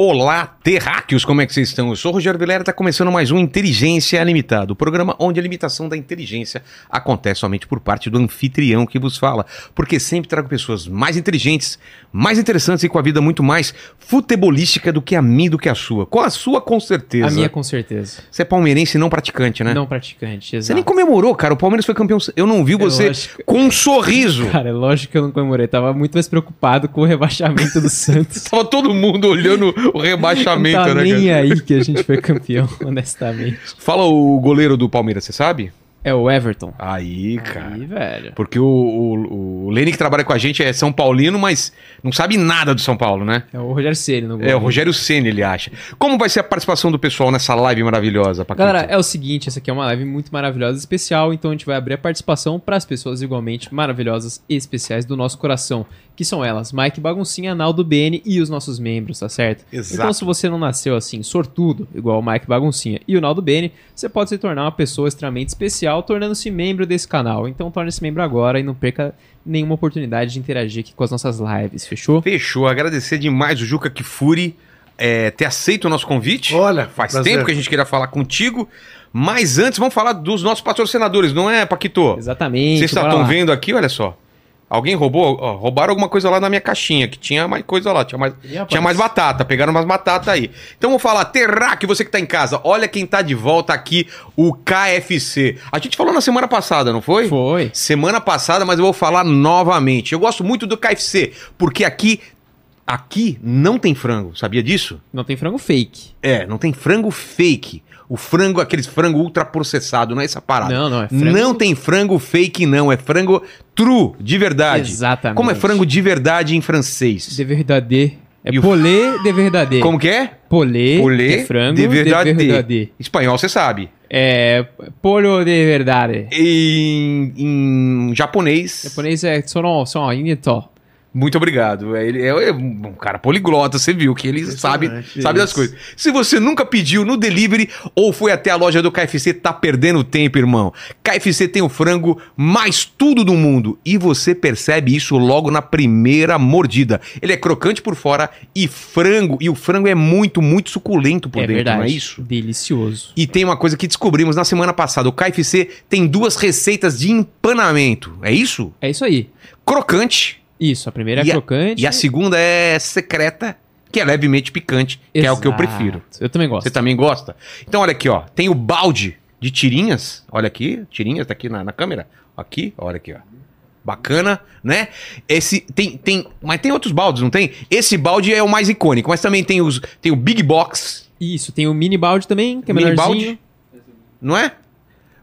Olá, terráqueos, como é que vocês estão? Eu sou o Rogério Vilera, está começando mais um Inteligência Limitada, o programa onde a limitação da inteligência acontece somente por parte do anfitrião que vos fala, porque sempre trago pessoas mais inteligentes, mais interessantes e com a vida muito mais futebolística do que a minha do que a sua. Com a sua, com certeza. A minha, com certeza. Você é palmeirense e não praticante, né? Não praticante, exato. Você nem comemorou, cara. O Palmeiras foi campeão. Eu não vi você lógico. com um sorriso. Cara, é lógico que eu não comemorei. Tava muito mais preocupado com o rebaixamento do Santos. Tava todo mundo olhando o rebaixamento, não tá né? nem cara? aí que a gente foi campeão, honestamente. Fala o goleiro do Palmeiras, você sabe? É o Everton. Aí, cara. Aí, velho. Porque o, o, o Lene que trabalha com a gente é São Paulino, mas não sabe nada do São Paulo, né? É o Rogério Ceni no gol. É o Rogério Ceni, ele acha. Como vai ser a participação do pessoal nessa live maravilhosa, Paquito? Galera, é o seguinte, essa aqui é uma live muito maravilhosa e especial, então a gente vai abrir a participação para as pessoas igualmente maravilhosas e especiais do nosso coração, que são elas, Mike Baguncinha, Naldo BN e os nossos membros, tá certo? Exato. Então se você não nasceu assim, sortudo, igual o Mike Baguncinha e o Naldo BN, você pode se tornar uma pessoa extremamente especial, tornando-se membro desse canal. Então torne-se membro agora e não perca nenhuma oportunidade de interagir aqui com as nossas lives, fechou? Fechou. Agradecer demais o Juca Kifuri é, ter aceito o nosso convite. Olha, Faz prazer. tempo que a gente queria falar contigo. Mas antes, vamos falar dos nossos patrocinadores, não é, Paquito? Exatamente. Vocês estão vendo aqui, olha só. Alguém roubou? Ó, roubaram alguma coisa lá na minha caixinha, que tinha mais coisa lá, tinha mais, tinha mais batata, pegaram umas batatas aí. Então vou falar, Terrac, você que tá em casa, olha quem tá de volta aqui, o KFC. A gente falou na semana passada, não foi? Foi. Semana passada, mas eu vou falar novamente. Eu gosto muito do KFC, porque aqui, aqui não tem frango, sabia disso? Não tem frango fake. É, não tem frango fake. O frango, aqueles frango ultraprocessado, não é essa parada. Não, não, é frango- Não tem frango fake, não. É frango true, de verdade. Exatamente. Como é frango de verdade em francês? De verdade. É E o- polê de verdade. Como que é? Polê, Polê de frango de verdade. de verdade. Espanhol, você sabe. É polho de verdade. Em, em japonês. Japonês é sono, sono, inito. Muito obrigado. É, Ele é um cara poliglota, você viu que ele sabe, sabe das coisas. Se você nunca pediu no delivery ou foi até a loja do KFC, tá perdendo tempo, irmão. KFC tem o frango mais tudo do mundo e você percebe isso logo na primeira mordida. Ele é crocante por fora e frango, e o frango é muito, muito suculento por é dentro, verdade. não é isso? Delicioso. E tem uma coisa que descobrimos na semana passada. O KFC tem duas receitas de empanamento. É isso? É isso aí. Crocante Isso, a primeira é E a- crocante. e a segunda é secreta, que é levemente picante, que é o que eu prefiro. Eu também gosto. Você também gosta? Então, olha aqui, ó. Tem o balde de tirinhas. Olha aqui, tirinhas, tá aqui na, na câmera. Aqui, olha aqui, ó. Bacana, né? Esse tem, tem, mas tem outros baldes, não tem? Esse balde é o mais icônico, mas também tem os, tem o Big Box, Isso, tem o mini balde também, que é Mini menorzinho. não é?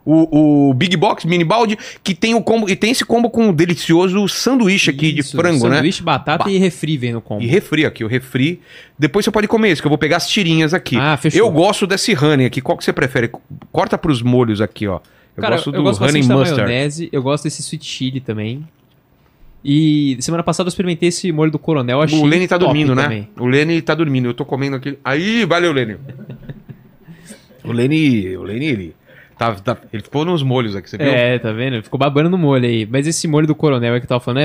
O, o Big Box, mini balde, que tem o combo, e tem esse combo com o delicioso sanduíche aqui de Isso, frango, né? Sanduíche, batata Ba- e refri vem no combo. E refri aqui, o refri. Depois você pode comer esse, que eu vou pegar as tirinhas aqui. Ah, fechou. Eu gosto desse honey aqui. Qual que você prefere? Corta pros molhos aqui, ó. Eu Cara, gosto do eu gosto honey mustard. maionese, eu gosto desse sweet chili também. E semana passada eu experimentei esse molho do coronel, achei O Lenny tá dormindo, né? também. O Lenny tá dormindo. Eu tô comendo aqui. Aí, valeu, Lenny. o Lenny, o Lenny, ele, tá, tá- ele ficou nos molhos aqui, você viu? É, tá vendo? Ficou babando no molho aí. Mas esse molho do coronel aí que eu tava falando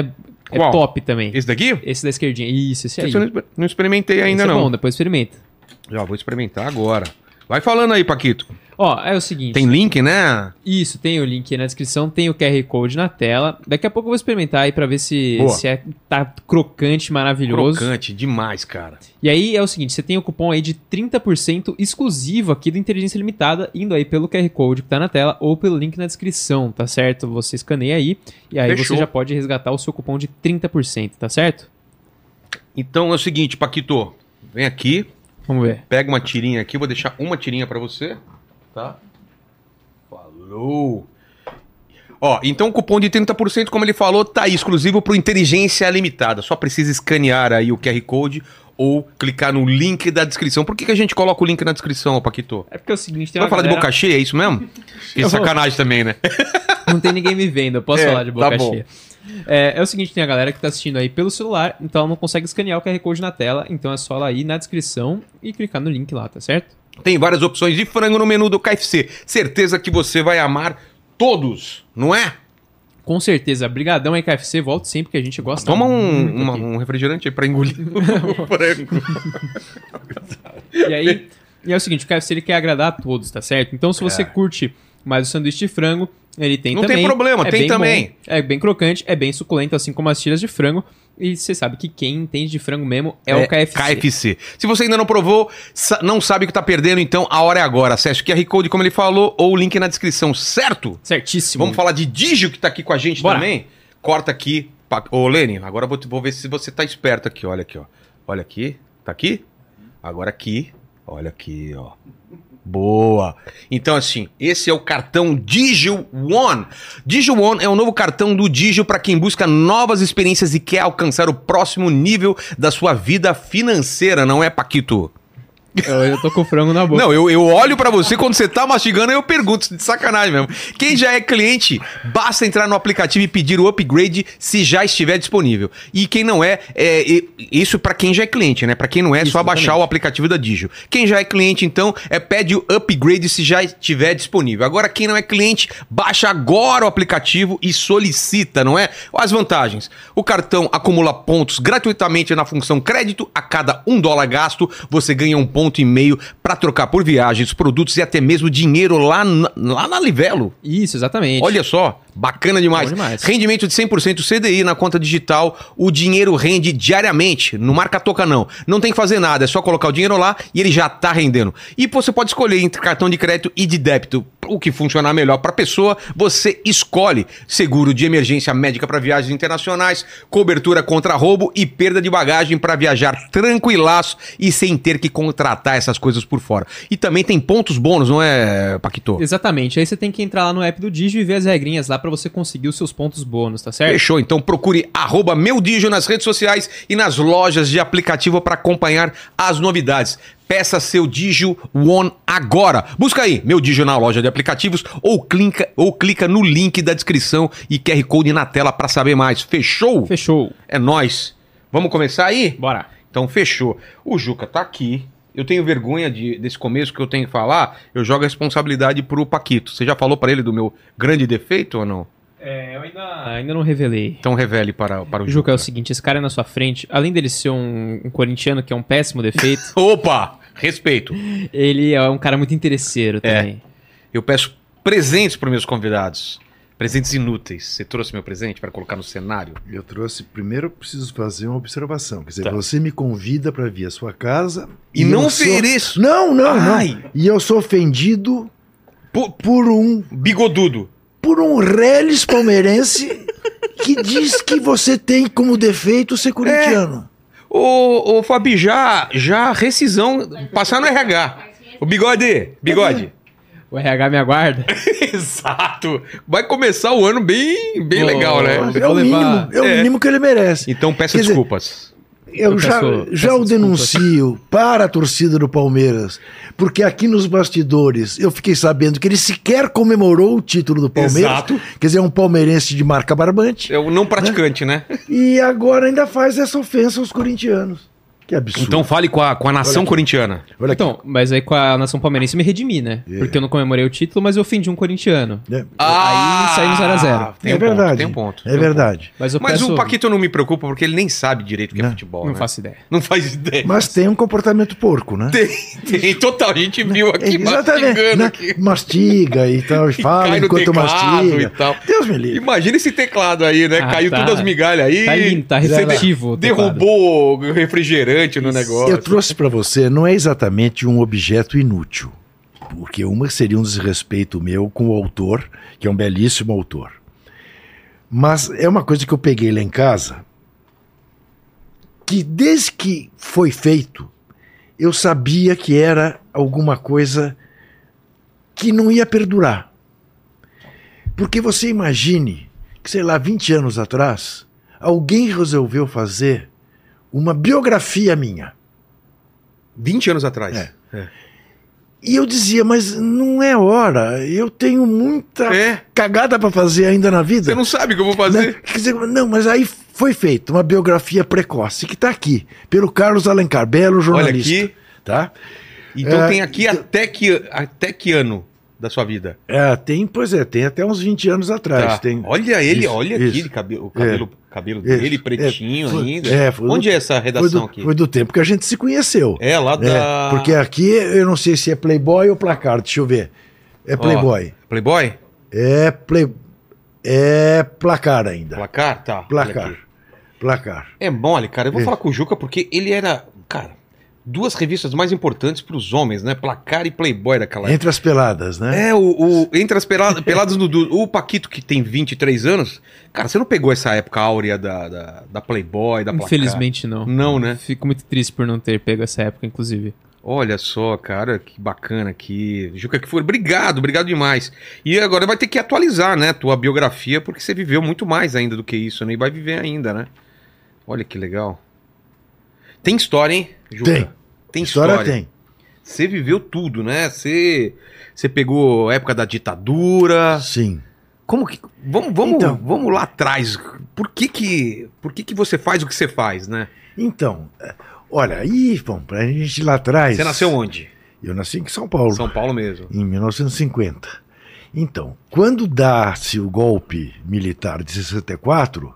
é, é top também. Esse daqui? Esse da esquerdinha. Isso, esse aí. Esse eu não, não experimentei ainda, Esse é não. bom, depois experimenta. Já vou experimentar agora. Vai falando aí, Paquito. Ó, é o seguinte. Tem link, né? Isso, tem o link aí na descrição, tem o QR Code na tela. Daqui a pouco eu vou experimentar aí pra ver se, Boa. se é, tá crocante, maravilhoso. Crocante, demais, cara. E aí é o seguinte, você tem o cupom aí de 30% exclusivo aqui do Inteligência Limitada, indo aí pelo QR Code que tá na tela ou pelo link na descrição, tá certo? Você escaneia aí e aí Fechou. você já pode resgatar o seu cupom de 30%, tá certo? Então é o seguinte, Paquito. Vem aqui. Vamos ver. Pega uma tirinha aqui, vou deixar uma tirinha pra você, tá? Falou. Ó, então o cupom de 30%, como ele falou, tá aí, exclusivo pro Inteligência Limitada. Só precisa escanear aí o QR Code ou clicar no link da descrição. Por que, que a gente coloca o link na descrição, Paquito? É porque é o seguinte, tem Vai falar de galera- boca cheia, é isso mesmo? Vou- sacanagem também, né? Não tem ninguém me vendo, eu posso É, falar de boca tá cheia. É, é o seguinte, tem a galera que tá assistindo aí pelo celular, então ela não consegue escanear o QR Code na tela, então é só ela ir na descrição e clicar no link lá, tá certo? Tem várias opções de frango no menu do KFC. Certeza que você vai amar todos, não é? Com certeza. Brigadão aí, KFC. Volte sempre que a gente gosta Toma um, uma- um refrigerante aí pra engolir o frango. E aí, e é o seguinte, o KFC ele quer agradar a todos, tá certo? Então, se você curte mais o sanduíche de frango, ele tem É. Não tem também. problema, tem bem também. bom, é bem crocante, é bem suculento, assim como as tiras de frango. E você sabe que quem entende de frango mesmo é, o KFC. KFC. Se você ainda não provou, não sabe o que tá perdendo, então a hora é agora. Acesse o QR Code, como ele falou, ou o link na descrição, certo? Certíssimo. Vamos falar de Digio, que tá aqui com a gente Bora. também? Corta aqui. Ô, Lene, agora eu vou, vou ver se você tá esperto aqui. Olha aqui, ó. Olha aqui. Tá aqui? Agora aqui. Olha aqui, ó. Boa! Então, assim, esse é o cartão Digio One. Digio One é o novo cartão do Digio para quem busca novas experiências e quer alcançar o próximo nível da sua vida financeira, não é, Paquito? Eu, eu tô com o frango na boca. Não, eu, eu olho pra você quando você tá mastigando e eu pergunto, de sacanagem mesmo. Quem já é cliente, basta entrar no aplicativo e pedir o upgrade se já estiver disponível. E quem não é, é isso pra quem já é cliente, né? Pra quem não é, é só baixar o aplicativo da Digio. Quem já é cliente, então, é pede o upgrade se já estiver disponível. Agora, quem não é cliente, baixa agora o aplicativo e solicita, não é? As vantagens. O cartão acumula pontos gratuitamente na função crédito. A cada um dólar gasto, você ganha um ponto e meio para trocar por viagens, produtos e até mesmo dinheiro lá na, lá na Livelo. Isso, exatamente. Olha só, bacana demais. Demais. Rendimento de 100% CDI na conta digital, o dinheiro rende diariamente, não marca toca não. Não tem que fazer nada, é só colocar o dinheiro lá e ele já tá rendendo. E você pode escolher entre cartão de crédito e de débito. O que funcionar melhor para a pessoa, você escolhe. Seguro de emergência médica para viagens internacionais, cobertura contra roubo e perda de bagagem para viajar tranquilaço e sem ter que contratar essas coisas por fora. E também tem pontos bônus, não é, Paquito? Exatamente. Aí você tem que entrar lá no app do Digio e ver as regrinhas lá pra você conseguir os seus pontos bônus, tá certo? Fechou, então procure arroba meu Digio nas redes sociais e nas lojas de aplicativo para acompanhar as novidades. Peça seu Digio One agora. Busca aí, meu Digio na loja de aplicativos ou clica, ou clica no link da descrição e QR Code na tela para saber mais. Fechou? Fechou. É nóis. Vamos começar aí? Bora. Então fechou. O Juca tá aqui. Eu tenho vergonha de- desse começo que eu tenho que falar. Eu jogo a responsabilidade pro Paquito. Você já falou para ele do meu grande defeito ou não? É, eu ainda, ainda não revelei. Então revele para, para o Juca. Juca, é o seguinte, esse cara é na sua frente, além dele ser um, um corintiano, que é um péssimo defeito, Opa! Respeito. ele é um cara muito interesseiro também. Eu peço presentes para meus convidados. Presentes inúteis. Você trouxe meu presente para colocar no cenário? Eu trouxe. Primeiro, eu preciso fazer uma observação. Quer dizer, Tá. você me convida para vir à sua casa. E, não eu sou- ofereço. Não, não, Ai. não. E eu sou ofendido Por, por um bigodudo. por um reles palmeirense que diz que você tem como defeito ser corintiano. Ô, ô Fabi, já, já rescisão, passar no RH. O bigode, bigode. O RH me aguarda. Exato. Vai começar o ano bem, bem Pô, legal, né? É o mínimo, é o É. mínimo que ele merece. Então peça Quer dizer, desculpas. Eu, Eu já, peço- já peço o denuncio para a torcida do Palmeiras, porque aqui nos bastidores eu fiquei sabendo que ele sequer comemorou o título do Palmeiras. Exato. Quer dizer, é um palmeirense de marca barbante. É o não praticante, né? E agora ainda faz essa ofensa aos corintianos. Que absurdo. Então fale com a, com a nação Olha corintiana. Olha aqui. Então, mas aí com a nação palmeirense eu me redimi, né? É. Porque eu não comemorei o título, mas eu ofendi um corintiano. É, Aí saiu 0 a 0. Tem é um ponto, verdade. tem um ponto. É verdade. Mas eu Mas peço... o Paquito não me preocupa porque ele nem sabe direito o que é Não, futebol. Não né? faço ideia. Não faz ideia. Mas tem um comportamento porco, né? Tem, tem total. A gente viu aqui Exatamente. mastigando né? aqui. Mastiga e tal, e fala enquanto mastiga. e tal. Deus me livre. Imagina esse teclado aí, né? Ah, Caiu tá. todas as migalhas aí. Tá lindo, tá receptivo. Derrubou o refrigerante no negócio. Eu trouxe para você, não é exatamente um objeto inútil, porque uma seria um desrespeito meu com o autor, que é um belíssimo autor. Mas é uma coisa que eu peguei lá em casa, que desde que foi feito, eu sabia que era alguma coisa que não ia perdurar. Porque você imagine que, sei lá, 20 anos atrás, alguém resolveu fazer uma biografia minha. 20 anos atrás. É. E eu dizia, mas não é hora, eu tenho muita É. cagada para fazer ainda na vida. Você não sabe o que eu vou Né? fazer. Quer dizer, não, mas aí foi feita uma biografia precoce, que está aqui, pelo Carlos Alencar, belo Olha jornalista. aqui. Tá? Então É, tem aqui então- até, que, até que ano? Da sua vida? É, tem, pois é, tem até uns 20 anos atrás. Tá. Tem, Olha ele, Isso, olha isso. aqui, ele, cabelo, o cabelo, cabelo Isso. dele, pretinho É, foi- ainda. é, foi Onde do- é essa foi, redação do, aqui? foi do tempo que a gente se conheceu. É, lá É, da. porque aqui eu não sei se é Playboy ou placar, deixa eu ver. É Playboy. Playboy? É Play. É placar ainda. Placar? Tá. Placar. Placar. É mole, cara. Eu vou É. falar com o Juca porque ele era, duas revistas mais importantes pros homens, né? Placar e Playboy daquela época. Entre as peladas, né? É, o, o- entre as peladas, peladas do, do- O Paquito, que tem 23 anos. Cara, você não pegou essa época áurea da, da, da Playboy, da Placar? Infelizmente não. Não, né? Fico muito triste por não ter pego essa época, inclusive. Olha só, cara, que bacana aqui. Juca que foi. Obrigado, obrigado demais. E agora vai ter que atualizar, né, tua biografia, porque você viveu muito mais ainda do que isso, né? E vai viver ainda, né? Olha que legal. Tem história, hein, Juca? Tem. Tem História, história. tem. Você viveu tudo, né? Você, você pegou a época da ditadura. Sim. Como que. Vamos, vamos, Então. vamos lá atrás. Por que que, por que que você faz o que você faz, né? Então, é, olha, aí, bom, pra gente ir lá atrás. Você nasceu onde? Eu nasci em São Paulo. São Paulo mesmo. em 1950. Então, quando dá-se o golpe militar de 64,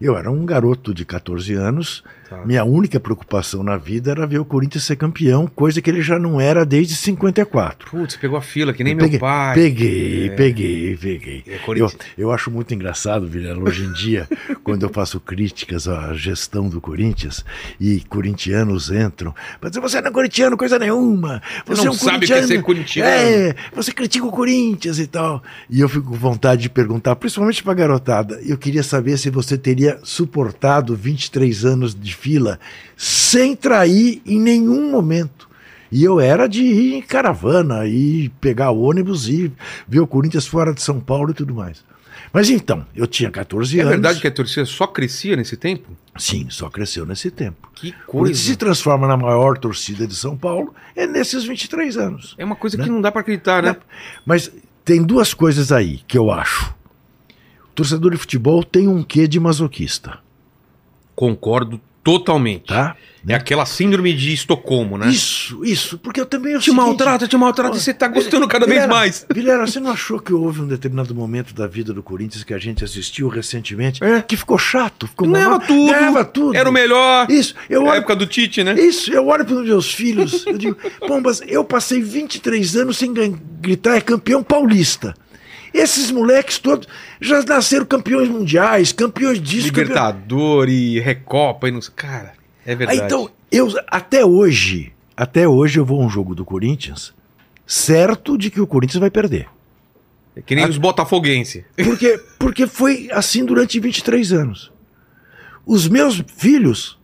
eu era um garoto de 14 anos. Tá. Minha única preocupação na vida era ver o Corinthians ser campeão, coisa que ele já não era desde 54. Putz, pegou a fila, que nem Eu meu peguei, pai. Peguei, É. peguei, peguei. É, Eu, eu acho muito engraçado, Vilela, hoje em dia, quando eu faço críticas à gestão do Corinthians e corintianos entram, mas você não é corintiano coisa nenhuma. Você, não é um sabe o que é ser corintiano." É, você critica o Corinthians e tal. E eu fico com vontade de perguntar, principalmente pra garotada, eu queria saber se você teria suportado 23 anos de fila sem trair em nenhum momento. E eu era de ir em caravana, ir pegar ônibus e ver o Corinthians fora de São Paulo e tudo mais. Mas então, eu tinha 14 É anos. verdade que a torcida só crescia nesse tempo? Sim, só cresceu nesse tempo. Que O Corinthians se coisa. transforma na maior torcida de São Paulo é nesses 23 anos. É uma coisa Né? que não dá pra acreditar, né? Mas tem duas coisas aí que eu acho. O torcedor de futebol tem um quê de masoquista, Concordo totalmente. tá? É aquela síndrome de Estocolmo, né? Isso, isso, porque eu também eu Te maltrata, te maltrata e você tá gostando cada vez Vilera, mais. Vilera, você não achou que houve um determinado momento da vida do Corinthians que a gente assistiu recentemente É. que ficou chato? Ficou Ganhava tudo. Ganhava tudo. Era o melhor. Isso, eu Na olho, época do Tite, né? isso, eu olho para os meus filhos, eu digo, Pombas, eu passei 23 anos sem gritar é campeão paulista. Esses moleques todos já nasceram campeões mundiais, campeões disso, campeões... Libertador e Recopa e não sei. Cara, é verdade. Aí, então, eu até hoje, até hoje eu vou a um jogo do Corinthians certo de que o Corinthians vai perder. É que nem os botafoguenses. Porque, porque foi assim durante 23 anos. Os meus filhos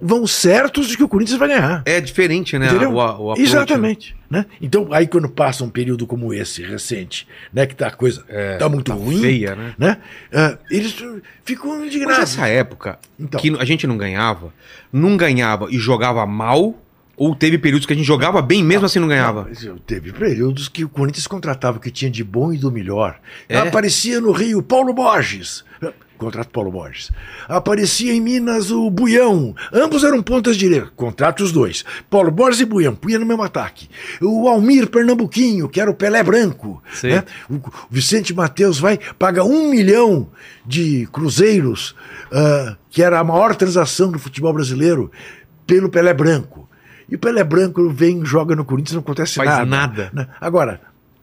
vão certos de que o Corinthians vai ganhar. É diferente, né? Entendeu? O, o Exatamente. Né? Então, aí quando passa um período como esse, recente, né, que tá a coisa É, tá muito tá ruim, feia, né? né? ah, eles ficam Mas indignados. essa época Então. que a gente não ganhava, não ganhava e jogava mal, ou teve períodos que a gente jogava bem mesmo assim não ganhava? Não, teve períodos que o Corinthians contratava o que tinha de bom e do melhor. É? Aparecia no Rio Paulo Borges. Contrato Paulo Borges. Aparecia em Minas o Buião. Ambos eram pontas direitas. Contrato os dois. Paulo Borges e Buião. Punha no mesmo ataque. O Almir Pernambuquinho, que era o Pelé Branco. Né? O Vicente Mateus vai, paga um milhão de cruzeiros, ah, que era a maior transação do futebol brasileiro, pelo Pelé Branco. E o Pelé Branco vem, joga no Corinthians, não acontece Faz nada. nada. né? Agora,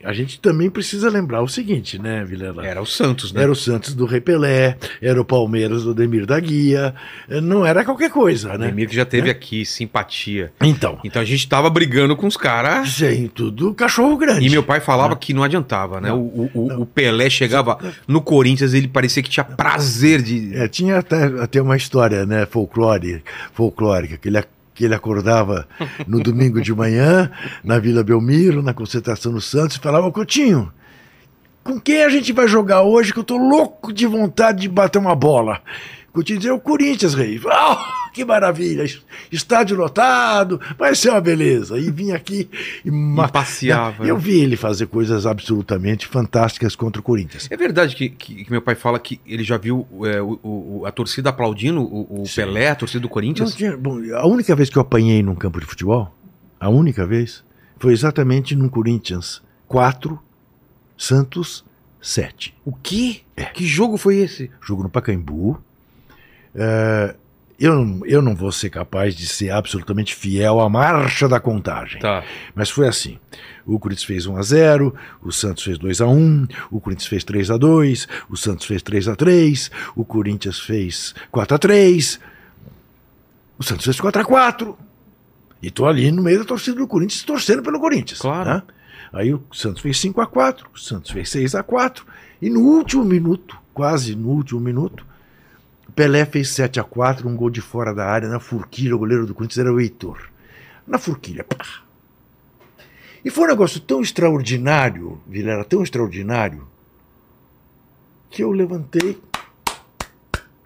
a gente também precisa lembrar o seguinte, né, Vilela? Era o Santos, né? Era o Santos do Rei Pelé, era o Palmeiras do Demir da Guia, eh, não era qualquer coisa, né? Ademir que já teve aqui simpatia. Então, Então a gente tava brigando com os caras. sem tudo, cachorro grande. E meu pai falava que não adiantava, né? Não. O, o- o Pelé chegava no Corinthians, ele parecia que tinha prazer de. É, tinha até, até uma história, né, folclore, folclórica, que ele, que ele acordava no domingo de manhã, na Vila Belmiro, na concentração no Santos, e falava, Coutinho, com quem a gente vai jogar hoje que eu tô louco de vontade de bater uma bola? Coutinho dizia, o Corinthians, rei. Ah, que maravilha, estádio lotado, vai ser uma beleza. E vinha aqui e, ma- passeava, Eu né? vi ele fazer coisas absolutamente fantásticas contra o Corinthians. É verdade que, que- que meu pai fala que ele já viu é, o- o- a torcida aplaudindo o, o. Pelé, a torcida do Corinthians? tinha- bom, a única vez que eu apanhei num campo de futebol, a única vez, foi exatamente num Corinthians, 4, Santos 7. O quê? Que jogo foi esse? Jogo no Pacaembu. É, eu, não- eu não vou ser capaz de ser absolutamente fiel à marcha da contagem. Tá. Mas foi assim. O Corinthians fez 1 a 0, o Santos fez 2 a 1, o Corinthians fez 3 a 2, o Santos fez 3 a 3, o Corinthians fez 4 a 3, o Santos fez 4 a 4. E tô ali no meio da torcida do Corinthians, torcendo pelo Corinthians. Claro. né? Aí o Santos fez 5 a 4, o Santos fez 6 a 4, e no último minuto, quase no último minuto, Pelé fez 7 a 4, um gol de fora da área, na forquilha, o goleiro do Corinthians era o Heitor. Na forquilha, pá. E foi um negócio tão extraordinário, Vilela, tão extraordinário, que eu levantei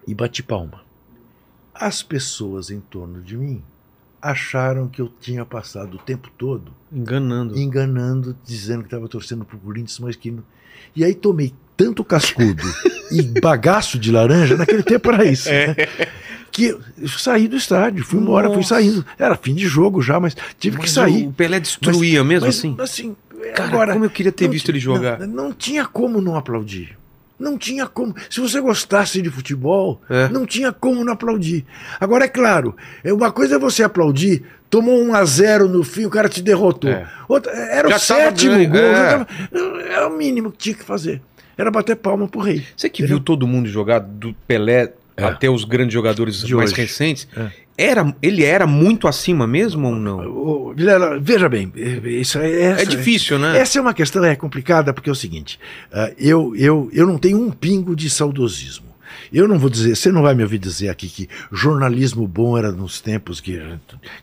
e bati palma. As pessoas em torno de mim acharam que eu tinha passado o tempo todo Enganando. enganando, dizendo que estava torcendo pro Corinthians, mas que não. E aí tomei tanto cascudo e bagaço de laranja, naquele tempo era isso. né? Que eu saí do estádio, fui embora, fui Nossa. saindo. Era fim de jogo já, mas tive que Mas sair. O Pelé destruía mesmo Mas, assim? assim, Cara, agora, como eu queria ter visto ele jogar. Não, não tinha como não aplaudir. Não tinha como. Se você gostasse de futebol, É. não tinha como não aplaudir. Agora, é claro, é uma coisa é você aplaudir, tomou um a 0 no fim, o cara te derrotou. É. Outra, era Já o sétimo ganho, gol. é. tava- era o mínimo que tinha que fazer. Era bater palma pro rei. Você que viu todo mundo jogar do Pelé É. até os grandes jogadores De mais hoje. recentes, É. era, ele era muito acima mesmo ou não? Vilela, veja bem, eh, isso é, essa- É difícil, né? Essa é uma questão é complicada porque é o seguinte: ah, eu, eu, eu não tenho um pingo de saudosismo. Eu não vou dizer, você não vai me ouvir dizer aqui que jornalismo bom era nos tempos que,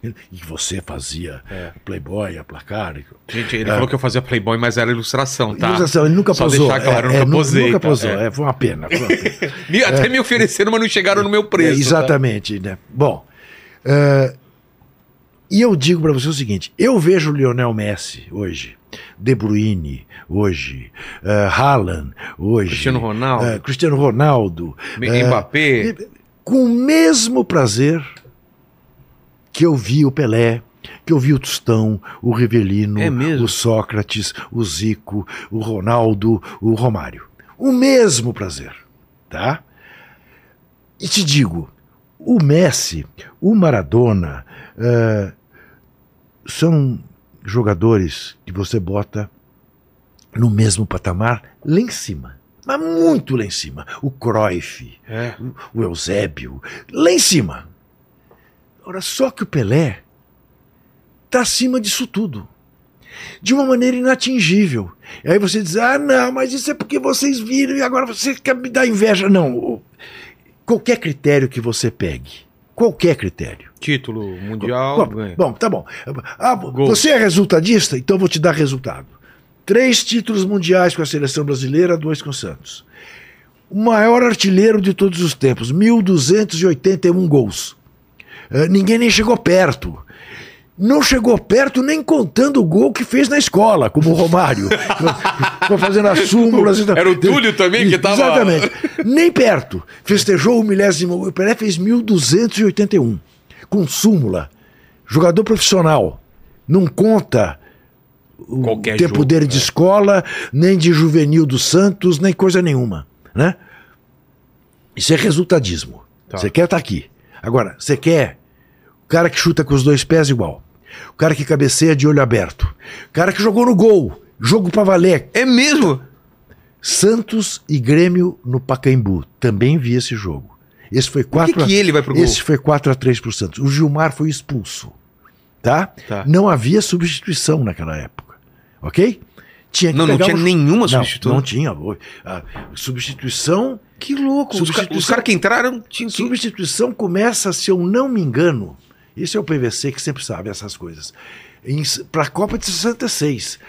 que você fazia É. Playboy, a placar. Gente, ele É. falou que eu fazia Playboy, mas era ilustração, tá? Ilustração, ele nunca Só posou. deixar claro, é, nunca é, nu- posei, Nunca tá? posou, É. é, foi uma pena. Foi uma pena. Até me ofereceram, mas não chegaram no meu preço. É, tá? exatamente, né? Bom, eh, e eu digo para você o seguinte: eu vejo o Lionel Messi hoje, De Bruyne hoje, eh, Haaland hoje, Cristiano Ronaldo. eh, Cristiano Ronaldo, eh, Mbappé. com o mesmo prazer que eu vi o Pelé, que eu vi o Tostão, o Rivelino, É o Sócrates, o Zico, o Ronaldo, o Romário. O mesmo prazer, tá? E te digo, o Messi, o Maradona, eh, são jogadores que você bota no mesmo patamar lá em cima. Mas muito lá em cima. O Cruyff, É. o Eusébio, lá em cima. Ora, só que o Pelé está acima disso tudo. De uma maneira inatingível. E aí você diz: ah, não, mas isso é porque vocês viram e agora você quer me dar inveja. Não. Qualquer critério que você pegue, qualquer critério. Título mundial. Bom, bom, tá bom. Ah, você é resultadista? Então vou te dar resultado. Três títulos mundiais com a seleção brasileira, dois com o Santos. O maior artilheiro de todos os tempos, 1.281 gols. Eh, ninguém nem chegou perto. Não chegou perto nem contando o gol que fez na escola, como o Romário. Foi fazendo as súmulas. Era o Túlio também que tava- Exatamente. Nem perto. Festejou o milésimo. O Pelé fez 1.281. Com súmula. Jogador profissional. Não conta o Qualquer tempo jogo, dele de é. escola, nem de juvenil do Santos, nem coisa nenhuma. Né? Isso é resultadismo. Tá. Você quer estar aqui. Agora, você quer o cara que chuta com os dois pés igual. O cara que cabeceia de olho aberto. O cara que jogou no gol. Jogo pra valer. É mesmo? Santos e Grêmio no Pacaembu. Também vi esse jogo. Esse foi Por que, 4 que ele vai pro gol? esse foi 4 a 3 pro Santos. O Gilmar foi expulso. Tá? Tá. Não havia substituição naquela época. OK? Tinha Não, não tinha um- nenhuma Não, substituição. Não tinha. A substituição Que louco. Substituição- os caras que entraram tinham que... Substituição começa, se eu não me engano, esse é o PVC que sempre sabe essas coisas, para a Copa de 66.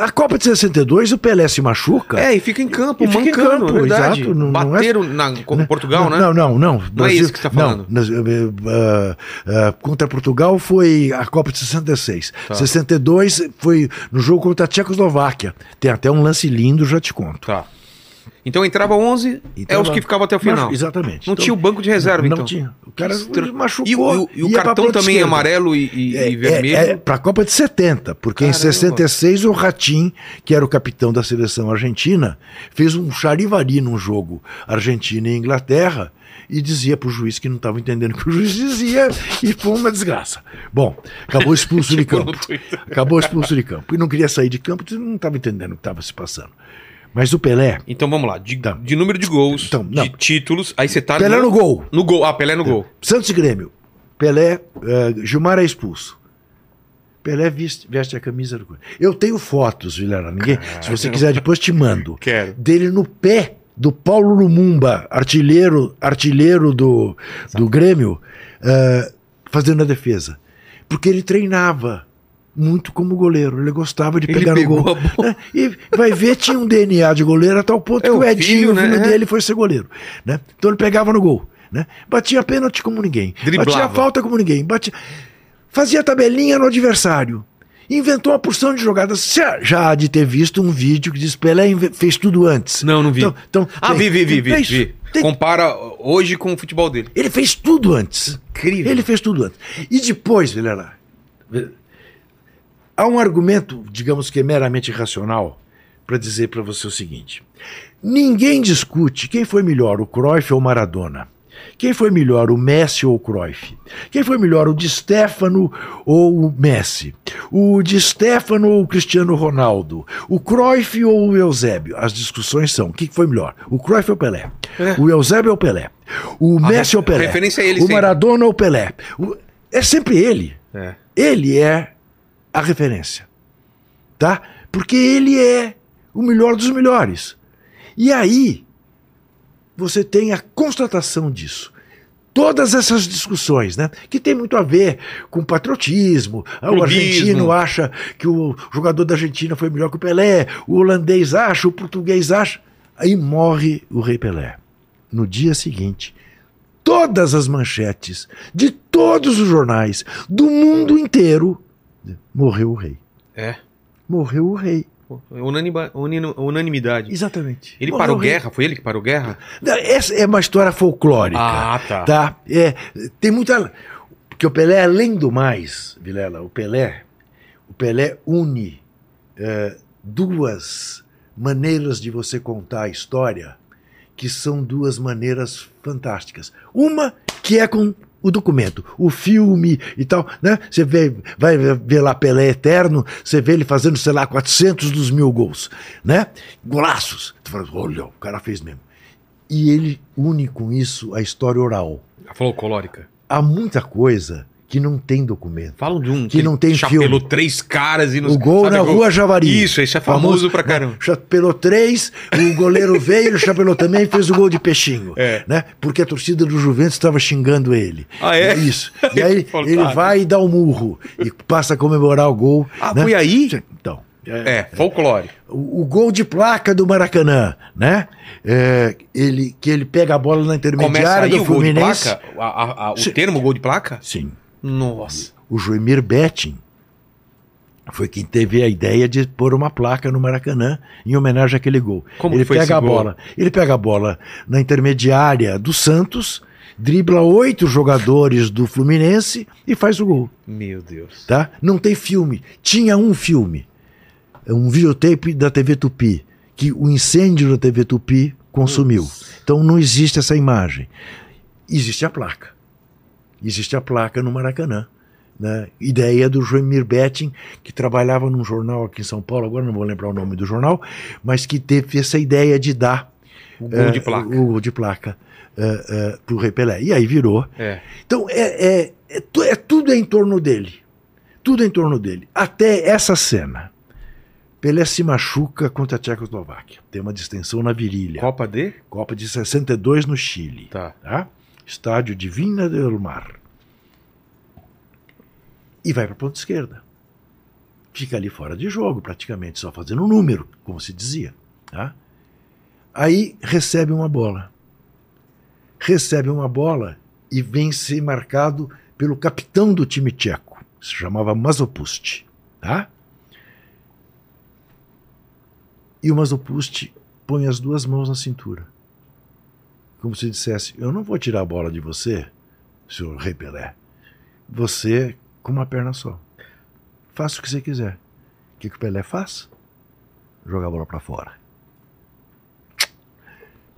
A Copa de 62, o Pelé se machuca. É, e fica em campo, E fica em mancando, campo, é verdade. exato, não- não é- Bateram na, como Portugal, né? Não, não, não. Não é isso que você tá falando. Não, eh, eh, contra Portugal foi a Copa de 66. Tá. 62 foi no jogo contra a Tchecoslováquia. Tem até um lance lindo, já te conto. Tá. Então entrava 11, é Entrava- os que ficavam até o final. Exatamente. Não Então, tinha o banco de reserva, não então. tinha. O cara machucou. E, o- e o cartão também é amarelo e, e- É, e vermelho. É, para a Copa de 70, porque Caramba. em 66 o Ratim, que era o capitão da seleção argentina, fez um charivari num jogo Argentina e Inglaterra e dizia pro juiz que não estava entendendo o que o juiz dizia e foi uma desgraça. Bom, acabou expulso de Tipo campo. Acabou expulso de campo. E não queria sair de campo, não estava entendendo o que estava se passando. Mas o Pelé, Então vamos lá. De, Tá. de número de gols, Então, não. de títulos. Aí você tá. Pelé no gol. No gol. Ah, Pelé no gol. Santos e Grêmio. Pelé, eh, Gilmar é expulso. Pelé veste, veste a camisa do. Eu tenho fotos, Vilela. Ninguém, se você quiser, depois te mando. Quero. Dele no pé do Paulo Lumumba, artilheiro, artilheiro do, do Grêmio, eh, fazendo a defesa. Porque ele treinava muito como goleiro. Ele gostava de pegar no pegou gol. né? E vai ver, tinha um DNA de goleiro a tal ponto É, que o o Edinho, filho, o né? filho dele, foi ser goleiro. Né? Então ele pegava no gol. Né? Batia pênalti como ninguém. Driblava. Batia falta como ninguém. Batia... Fazia tabelinha no adversário. Inventou uma porção de jogadas. Você já há de ter visto um vídeo que diz Pelé fez tudo antes. Não, não vi. Então, então, Ah, tem- vi, vi, vi, vi. fez- vi. tem- Compara hoje com o futebol dele. ele fez tudo antes. Incrível. Ele fez tudo antes. E depois, Vilela, há um argumento, digamos que é meramente racional, para dizer para você o seguinte: ninguém discute quem foi melhor, o Cruyff ou o Maradona. Quem foi melhor, o Messi ou o Cruyff? Quem foi melhor, o Di Stefano ou o Messi? O Di Stefano ou o Cristiano Ronaldo? O Cruyff ou o Eusébio? As discussões são: o que foi melhor, o Cruyff ou o Pelé? É. O Eusébio ou o Pelé? O Messi ou o Pelé? referência é ele O sempre. Maradona ou o Pelé? O- É sempre ele. É. Ele é a referência. Tá? Porque ele é o melhor dos melhores. E aí, você tem a constatação disso. Todas essas discussões, né? Que tem muito a ver com patriotismo. Ah, O Clubismo. argentino acha que o jogador da Argentina foi melhor que o Pelé, o holandês acha, o português acha. Aí morre o Rei Pelé. No dia seguinte, todas as manchetes de todos os jornais do mundo inteiro, morreu o rei. É. Morreu o rei. Unanima- unanimidade. Exatamente. Ele Morreu parou guerra? Foi ele que parou guerra? Não, Essa é uma história folclórica. Ah, tá. tá? É, tem muita. Porque o Pelé, além do mais, Vilela, o Pelé, o Pelé une eh, duas maneiras de você contar a história que são duas maneiras fantásticas. Uma que é com o documento, o filme e tal, né? Você vê, vai ver lá Pelé Eterno, você vê ele fazendo, sei lá, 400 dos mil gols, né? Golaços. Tu fala, olha, o cara fez mesmo. E ele une com isso a história oral. A folclórica. Há muita coisa que não tem documento. Falam de um Que não tem chapelou filme. três caras e não O gol sabe na Rua Javari. Isso, esse é famoso pra caramba. Chapelou três, o goleiro veio, ele chapelou também e fez o gol de peixinho. É. Né? Porque a torcida do Juventus estava xingando ele. Ah, é? Isso. E aí ele vai e dá um murro e passa a comemorar o gol. Ah, né? foi aí? Então. É, folclore. O, o gol de placa do Maracanã, né? É, ele, que ele pega a bola na intermediária do o Fluminense. placa? A- a- a- o Sim. termo gol de placa? Sim. Nossa. o Joemir Betting foi quem teve a ideia de pôr uma placa no Maracanã em homenagem àquele gol. Como ele pega a gol? bola, ele pega a bola na intermediária do Santos, dribla oito jogadores do Fluminense e faz o gol, Meu Deus. tá? Não tem filme. Tinha um filme, um videotape da TV Tupi que o incêndio da TV Tupi consumiu. Então não existe essa imagem. Existe a placa. Existe a placa no Maracanã. Né? Ideia do Joemir Betting, que trabalhava num jornal aqui em São Paulo, agora não vou lembrar o nome do jornal, mas que teve essa ideia de dar O gol eh, de placa. o gol de placa para o Rei Pelé. E aí virou. É. Então é, é, é, tu- é tudo em torno dele. Tudo em torno dele. Até essa cena. Pelé se machuca contra a Tchecoslováquia. Tem uma distensão na virilha. Copa D? Copa de 62 no Chile. Tá. Tá? Estádio Divina del Mar. E vai para a ponta esquerda. Fica ali fora de jogo, praticamente, só fazendo um número, como se dizia. Tá? Aí recebe uma bola. Recebe uma bola e vem ser marcado pelo capitão do time tcheco. Se chamava Mazopust. Tá? E o Mazopust põe as duas mãos na cintura. Como se dissesse: Eu não vou tirar a bola de você, senhor Rei Pelé. Você com uma perna só. Faça o que você quiser. O que, que o Pelé faz? Joga a bola para fora.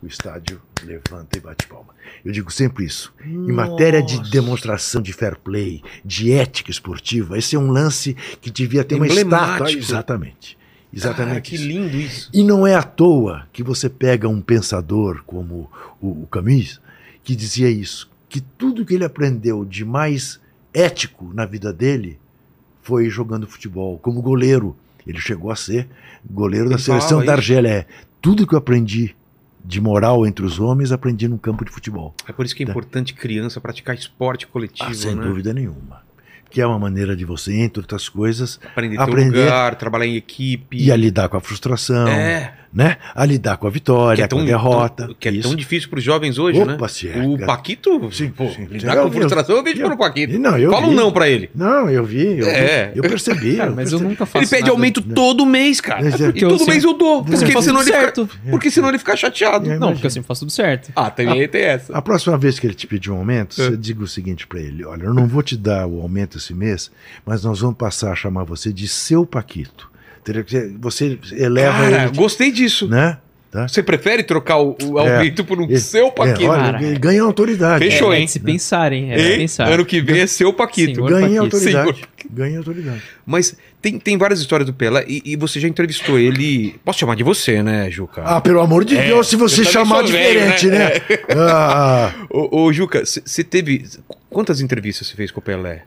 O estádio levanta e bate palma. Eu digo sempre isso. Em matéria de Nossa. demonstração de fair play, de ética esportiva, esse é um lance que devia ter uma estátua. Exatamente. Exatamente. Ah, que lindo isso. E não é à toa que você pega um pensador como o, o Camus, que dizia isso, que tudo que ele aprendeu de mais ético na vida dele foi jogando futebol, como goleiro. Ele chegou a ser goleiro da Ele seleção falava da. Argélia. É, tudo que eu aprendi de moral entre os homens, aprendi no campo de futebol. É por isso que é Tá. importante criança praticar esporte coletivo, Ah, sem né? dúvida nenhuma. Que é uma maneira de você, entre outras coisas, Aprender Aprender- lugar, trabalhar em equipe. e a lidar com a frustração, É, né? A lidar com a vitória, com a derrota. tão- que é Isso. tão difícil para os jovens hoje, Opa, né? se é, o. Paquito, Sim, pô, sim. lidar Eu com vi, frustração, eu vejo eu- pelo Paquito. Não, eu Fala um não pra ele. Não, eu vi, eu, É. vi, eu percebi. Cara, eu mas eu percebi. nunca faço Ele pede nada- aumento todo mês, cara. Mas é- E todo eu mês eu dou. Porque, eu senão ele certo. fica, porque senão ele fica chateado. É. Não, porque eu sempre faço tudo certo. Ah, também tem essa. A próxima vez que ele te pedir um aumento, É. você diga o seguinte pra ele: olha, eu não vou te dar o aumento esse mês, mas nós vamos passar a chamar você de seu Paquito. Entendeu? Que Você eleva Cara, ele, gostei disso. né? Tá? Você prefere trocar o, o É. por um É, seu Paquito? É, olha, Cara. ele ganha autoridade. Fechou, é, hein? É de se pensarem, é pensar. Ano que vem é seu Paquito. Senhor Ganha Paquito. autoridade. Senhor. Ganha autoridade. Mas tem, tem várias histórias do Pelé e, e você já entrevistou ele. Posso chamar de você, né, Juca? Ah, pelo amor de É, Deus, se você chamar sou velho, diferente, né? né? Ah, Ô, ô, Juca, você teve. Quantas entrevistas você fez com o Pelé?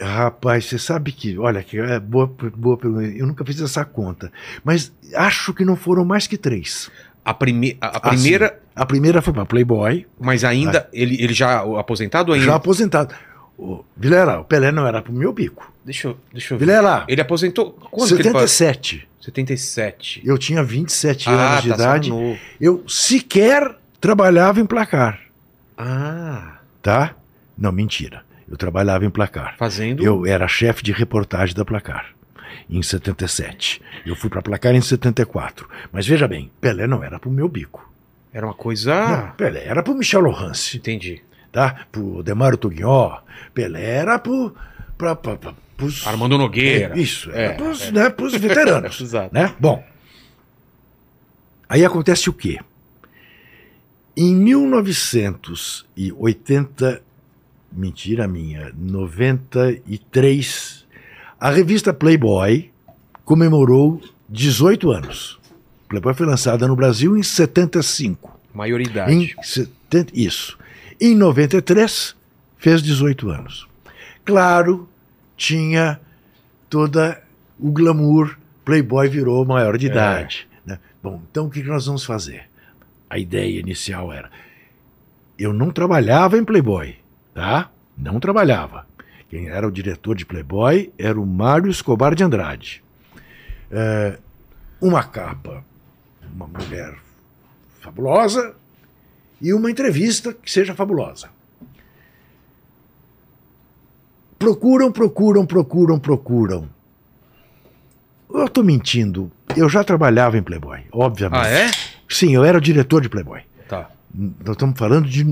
Rapaz, você sabe que, olha, que é boa, boa pergunta. Eu nunca fiz essa conta, mas acho que não foram mais que três. A, prime a, a Ah, primeira, A primeira foi para Playboy, mas ainda. Ele, ele já aposentado ainda? já aposentado. O Vilela, o Pelé não era pro meu bico. Deixa eu, deixa eu ver. Vilela, Ele aposentou. Quando que ele faz? 77. 77. Eu tinha 27 ah, anos de tá, idade. novo. Eu sequer trabalhava em placar, Ah, tá? Não, mentira. Eu trabalhava em placar. fazendo. Eu era chefe de reportagem da Placar em 77. Eu fui para Placar em 74. Mas veja bem, Pelé não era pro meu bico. Era uma coisa. Não, Pelé era pro Michel Lohance, Entendi. tá? Pro Demário Tuguió. Pelé era pro pra, pra, pra, pros, Armando Nogueira. É, isso, É, era pros, é. Né, pros veteranos, Exato. né? Bom. Aí acontece o quê? Em 1980, mentira minha, 93, a revista Playboy comemorou 18 anos. Playboy foi lançada no Brasil em 75. Maioridade. Em 70, isso. Em 93, fez 18 anos. Claro, tinha toda o glamour. Playboy virou maior de É. idade. né? Bom, então o que que nós vamos fazer? A ideia inicial era: eu não trabalhava em Playboy, tá? Não trabalhava. Quem era o diretor de Playboy era o Mário Escobar de Andrade. É, uma capa, uma mulher fabulosa e uma entrevista que seja fabulosa. Procuram, procuram, procuram, procuram. Eu estou mentindo. Eu já trabalhava em Playboy, obviamente. Ah, é? Sim, eu era o diretor de Playboy. Tá. Nós estamos falando de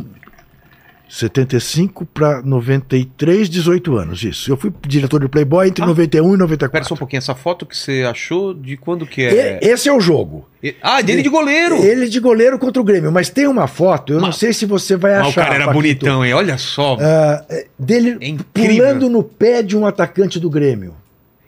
75 para 93, 18 anos, isso. Eu fui diretor de Playboy entre Ah. 91 e 94. Pera só um pouquinho, essa foto que você achou, de quando que é? E- Esse é o jogo. E- Ah, dele de goleiro! Ele de goleiro contra o Grêmio, mas tem uma foto, eu não Mas- sei se você vai Mas achar. o cara era Paquito, bonitão, hein? Olha só. ah, é, dele É pulando no pé de um atacante do Grêmio.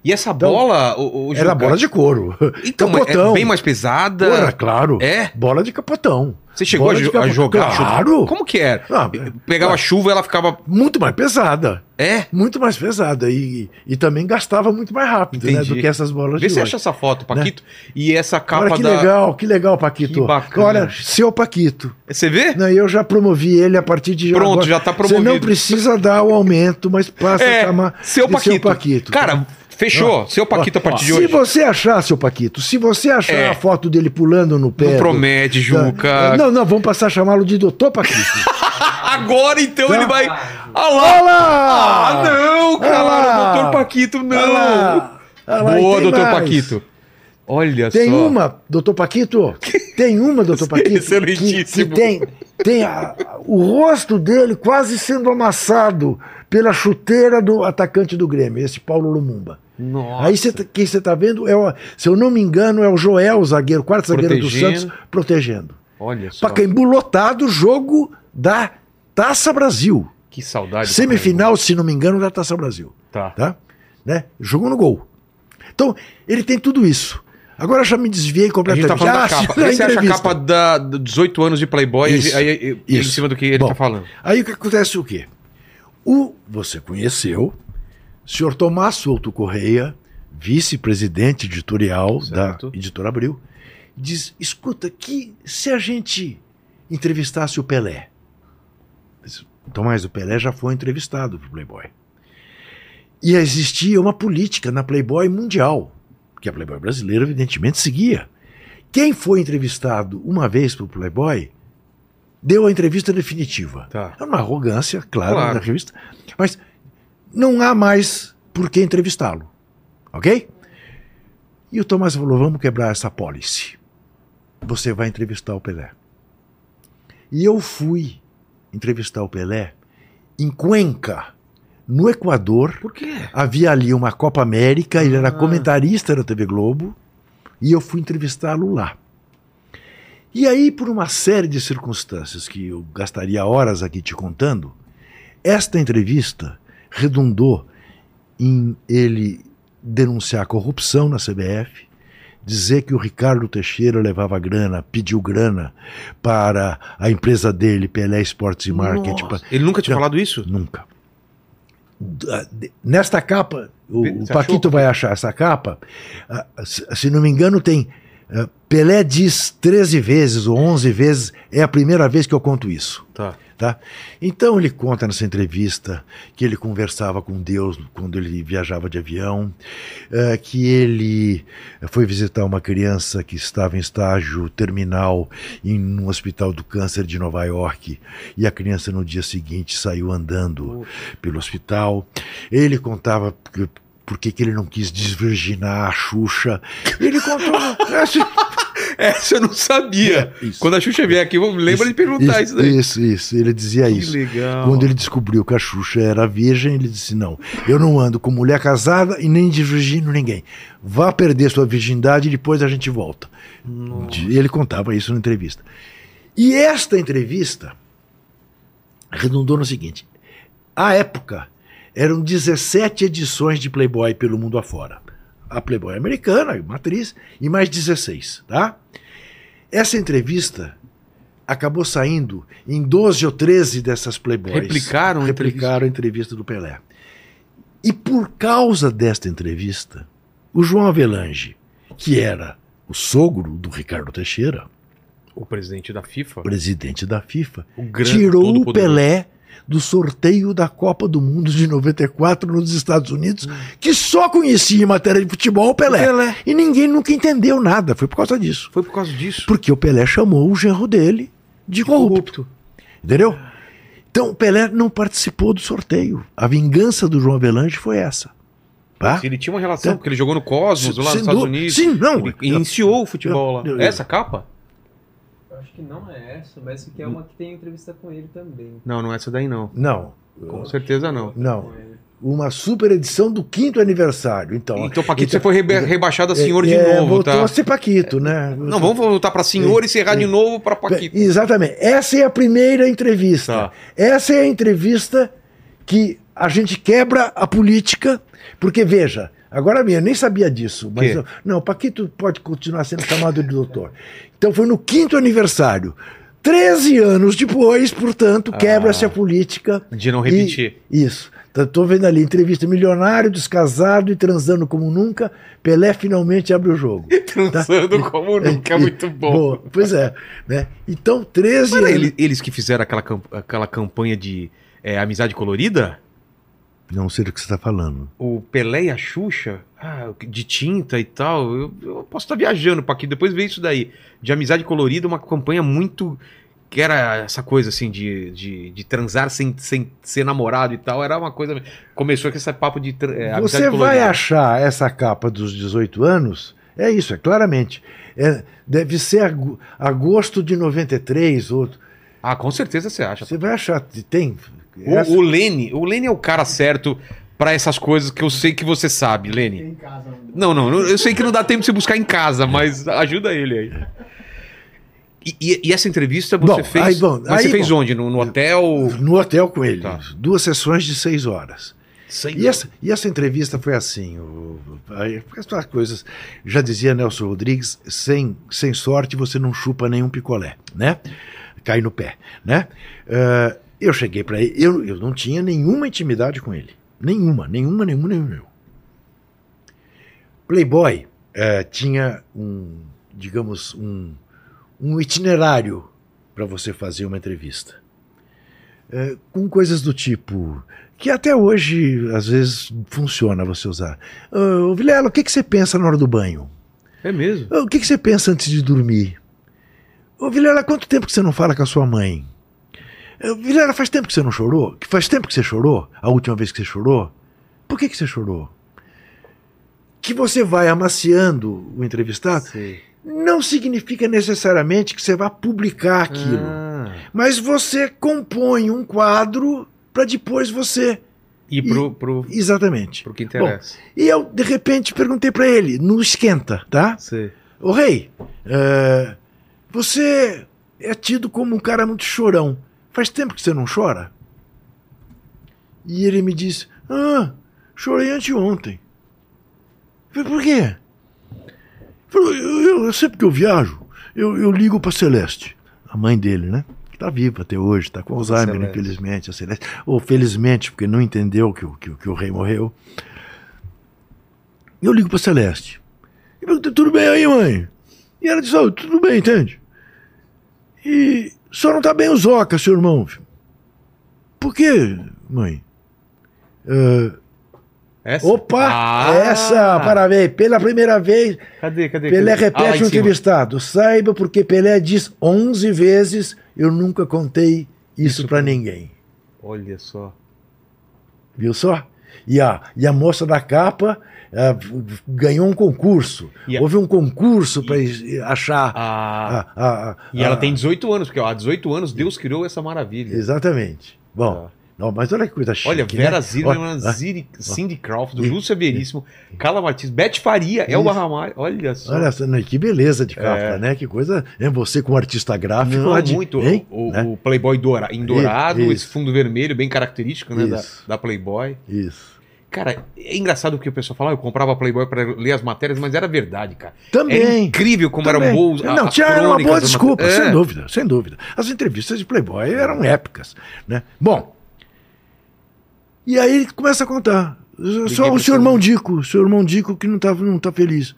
E essa Então, bola, o, o Era bola de couro. Então, mas capotão. é bem mais pesada. Porra, claro. É? Bola de capotão. Você chegou a, Bola de jo- a jogar? Claro. Como que era? Ah, Pegava ah, chuva, ela ficava. Muito mais pesada. É? Muito mais pesada. E, e também gastava muito mais rápido né, do que essas bolas Vê de se hoje. acha essa foto, Paquito. E essa capa Olha que da. legal, que legal, Paquito. Que bacana. Olha, seu Paquito. Você vê? Não, eu já promovi ele a partir de Pronto, agora. já tá Você não promovido. precisa dar o aumento, mas passa a É, chamar seu Paquito. seu Paquito. Cara, fechou. seu Paquito a partir de se hoje. você achar, seu Paquito, se você achar É. a foto dele pulando no pé. Não promete, Juca. Não, não, vamos passar a chamá-lo de doutor Paquito. Agora então Tá. ele vai. Ah lá! Olha lá! Ah, não, cara! lá! Doutor Paquito, não! Olha lá! Lá, Boa, doutor mais. Paquito. Olha Tem só. uma, doutor Paquito. Tem uma, doutor Paquito, que, que Excelentíssimo. tem, tem a- o rosto dele quase sendo amassado pela chuteira do atacante do Grêmio, esse Paulo Lumumba. Nossa. Aí cê, tá- quem você está vendo, é o, se eu não me engano, é o Joel, o zagueiro, quarto zagueiro do. Santos, protegendo. Olha só. Pacaembu lotado, jogo da Taça Brasil. Que saudade. Semifinal, se não me engano, da Taça Brasil. Tá. Tá? Né? Jogo no gol. Então, ele tem tudo isso. Agora já me desviei A gente completamente. tá falando da Ah, capa. na Aí você acha a capa da, do 18 anos de Playboy Isso, aí, aí, em isso. cima do que ele Bom, tá falando. Aí o que acontece o quê? O, você conheceu senhor Tomás Souto Correia, vice-presidente editorial Certo. da Editora Abril, diz: escuta, que se a gente entrevistasse o Pelé? O Tomás do Pelé já foi entrevistado pro Playboy. E existia uma política na Playboy mundial, que a Playboy brasileira, evidentemente, seguia. Quem foi entrevistado uma vez pro Playboy deu a entrevista definitiva. Tá. É uma arrogância, claro, Claro. da revista. Mas não há mais por que entrevistá-lo. Ok? E o Tomás falou: vamos quebrar essa policy. Você vai entrevistar o Pelé. E eu fui entrevistar o Pelé em Cuenca, no Equador. Por quê? Havia ali uma Copa América, ele era Ah. comentarista da TV Globo, e eu fui entrevistá-lo lá. E aí, por uma série de circunstâncias que eu gastaria horas aqui te contando, esta entrevista redundou em ele denunciar a corrupção na CBF, dizer que o Ricardo Teixeira levava grana, pediu grana para a empresa dele, Pelé Esportes e Marketing. Nossa. Ele nunca tinha falado isso? Nunca. Nesta capa, o, Você o achou? Paquito vai achar essa capa. ah, se não me engano, tem. Ah, Pelé diz 13 vezes ou 11 vezes, é a primeira vez que eu conto isso. Tá. Tá? Então ele conta nessa entrevista que ele conversava com Deus quando ele viajava de avião, eh, que ele foi visitar uma criança que estava em estágio terminal em um hospital do câncer de Nova York e a criança no dia seguinte saiu andando pelo hospital. Ele contava que- por que que ele não quis desvirginar a Xuxa. Ele contou. Essa eu não sabia. É, isso. Quando a Xuxa vier aqui, eu lembro de perguntar isso, daí. Isso, isso. Ele dizia Que isso. legal. Quando ele descobriu que a Xuxa era virgem, ele disse: Não, eu não ando com mulher casada e nem desvirgino ninguém. Vá perder sua virgindade e depois a gente volta. E ele contava isso na entrevista. E esta entrevista redundou no seguinte: à época, eram 17 edições de Playboy pelo mundo afora. A Playboy americana, matriz, e mais 16, tá? Essa entrevista acabou saindo em 12 ou 13 dessas Playboys. Replicaram a Replicaram a entrevista do Pelé. E por causa desta entrevista, o João Avelange, que era o sogro do Ricardo Teixeira, O presidente da FIFA. presidente da FIFA, O tirou o. Pelé do sorteio da Copa do Mundo de 94 nos Estados Unidos, que só conhecia em matéria de futebol o Pelé. Pelé. E ninguém nunca entendeu nada, foi por causa disso. Foi por causa disso. Porque o Pelé chamou o genro dele de corrupto. Entendeu? Então o Pelé não participou do sorteio. A vingança do João Avelange foi essa. Tá? Ele tinha uma relação, É. porque ele jogou no Cosmos, lá nos Estados. Unidos. Sim, não. Ele iniciou o futebol Eu- lá. eu- Essa capa? Eu acho que não é essa, mas essa aqui é uma que tem entrevista com ele também. Não, não é essa daí não. Não. Com certeza não. Não. Uma super edição do quinto aniversário. Então, Então, Paquito, então- você foi reba- rebaixado a senhor de é, novo, voltou tá? a ser Paquito, né? Não, vamos voltar pra senhor e encerrar de novo pra Paquito. Exatamente. Essa é a primeira entrevista. Tá. Essa é a entrevista que a gente quebra a política, porque veja, agora mesmo, eu nem sabia disso, mas eu- não, Paquito pode continuar sendo chamado de doutor. Então foi no quinto aniversário. 13 anos depois, portanto, quebra-se Ah. a política. De não E- repetir. isso. Estou vendo ali, entrevista milionário, descasado e transando como nunca. Pelé finalmente abre o jogo. Transando como nunca, é muito bom. Boa, Pois é. Né? Então, 13 Não era anos. ele- eles que fizeram aquela, aquela campanha de é, amizade colorida? Não sei do que você está falando. O Pelé e a Xuxa, ah, de tinta e tal. Eu, eu posso estar viajando para aqui, depois ver isso daí. De amizade colorida, uma campanha muito. Que era essa coisa assim de, de, de transar sem, sem ser namorado e tal. Era uma coisa. Começou com esse papo de. é, Você vai achar essa capa dos 18 anos, é isso, é claramente. É, deve ser ag- agosto de 93, ou Ah, com certeza você acha. você vai achar, tem. O, essa- o Lene, o Lene é o cara certo pra essas coisas que eu sei que você sabe, Lene. Em casa. Não, não, eu sei que não dá tempo de você buscar em casa, mas ajuda ele aí. E, e- e essa entrevista você Bom, fez. aí, bom, mas você aí, fez bom. onde? No, no hotel? No hotel com ele. Tá. Duas sessões de seis horas. Sei E essa, e essa entrevista foi assim: o, essas coisas. Já dizia Nelson Rodrigues: sem, sem sorte você não chupa nenhum picolé, né? Cai no pé, né? Ah, eu cheguei para ele, eu, eu não tinha nenhuma intimidade com ele. Nenhuma, nenhuma, nenhuma, nenhuma. Playboy eh, tinha um, digamos, um, um itinerário para você fazer uma entrevista. Eh, com coisas do tipo que até hoje às vezes funciona você usar. Ô, Vilela, o que, que você pensa na hora do banho? É mesmo? Ô, O que, que você pensa antes de dormir? Ô, Vilela, quanto tempo que você não fala com a sua mãe? Ô, Vilela, faz tempo que você não chorou? Que faz tempo que você chorou? A última vez que você chorou? Por que, que você chorou? Que você vai amaciando o entrevistado Sei. não significa necessariamente que você vá publicar aquilo. Ah, Mas você compõe um quadro para depois você. e pro, pro, Exatamente. pro que interessa. E eu, de repente, perguntei para ele, no esquenta, tá? Sei. Ô rei, é, você é tido como um cara muito chorão. Faz tempo que você não chora? E ele me disse: Ah, chorei anteontem. Eu Falei, por quê? Ele Falou, eu, eu- eu sempre que eu viajo, eu, eu ligo pra Celeste, a mãe dele, né? Que tá viva até hoje, tá com Alzheimer, Celeste. infelizmente, a Celeste. Ou felizmente, porque não entendeu que, o- que, que o rei morreu. E eu ligo pra Celeste. E perguntei, tudo bem aí, mãe? E ela disse, "Ah, tudo bem, entende? E só não tá bem o Zoca, seu irmão. Por quê, mãe? "Ah, Essa? opa, Ah! essa, parabéns, pela primeira vez, Cadê, cadê? Pelé cadê? Ah, repete em o entrevistado. Saiba porque Pelé diz 11 vezes, eu nunca contei isso, Isso pra ninguém. Olha só. Viu só? E a, e a moça da capa ah, ganhou um concurso. E Houve um concurso para achar. Ah, a- a- a- e ela tem 18 anos, porque ó, há 18 anos Deus criou essa maravilha. Exatamente. Bom, Tá. não, mas olha que coisa chique. Olha, Vera né? Olha, ah, Ziri- Cindy Crawford, E- Lúcia Veríssimo, Carla Martins, Beth Faria, Elba Isso. Ramalho. Olha só. Olha, só, né, que beleza de capa, É. né? Que coisa. É você como artista gráfico. Não, de- muito. hein? O, Né? o Playboy doura, em dourado, Isso. esse fundo vermelho, bem característico né, da, da Playboy. Isso. Cara, é engraçado que o pessoal fala, ah, eu comprava Playboy pra ler as matérias, mas era verdade, cara. Era Também. incrível como Também. eram boas. Não, tinha era uma boa desculpa, matérias. sem É. dúvida, sem dúvida. As entrevistas de Playboy eram épicas, né? Bom, e aí ele começa a contar. Só o seu irmão Dico, o seu irmão Dico que não tá, não tá feliz.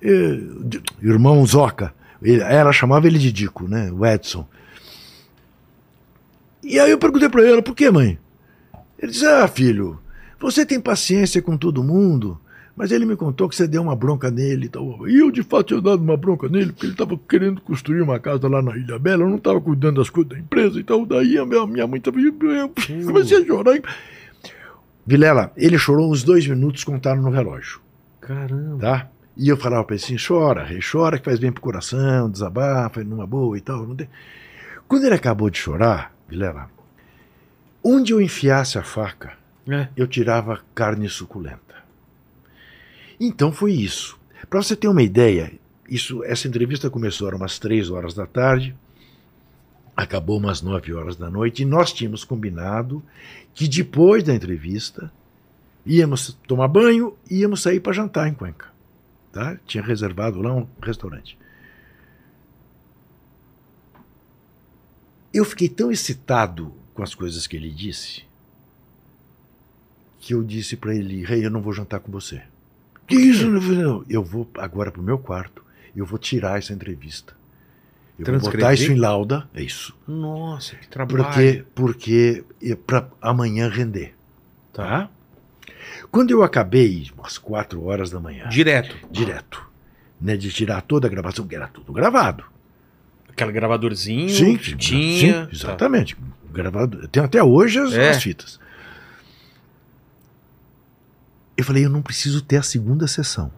É, irmão Zoca. Ela chamava ele de Dico, né? O Edson. E aí eu perguntei pra ela, por que, mãe? Ele disse, ah, filho, você tem paciência com todo mundo, mas ele me contou que você deu uma bronca nele e tal. E eu, de fato, tinha dado uma bronca nele, porque ele estava querendo construir uma casa lá na Ilha Bela, eu não estava cuidando das coisas da empresa e tal. Daí a minha, minha mãe estava... Eu comecei a chorar. Vilela, ele chorou uns dois minutos, contaram no relógio, Caramba. tá? E eu falava pra ele assim, chora, rei, chora que faz bem pro coração, desabafa, numa boa e tal. Quando ele acabou de chorar, Vilela, onde eu enfiasse a faca, É. eu tirava carne suculenta. Então foi isso. Para você ter uma ideia, isso, essa entrevista começou umas três horas da tarde, acabou umas nove horas da noite, e nós tínhamos combinado que depois da entrevista íamos tomar banho e íamos sair para jantar em Cuenca. Tá? Tinha reservado lá um restaurante. Eu fiquei tão excitado com as coisas que ele disse que eu disse para ele, rei, eu não vou jantar com você. Que isso? Eu falei, "Não, Eu vou agora pro meu quarto, eu vou tirar essa entrevista. Eu vou botar isso em lauda, é isso. Nossa, que trabalho. Porque, porque é para amanhã render. Tá? Quando eu acabei, umas quatro horas da manhã, Direto. direto, né, de tirar toda a gravação, que era tudo gravado. Aquele gravadorzinho, Sim, fitinha. sim, exatamente. Gravado. Tem até hoje as, É. as fitas. Eu falei, eu não preciso ter a segunda sessão.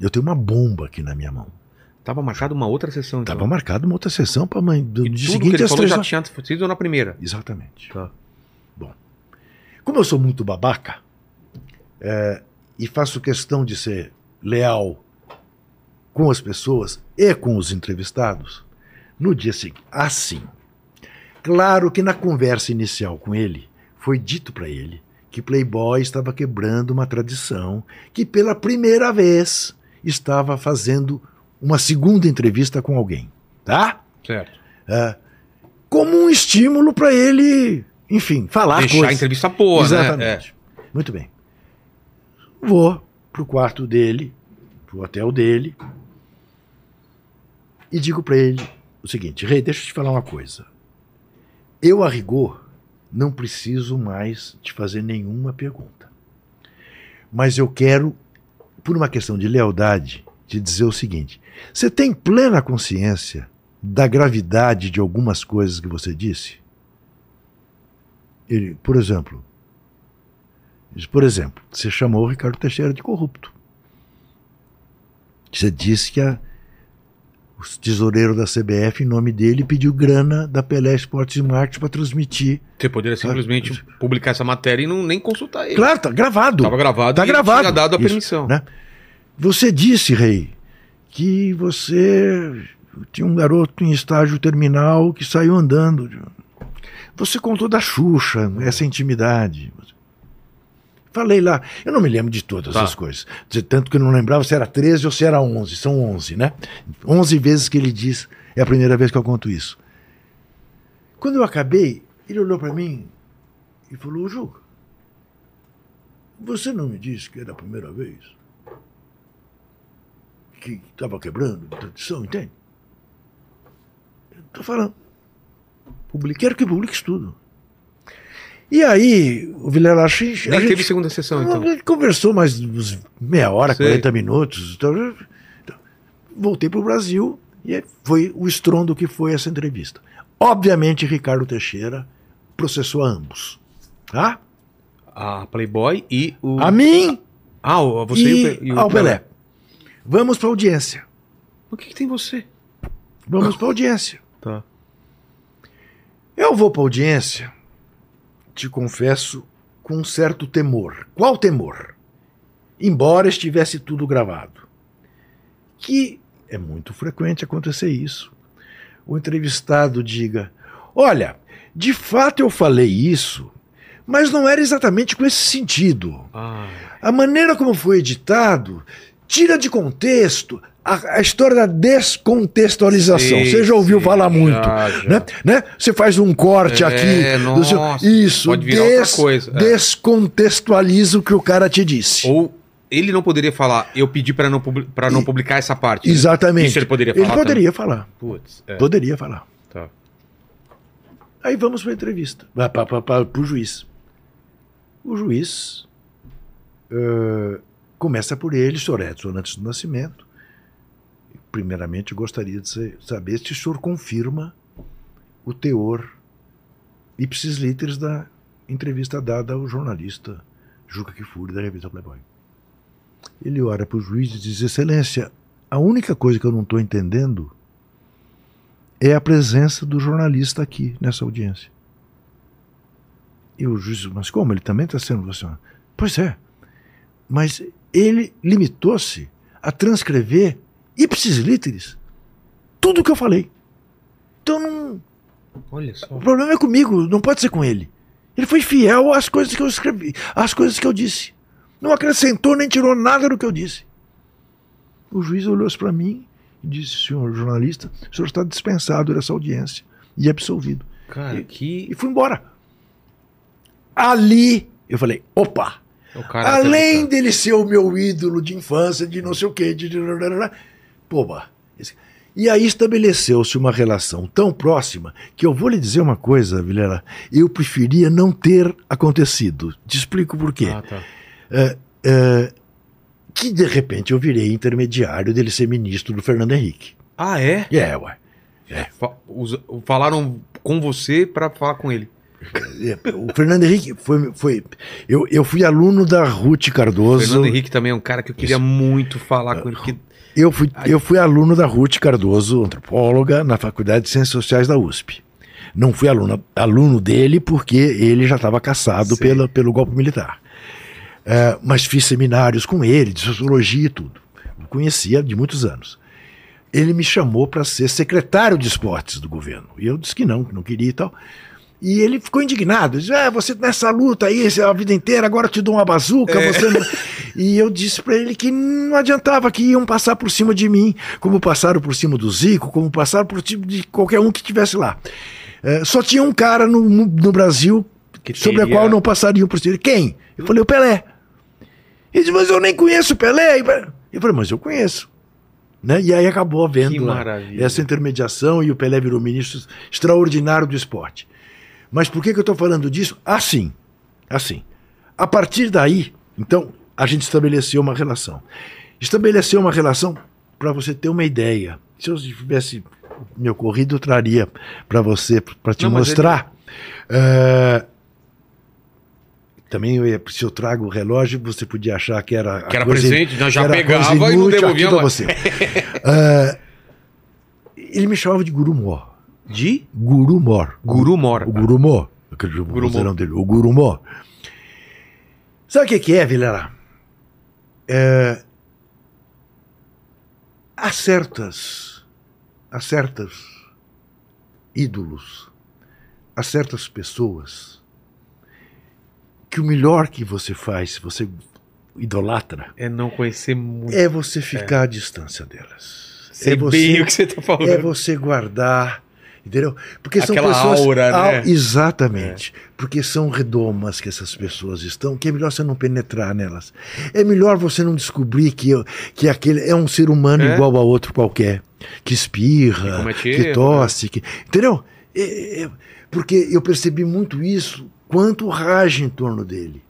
Eu tenho uma bomba aqui na minha mão. Tava marcada uma outra sessão, então. Estava marcado uma outra sessão para mãe do E tudo seguinte que ele falou já tinha sido na primeira. Exatamente. Tá. Bom, como eu sou muito babaca é, e faço questão de ser leal com as pessoas e com os entrevistados, no dia seguinte, assim. Claro que na conversa inicial com ele, foi dito para ele que Playboy estava quebrando uma tradição, que pela primeira vez estava fazendo uma segunda entrevista com alguém, tá? Certo. É, como um estímulo para ele, enfim, falar Deixar a coisas. entrevista boa, né? Exatamente. Muito bem. Vou pro quarto dele, pro hotel dele, e digo para ele o seguinte: Rei, deixa eu te falar uma coisa. Eu, a rigor, não preciso mais te fazer nenhuma pergunta. Mas eu quero, por uma questão de lealdade, te dizer o seguinte: você tem plena consciência da gravidade de algumas coisas que você disse? Ele, por exemplo, por exemplo, você chamou o Ricardo Teixeira de corrupto. Você disse que a, tesoureiro da CBF, em nome dele, pediu grana da Pelé Esportes e Marketing para transmitir. Você poderia simplesmente publicar essa matéria e não nem consultar ele. Claro, tá gravado. Tava gravado Tá gravado. tinha dado a Isso, permissão. né? Você disse, Rei, que você tinha um garoto em estágio terminal que saiu andando. Você contou da Xuxa, essa intimidade. Falei lá, eu não me lembro de todas Tá. as coisas. Tanto que eu não lembrava se era 13 ou se era 11. São 11, né? 11 vezes que ele diz, é a primeira vez que eu conto isso. Quando eu acabei, ele olhou para mim e falou: "Ô, Juca, você não me disse que era a primeira vez? Que estava quebrando a tradição, entende? Estou falando. Publique, quero que publique tudo. E aí, o Vilela a gente, Nem a teve gente- segunda sessão, então. a gente conversou mais uns meia hora, Sei. 40 minutos. Então, voltei para o Brasil e foi o estrondo que foi essa entrevista. Obviamente, Ricardo Teixeira processou a ambos. Tá? A Playboy e o. A mim Ah, você e, e, o, e o ao Pelé. Vamos para audiência. O que, que tem você? Vamos para audiência. Tá. Eu vou para audiência, te confesso, com um certo temor. Qual temor? Embora estivesse tudo gravado. Que é muito frequente acontecer isso. O entrevistado diga: Olha, de fato eu falei isso, mas não era exatamente com esse sentido. Ah, A maneira como foi editado tira de contexto a, a história da descontextualização. Sei, Você já ouviu sei, falar muito. já, já. Né? Né? Você faz um corte É, aqui. do seu- nossa, isso, pode virar outra coisa, é. descontextualiza o que o cara te disse. ou ele não poderia falar, eu pedi pra não, pra não publicar essa parte. né? Exatamente. Isso ele poderia Ele falar. poderia falar. também? Putz, é. Poderia falar. Tá. Aí vamos para a entrevista. Para o juiz. O juiz eh, começa por ele, senhor Edson Antes do Nascimento. Primeiramente, gostaria de sa- saber se o senhor confirma o teor ipsis literis da entrevista dada ao jornalista Juca Kifuri, da revista Playboy. Ele olha para o juiz e diz: Excelência, a única coisa que eu não estou entendendo é a presença do jornalista aqui nessa audiência. E o juiz, mas como? Ele também está sendo vacinado? Pois é. Mas ele limitou-se a transcrever ipsis literis tudo o que eu falei. Então não, Olha só. o problema é comigo, não pode ser com ele. Ele foi fiel às coisas que eu escrevi, às coisas que eu disse. Não acrescentou nem tirou nada do que eu disse. O juiz olhou para mim e disse: Senhor jornalista, o senhor está dispensado dessa audiência e absolvido. Cara, que. E fui embora. Ali eu falei: opa! Cara Além tá- dele ser o meu ídolo de infância, de não sei o quê, de. Esse- e aí estabeleceu-se uma relação tão próxima que eu vou lhe dizer uma coisa, Vilela. Eu preferia não ter acontecido. Te explico por quê. Ah, tá. É, que de repente eu virei intermediário dele ser ministro do Fernando Henrique. Ah, é? É, ué. Fa- usa- Falaram com você pra falar com ele. É, O Fernando Henrique foi. foi eu, eu fui aluno da Ruth Cardoso. Fernando Henrique também é um cara que eu queria muito falar com ele. Porque Eu fui, eu fui aluno da Ruth Cardoso, antropóloga, na Faculdade de Ciências Sociais da USP. Não fui aluno, aluno dele porque ele já estava caçado Sei. pela, pelo golpe militar. É, mas fiz seminários com ele, de sociologia e tudo. Eu conhecia de muitos anos. Ele me chamou para ser secretário de esportes do governo. E eu disse que não, que não queria e tal. E ele ficou indignado. Disse, ah, você nessa luta aí a vida inteira, agora eu te dou uma bazuca, você não... E eu disse para ele que não adiantava, que iam passar por cima de mim, como passaram por cima do Zico, como passaram por cima de qualquer um que estivesse lá. É, só tinha um cara no, no Brasil Que sobre teria- a qual não passariam por cima. Quem? Eu falei, o Pelé. Ele disse, mas eu nem conheço o Pelé. Eu falei, mas eu conheço. Né? E aí acabou havendo essa intermediação e o Pelé virou ministro extraordinário do esporte. Mas por que, que eu estou falando disso? Assim, assim. A partir daí, então, a gente estabeleceu uma relação. Estabeleceu uma relação, para você ter uma ideia. Se eu tivesse me ocorrido, eu traria para você, para te Não, mostrar. É, Também, eu ia- se eu trago o relógio, você podia achar que era. Que era coisa- presente, nós já pegava coisa e não inútil, devolvia mais. você. É, ele me chamava de Guru Mor. De Guru Mor. Guru Mor. O Guru Mor. Aquele Guru vozeirão Mor. dele. O Guru Mor. Sabe o que, que é, Vilela? É, há certas. Há certas ídolos. Há certas pessoas que o melhor que você faz, se você idolatra, É não conhecer muito. é você ficar à distância delas. Sei é você bem o que você tá falando. é você guardar, entendeu? Porque Aquela são pessoas aura, né? Exatamente. Porque são redomas que essas pessoas estão, que é melhor você não penetrar nelas. É melhor você não descobrir que, que aquele é um ser humano É. igual a outro qualquer, que espirra, Que comete que né? tosse, que, entendeu? É- é- porque eu percebi muito isso quanto rage em torno dele,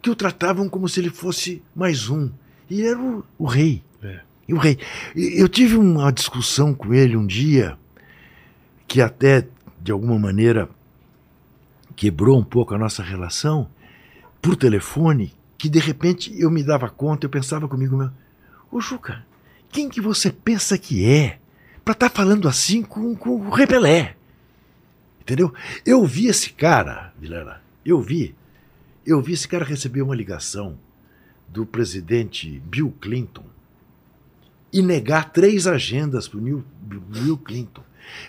que o tratavam como se ele fosse mais um. E era o, o rei. É. E o rei. Eu tive uma discussão com ele um dia que até, de alguma maneira, quebrou um pouco a nossa relação por telefone, que de repente eu me dava conta, eu pensava comigo mesmo, ô Juca, quem que você pensa que é para estar falando assim com, com o Rei Pelé? Entendeu? Eu vi esse cara, Vilela, eu vi, eu vi esse cara receber uma ligação do presidente Bill Clinton e negar três agendas para o Bill Clinton.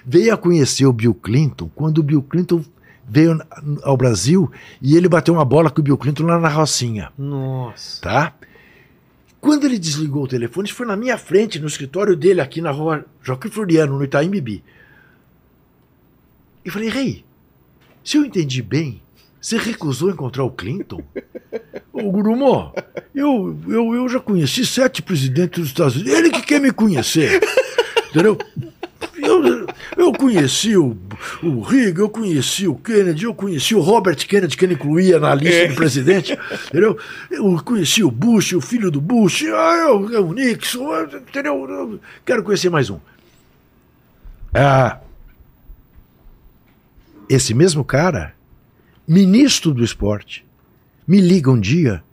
Veio a conhecer o Bill Clinton quando o Bill Clinton veio ao Brasil e ele bateu uma bola com o Bill Clinton lá na Rocinha, Nossa. tá? Quando ele desligou o telefone, isso foi na minha frente, no escritório dele, aqui na rua Joaquim Floriano, no Itaim Bibi. E falei, rei, se eu entendi bem, você recusou encontrar o Clinton? Ô, Gurumó, eu, eu, eu já conheci sete presidentes dos Estados Unidos. Ele que quer me conhecer. Entendeu? Eu, eu conheci o, o Reagan, eu conheci o Kennedy, eu conheci o Robert Kennedy, que ele incluía na lista do presidente. Entendeu? Eu conheci o Bush, o filho do Bush, ah, eu, eu, o Nixon, entendeu? Eu quero conhecer mais um. Ah, esse mesmo cara, ministro do esporte, me liga um dia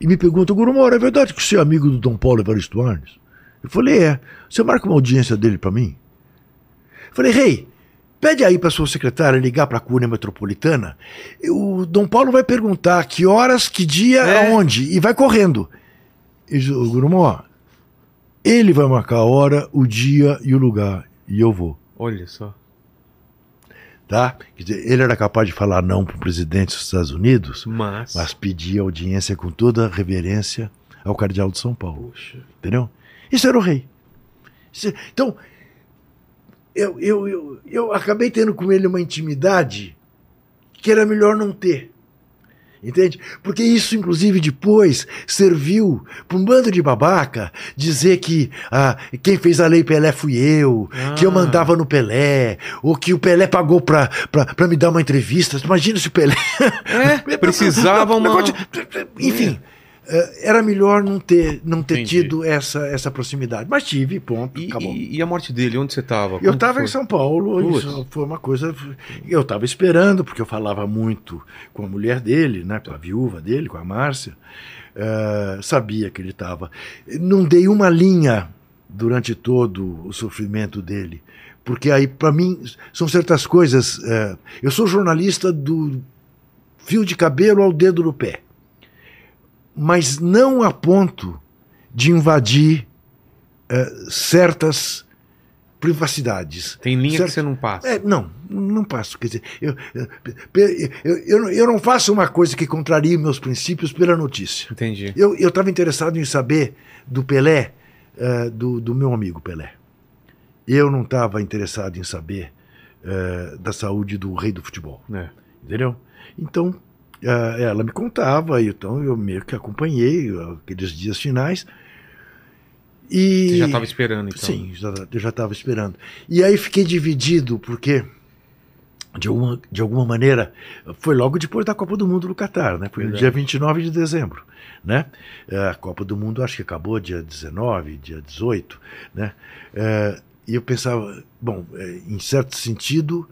e me pergunta, Gurumora, é verdade que você é amigo do Dom Paulo Evaristo Arnes? Eu falei, é. Você marca uma audiência dele para mim? Falei, rei, pede aí para sua secretária ligar para a Cunha Metropolitana. O Dom Paulo vai perguntar que horas, que dia, É. aonde, e vai correndo. E diz, "Ô, Gurumó, ele vai marcar a hora, o dia e o lugar, e eu vou Olha só. tá? Quer dizer, ele era capaz de falar não para o presidente dos Estados Unidos, Mas. mas pedia audiência com toda reverência ao cardeal de São Paulo, Poxa. entendeu? Isso era o rei. Então, eu, eu, eu, eu acabei tendo com ele uma intimidade que era melhor não ter. Entende? Porque isso, inclusive, depois serviu para um bando de babaca dizer que ah, quem fez a lei Pelé fui eu, que eu Ah. mandava no Pelé, ou que o Pelé pagou para me dar uma entrevista. Imagina se o Pelé. É, precisava uma. Enfim, era melhor não ter, não ter Entendi. tido essa, essa proximidade. Mas tive, ponto, E, acabou. e- e a morte dele, onde você tava? Eu estava em São Paulo, isso foi uma coisa. Eu estava esperando, porque eu falava muito com a mulher dele, né, com a viúva dele, com a Márcia. Eh, sabia que ele estava. Não dei uma linha durante todo o sofrimento dele. Porque aí, para mim, são certas coisas. é, eu sou jornalista do fio de cabelo ao dedo do pé. Mas não a ponto de invadir é, certas privacidades. Tem linha Certo. que você não passa. É, não, não passo. Quer dizer, eu, eu, eu, eu, não faço uma coisa que contrarie meus princípios pela notícia. Entendi. Eu estava interessado em saber do Pelé, eh, do, do meu amigo Pelé. Eu não estava interessado em saber eh, da saúde do rei do futebol, É. entendeu? Então, ela me contava, então eu meio que acompanhei aqueles dias finais. E... Você já estava esperando, então. Sim, já- eu já estava esperando. E aí fiquei dividido, porque, de alguma, de alguma maneira, foi logo depois da Copa do Mundo no Catar, né? Foi no Verdade. dia 29 de dezembro, né? Eh, A Copa do Mundo acho que acabou dia 19, dia 18, né? Eh, E eu pensava, bom, eh, em certo sentido,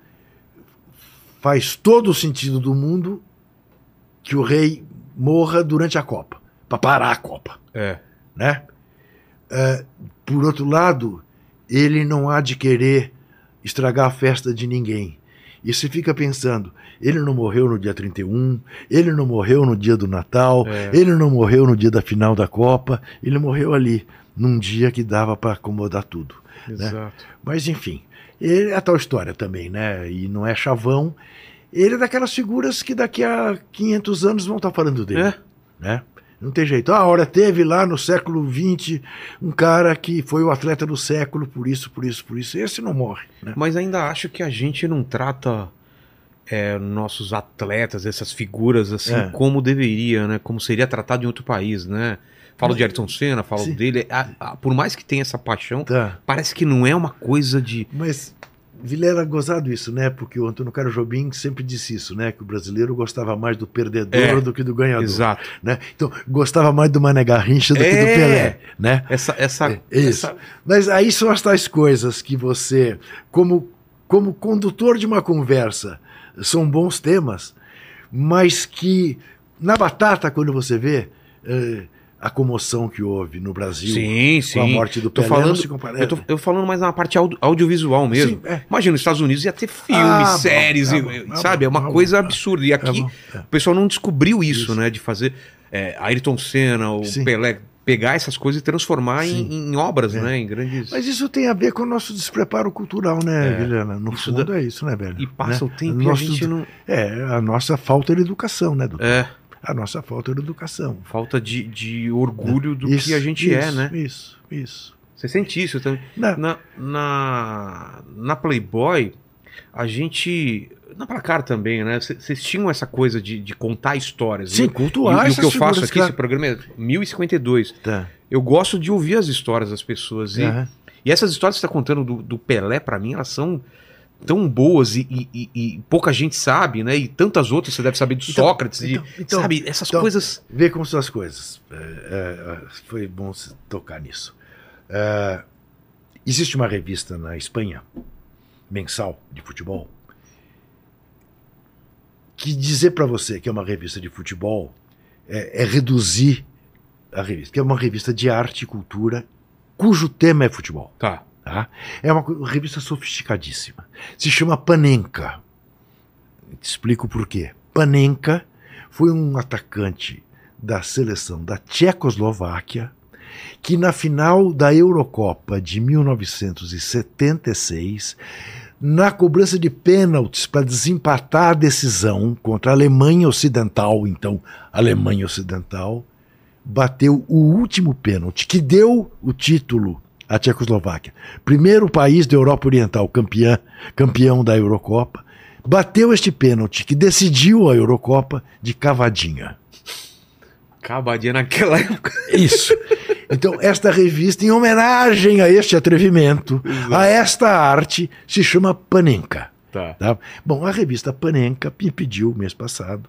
faz todo o sentido do mundo que o rei morra durante a Copa, para parar a Copa É. né? É, por outro lado, ele não há de querer estragar a festa de ninguém. E você fica pensando, ele não morreu no dia 31, ele não morreu no dia do Natal, É. ele não morreu no dia da final da Copa, ele morreu ali, num dia que dava para acomodar tudo. Exato. Mas enfim, é a tal história também, né? E não é chavão. Ele é daquelas figuras que daqui a 500 anos vão estar falando dele É. né? Não tem jeito. Ah, ora, teve lá no século XX um cara que foi o atleta do século, por isso, por isso, por isso. Esse não morre. Né? Mas ainda acho que a gente não trata é, nossos atletas, essas figuras, assim, É. como deveria, né? Como seria tratado em outro país, né? Falo de Ayrton Senna, falo Sim. dele. A- a- por mais que tenha essa paixão, Tá. parece que não é uma coisa de. Mas Vilela gozado isso, né? Porque o Antônio Carlos Jobim sempre disse isso, né? Que o brasileiro gostava mais do perdedor É. do que do ganhador. Exato. Né? Então, gostava mais do Mané Garrincha do que do É. Pelé, né? Essa. essa, É, isso. essa- Mas aí são as tais coisas que você, como, como condutor de uma conversa, são bons temas, mas que na batata, quando você vê eh, a comoção que houve no Brasil Sim, com a sim. morte do Tô Pelé, falando- não se compara. Eu tô, eu falando mais na parte audio- audiovisual mesmo. Sim, é. Imagina, nos Estados Unidos ia ter filmes, Ah, séries, tá e- tá sabe? é uma bom, coisa absurda. E É aqui é. o pessoal não descobriu isso, Isso. né? De fazer é, Ayrton Senna, o Sim. Pelé, pegar essas coisas e transformar Sim. em, em obras, É. né? Em grandes. Mas isso tem a ver com o nosso despreparo cultural, né, É. No Isso fundo da- é isso, né, velho? E passa Né? o tempo e a Nosso- gente não. É, a nossa falta de educação, né, doutor? É, A nossa falta de educação. falta de, de orgulho do Isso, que a gente é, isso, né? Isso, isso. Você sente isso também. Na, na, na Playboy, a gente. Na Placar também, né? Vocês tinham essa coisa de, de contar histórias. Sim, cultuar E, e o que eu faço aqui, claro. esse programa é 1052. Tá. Eu gosto de ouvir as histórias das pessoas. E, Aham. e essas histórias que você está contando do, do Pelé, pra mim, elas são tão boas e, e- e- e pouca gente sabe, né? E tantas outras você deve saber de Então, Sócrates, então, então, sabe? Essas então, coisas. Vê como são as coisas. É, é, foi bom se tocar nisso. É, existe uma revista na Espanha, mensal, de futebol, que dizer para você que é uma revista de futebol é, é reduzir a revista, que é uma revista de arte e cultura cujo tema é futebol. Tá. Tá? É uma revista sofisticadíssima. Se chama Panenka. Te explico por quê. Panenka foi um atacante da seleção da Tchecoslováquia que na final da Eurocopa de 1976, na cobrança de pênaltis para desempatar a decisão contra a Alemanha Ocidental, então Alemanha Ocidental, bateu o último pênalti que deu o título à Tchecoslováquia. Primeiro país da Europa Oriental campeã, campeão da Eurocopa, bateu este pênalti que decidiu a Eurocopa de cavadinha. Cabadia naquela época. Isso. Então, esta revista, em homenagem a este atrevimento, a esta arte, se chama Panenka. Tá. Tá? Bom, a revista Panenka me pediu, mês passado,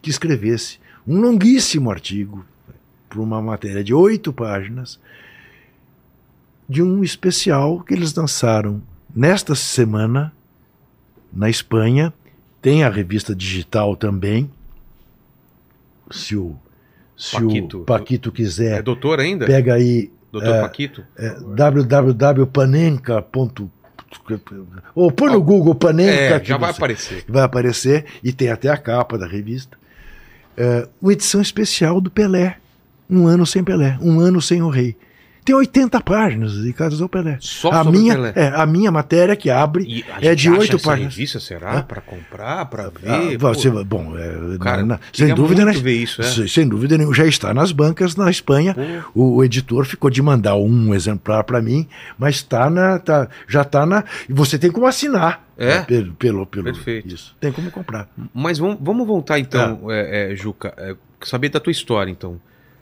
que escrevesse um longuíssimo artigo para uma matéria de oito páginas de um especial que eles lançaram nesta semana na Espanha. Tem a revista digital também. Se o, se Paquito. o Paquito quiser, É doutor ainda? pega aí Doutor Paquito? É, www.panenka.com ou põe no Google Panenka. É, já vai você- aparecer. Vai aparecer e tem até a capa da revista. É, uma edição especial do Pelé. Um ano sem Pelé, um ano sem o rei. Tem 80 páginas dedicadas ao Pelé. Só a minha, Pelé. É, a minha matéria que abre é de oito páginas. revista, será? Pra comprar, pra Ah, ver? Pô, você- bom, é, Cara, na- sem dúvida, né? isso, é. Sem, dúvida nenhuma, já está nas bancas na Espanha. O, o editor ficou de mandar um exemplar para mim, mas está na, tá, já está na. E você tem como assinar. É? né, Pelo, pelo, pelo- Perfeito. Isso. Tem como comprar. Mas vamos, vamos voltar então, Ah. é, é, Juca, é, saber da tua história então.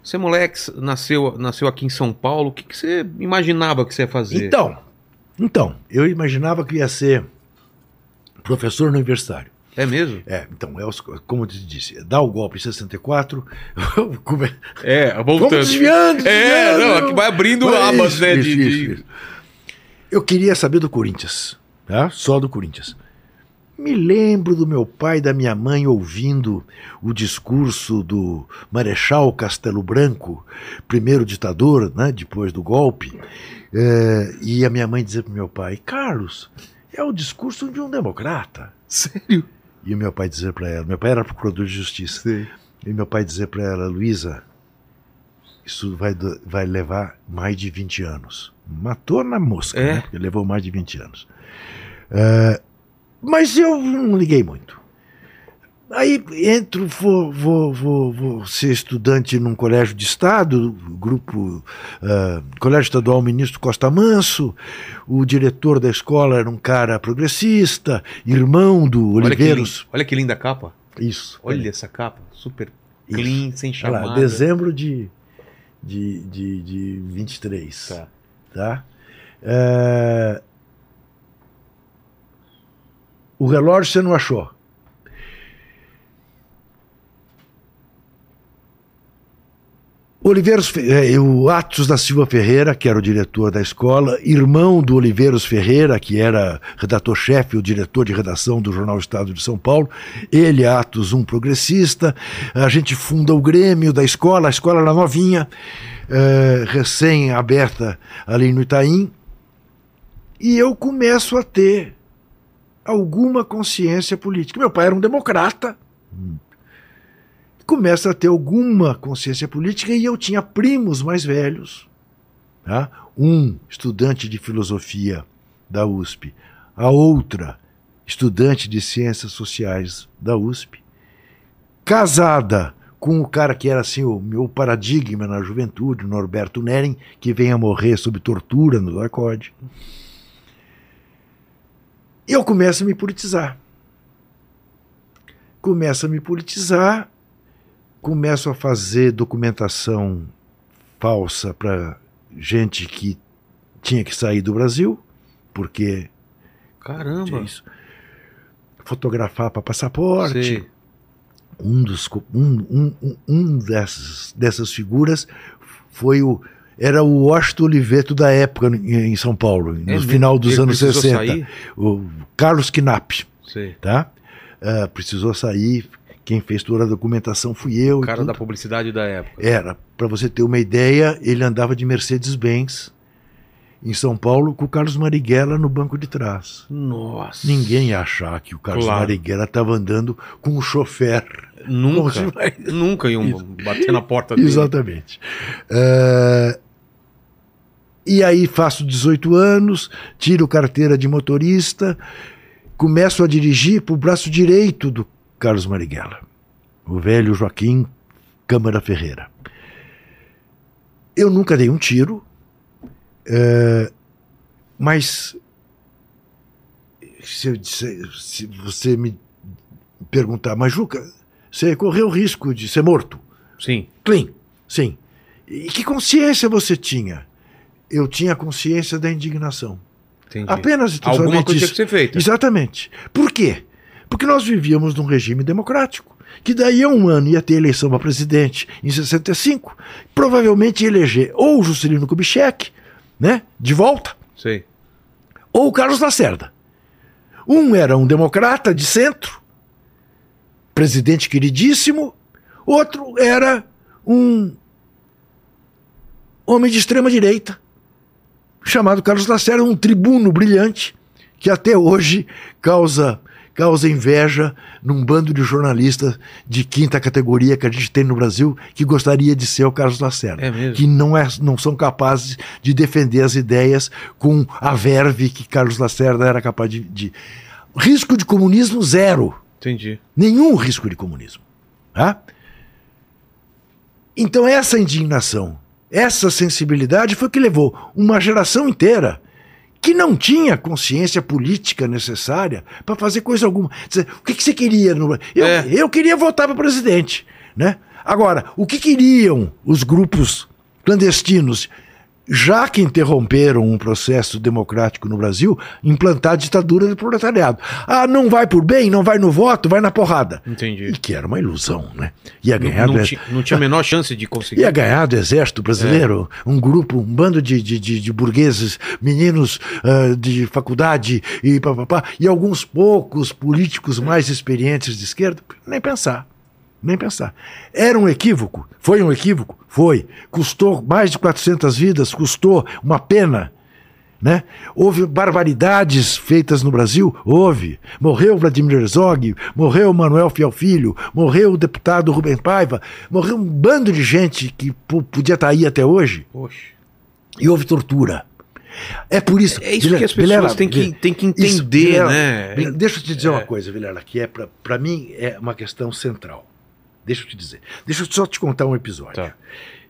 Você, moleque, nasceu, nasceu aqui em São Paulo, o que, que você imaginava que você ia fazer? Então, então, eu imaginava que ia ser professor universitário. É mesmo? É, então, é como eu te disse, dá o golpe em 64. come- É, Vamos voltando. desviando, É, desviando. não, aqui vai abrindo Mas abas, isso, né? isso, de- isso, de-. Eu queria saber do Corinthians, tá? só do Corinthians. Me lembro do meu pai e da minha mãe ouvindo o discurso do Marechal Castelo Branco, primeiro ditador, né, depois do golpe, é, e a minha mãe dizer para meu pai: Carlos, é o discurso de um democrata. Sério? E o meu pai dizer para ela: meu pai era procurador de justiça. E meu pai dizer para ela, Luísa, isso vai, vai levar mais de 20 anos. Matou na mosca, É? né? Porque levou mais de 20 anos. É, mas eu não liguei muito. Aí entro, vou, vou, vou, vou ser estudante num colégio de Estado, grupo ah, Colégio Estadual Ministro Costa Manso. O diretor da escola era um cara progressista, irmão do Olha que, Oliveiros. olha que linda capa. Isso. Olha essa capa, super Isso. clean, sem Olha lá, chamada. dezembro de, de, de, de 23. Tá. Tá? É, O relógio você não achou. Oliveiros, é, o Atos da Silva Ferreira, que era o diretor da escola, irmão do Oliveiros Ferreira, que era redator-chefe, o diretor de redação do Jornal Estado de São Paulo. Ele, Atos, um progressista. A gente funda o Grêmio da escola, a escola era novinha, é, recém-aberta ali no Itaim. E eu começo a ter alguma consciência política. Meu pai era um democrata, começa a ter alguma consciência política e eu tinha primos mais velhos. Tá? Um estudante de filosofia da USP, a outra estudante de ciências sociais da USP, casada com o cara que era assim o meu paradigma na juventude, Norberto Nering, que vem a morrer sob tortura no Darcode. Eu começo a me politizar. Começo a me politizar começo a fazer documentação falsa para gente que tinha que sair do Brasil, porque Caramba. isso. Fotografar para passaporte. Sei. Um, dos, um, um, um dessas, dessas figuras foi o. Era o Washington Oliveto da época em São Paulo, no mesmo? final dos Ele anos precisou 60. sair? O Carlos Knapp Sei. tá? Ah, precisou sair. Quem fez toda a documentação fui eu. O cara da publicidade da época. Era, para você ter uma ideia, ele andava de Mercedes-Benz em São Paulo com o Carlos Marighella no banco de trás. Nossa. Ninguém ia achar que o Carlos Claro. Marighella estava andando com um chofer. Nunca. vai- Nunca iam bater na porta dele. Exatamente. Ah, e aí faço 18 anos, tiro carteira de motorista, começo a dirigir para o braço direito do Carlos Marighella, o velho Joaquim Câmara Ferreira. Eu nunca dei um tiro, eh, mas se, disser- se você me perguntar, mas Juca, você correu o risco de ser morto? Sim. Clean, sim. E que consciência você tinha? Eu tinha consciência da indignação. Entendi. Apenas e Alguma coisa tinha que ser feita. Exatamente. Por quê? Porque nós vivíamos num regime democrático, que daí a um ano ia ter eleição para presidente em 65, provavelmente ia eleger ou o Juscelino Kubitschek, né, de volta, Sei. ou o Carlos Lacerda. Um era um democrata de centro, presidente queridíssimo, outro era um homem de extrema direita, chamado Carlos Lacerda, um tribuno brilhante, que até hoje causa causa inveja num bando de jornalistas de quinta categoria que a gente tem no Brasil que gostaria de ser o Carlos Lacerda. É mesmo? Que não, é, não são capazes de defender as ideias com a verve que Carlos Lacerda era capaz de. de... Risco de comunismo zero. Entendi. Nenhum risco de comunismo. Tá? Então, essa indignação, essa sensibilidade foi que levou uma geração inteira que não tinha consciência política necessária para fazer coisa alguma. O que, que você queria? No... Eu, É. eu queria votar para presidente. Né? Agora, o que queriam os grupos clandestinos? Já que interromperam um processo democrático no Brasil, implantar a ditadura do proletariado. Ah, não vai por bem, não vai no voto, vai na porrada. Entendi. E que era uma ilusão, né? Ia ganhar Não, não, ti- não tinha a menor chance de conseguir. Ia ganhar do exército brasileiro um grupo, um bando de, de, de, de burgueses, meninos ah, de faculdade e papapá, e alguns poucos políticos mais experientes de esquerda, nem pensar. Nem pensar. Era um equívoco? Foi um equívoco? Foi. Custou mais de 400 vidas, custou uma pena. Né? Houve barbaridades feitas no Brasil? Houve. Morreu Vladimir Herzog, morreu Manuel Fiel Filho, morreu o deputado Rubem Paiva, morreu um bando de gente que po- podia estar aí até hoje. Poxa. E houve tortura. É por isso. É isso Vilela- que as pessoas Vilela, têm que, têm que isso, entender, Vilela, né? Deixa eu te dizer É. uma coisa, Vilela, que é para mim é uma questão central. Deixa eu te dizer. Deixa eu só te contar um episódio. Tá.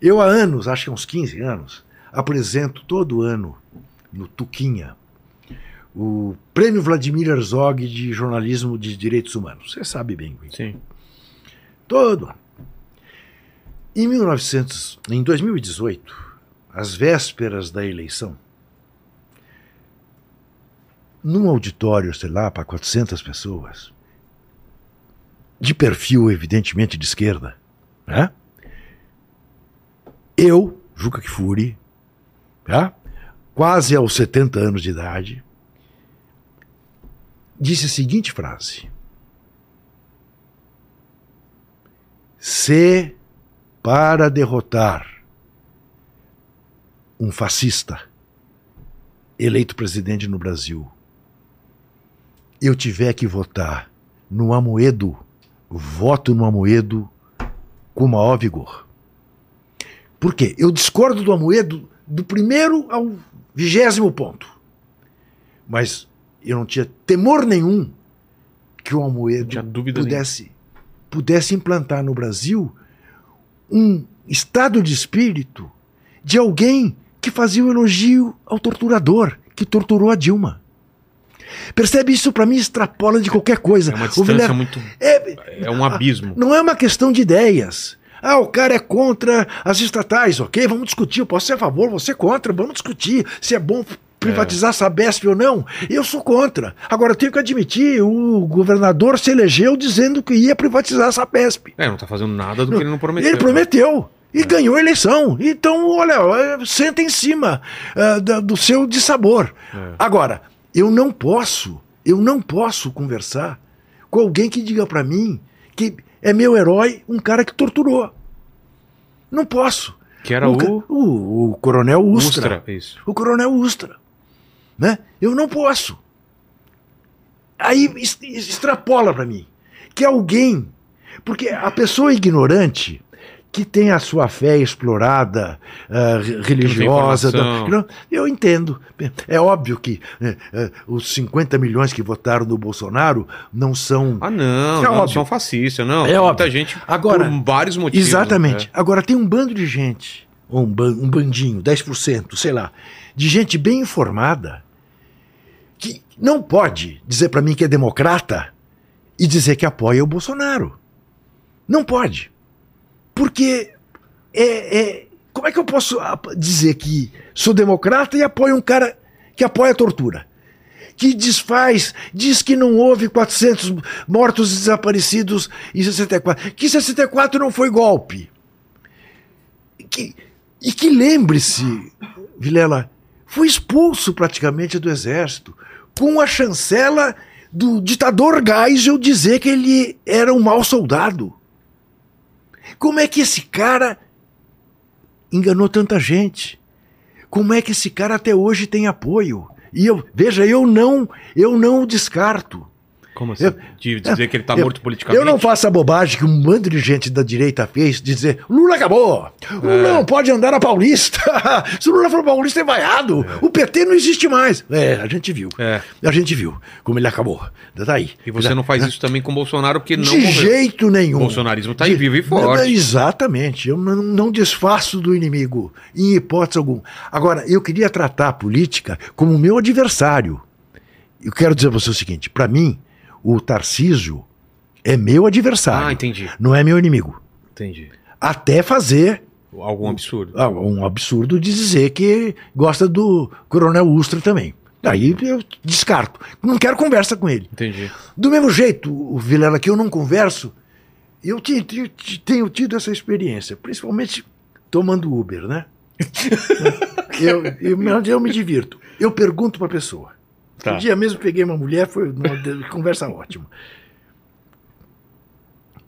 Eu há anos, acho que há uns 15 anos, apresento todo ano no Tuquinha o Prêmio Vladimir Herzog de Jornalismo de Direitos Humanos. Você sabe bem, Gui. Sim. Todo ano. Em 1900, em 2018, às vésperas da eleição, num auditório, sei lá, para 400 pessoas, de perfil evidentemente de esquerda, né? Eu, Juca Kfouri, tá? quase aos 70 anos de idade, disse a seguinte frase: Se para derrotar um fascista eleito presidente no Brasil, eu tiver que votar no Amoedo, voto no Amoedo com o maior vigor. Por quê? Eu discordo do Amoedo do primeiro ao vigésimo ponto. Mas eu não tinha temor nenhum que o dúvida pudesse, pudesse implantar no Brasil um estado de espírito de alguém que fazia um elogio ao torturador que torturou a Dilma. Percebe isso para mim extrapola de qualquer coisa. É uma distância muito. é, É um abismo. não é uma questão de ideias. Ah, o cara é contra as estatais, ok? Vamos discutir. Eu posso ser a favor, você contra. Vamos discutir se é bom privatizar a Sabesp ou não. Eu sou contra. Agora, eu tenho que admitir, o governador se elegeu dizendo que ia privatizar a Sabesp. É, não tá fazendo nada do que ele não prometeu. Ele prometeu. E ganhou a eleição. Então, olha, eh, senta em cima da- do seu dissabor. É. Agora, eu não posso, eu não posso conversar com alguém que diga pra mim que é meu herói um cara que torturou. Não posso. Que era o. o, o coronel Ustra. Ustra. O coronel Ustra. Né? Eu não posso. Aí extrapola para mim que alguém, porque a pessoa ignorante que tem a sua fé explorada, re- religiosa, não- eu entendo. É óbvio que eh, eh, os 50 milhões que votaram no Bolsonaro não são Ah, não, É não óbvio. são fascistas, não. É Tem Muita óbvio. gente Agora, por vários motivos. Exatamente. né? Agora tem um bando de gente, ou um, ban- um bandinho, 10%, sei lá, de gente bem informada que não pode dizer para mim que é democrata e dizer que apoia o Bolsonaro. Não pode. Porque é, é- como é que eu posso dizer que sou democrata e apoio um cara que apoia a tortura? Que desfaz, diz que não houve 400 mortos e desaparecidos em 64. Que 64 não foi golpe. Que- e que lembre-se, Vilela, foi expulso praticamente do exército, com a chancela do ditador Geisel dizer que ele era um mau soldado. Como é que esse cara enganou tanta gente. Como é que esse cara até hoje tem apoio? E eu, veja, eu não, eu não o descarto. Como assim? Eu- de dizer que ele tá eu- morto politicamente? Eu não faço a bobagem que um bando de gente da direita fez de dizer Lula acabou, Lula É. não pode andar na Paulista. Se o Lula for Paulista é vaiado. O PT não existe mais. É, a gente viu. É. A gente viu como ele acabou. Tá aí. E você não faz isso também com o Bolsonaro porque não de morreu. jeito nenhum. O bolsonarismo tá aí De- vivo e forte. Exatamente. Eu não, não desfaço do inimigo, em hipótese alguma. Agora, eu queria tratar a política como meu adversário. Eu quero dizer a você o seguinte: para mim, o Tarcísio é meu adversário. Ah, entendi. Não é meu inimigo. Entendi. Até fazer Algum absurdo. ah, um absurdo de dizer que gosta do Coronel Ustra também. Aí eu descarto. Não quero conversa com ele. Entendi. Do mesmo jeito, o Vilela, que eu não converso, eu tenho tido essa experiência, principalmente tomando Uber, né? eu, eu, eu me divirto. Eu pergunto para a pessoa. Tá. Um dia mesmo peguei uma mulher, foi uma conversa ótima.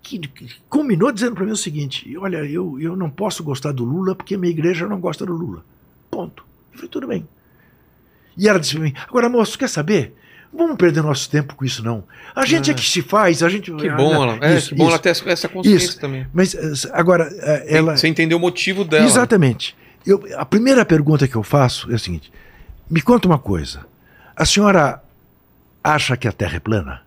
Que, que combinou dizendo para mim o seguinte: olha, eu, eu não posso gostar do Lula porque minha igreja não gosta do Lula. Ponto. Eu falei, tudo bem. E ela disse para mim: agora, moço, quer saber? Vamos perder nosso tempo com isso, não. A gente é, Ah. que se faz, a gente. Que bom ela. É, Isso, que bom isso. ela ter essa- consciência Isso. também. Mas eh, agora, eh, ela. Você entendeu o motivo dela. Exatamente. Eu, a primeira pergunta que eu faço é a seguinte: me conta uma coisa. A senhora acha que a Terra é plana?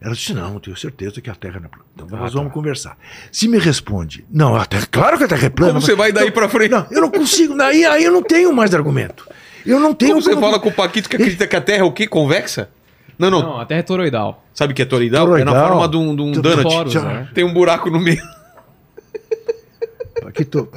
Ela disse: não, tenho certeza que a Terra não é plana. Então Ah, nós tá. vamos conversar. Se me responde: não, a terra, claro que a Terra é plana. Como mas- você vai daí pra frente? Não, eu não consigo. Daí aí eu não tenho mais argumento. Eu não tenho. Como você como- fala com o Paquito que acredita que a Terra é o quê? Convexa? Não, não. Não, a Terra é toroidal. Sabe o que é toroidal? É na Toroidal. forma de um, de um donut. poros, Já- né? Tem um buraco no meio. Paquito,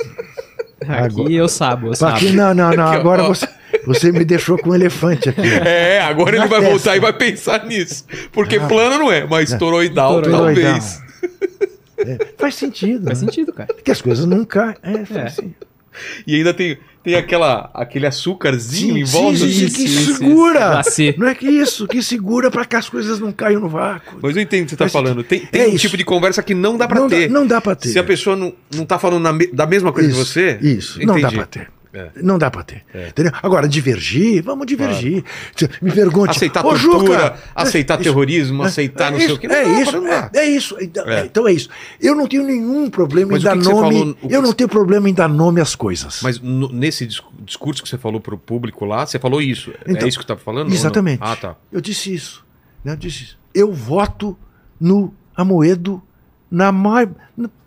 Aqui Agora- eu sabo, eu sabo. Paquito, não, não, não. Aqui, Agora ó. você, você me deixou com um elefante aqui. ó. É, agora Na ele vai testa. voltar e vai pensar nisso. Porque Ah. plana não é, mas toroidal, Toroidal. talvez. É, faz sentido. Faz né? sentido, cara. Porque as coisas não caem. É, faz É. sentido. E ainda tem, tem aquela, aquele açúcarzinho Sim, em volta. sim, sim, assim. que isso, segura. Glacê. Não é que isso, que segura para que as coisas não caiam no vácuo. Mas eu entendo o que você tá falando. Tem, tem É um isso. tipo de conversa que não dá pra não, ter. Dá, não dá para ter. Se a pessoa não, não tá falando na da mesma coisa isso, que você. Isso, não dá entendi. para ter. É. Não dá para ter. É. Entendeu? Agora, divergir, vamos divergir. Você Me pergunte. Aceitar "Ô, tortura, Juca, aceitar isso- terrorismo, é- aceitar é não sei isso, o que. Não É isso, não dá. é, é isso. Então É. é. então é isso. Eu não tenho nenhum problema Mas em o dar que nome. falou- o que eu não tenho problema em dar nome às coisas. Mas no- nesse dis- discurso que você falou pro público lá, você falou isso. Então, é isso que você tá falando? Exatamente. Ah, tá. Eu disse isso. né? Eu disse isso. Eu voto no Amoedo na mais.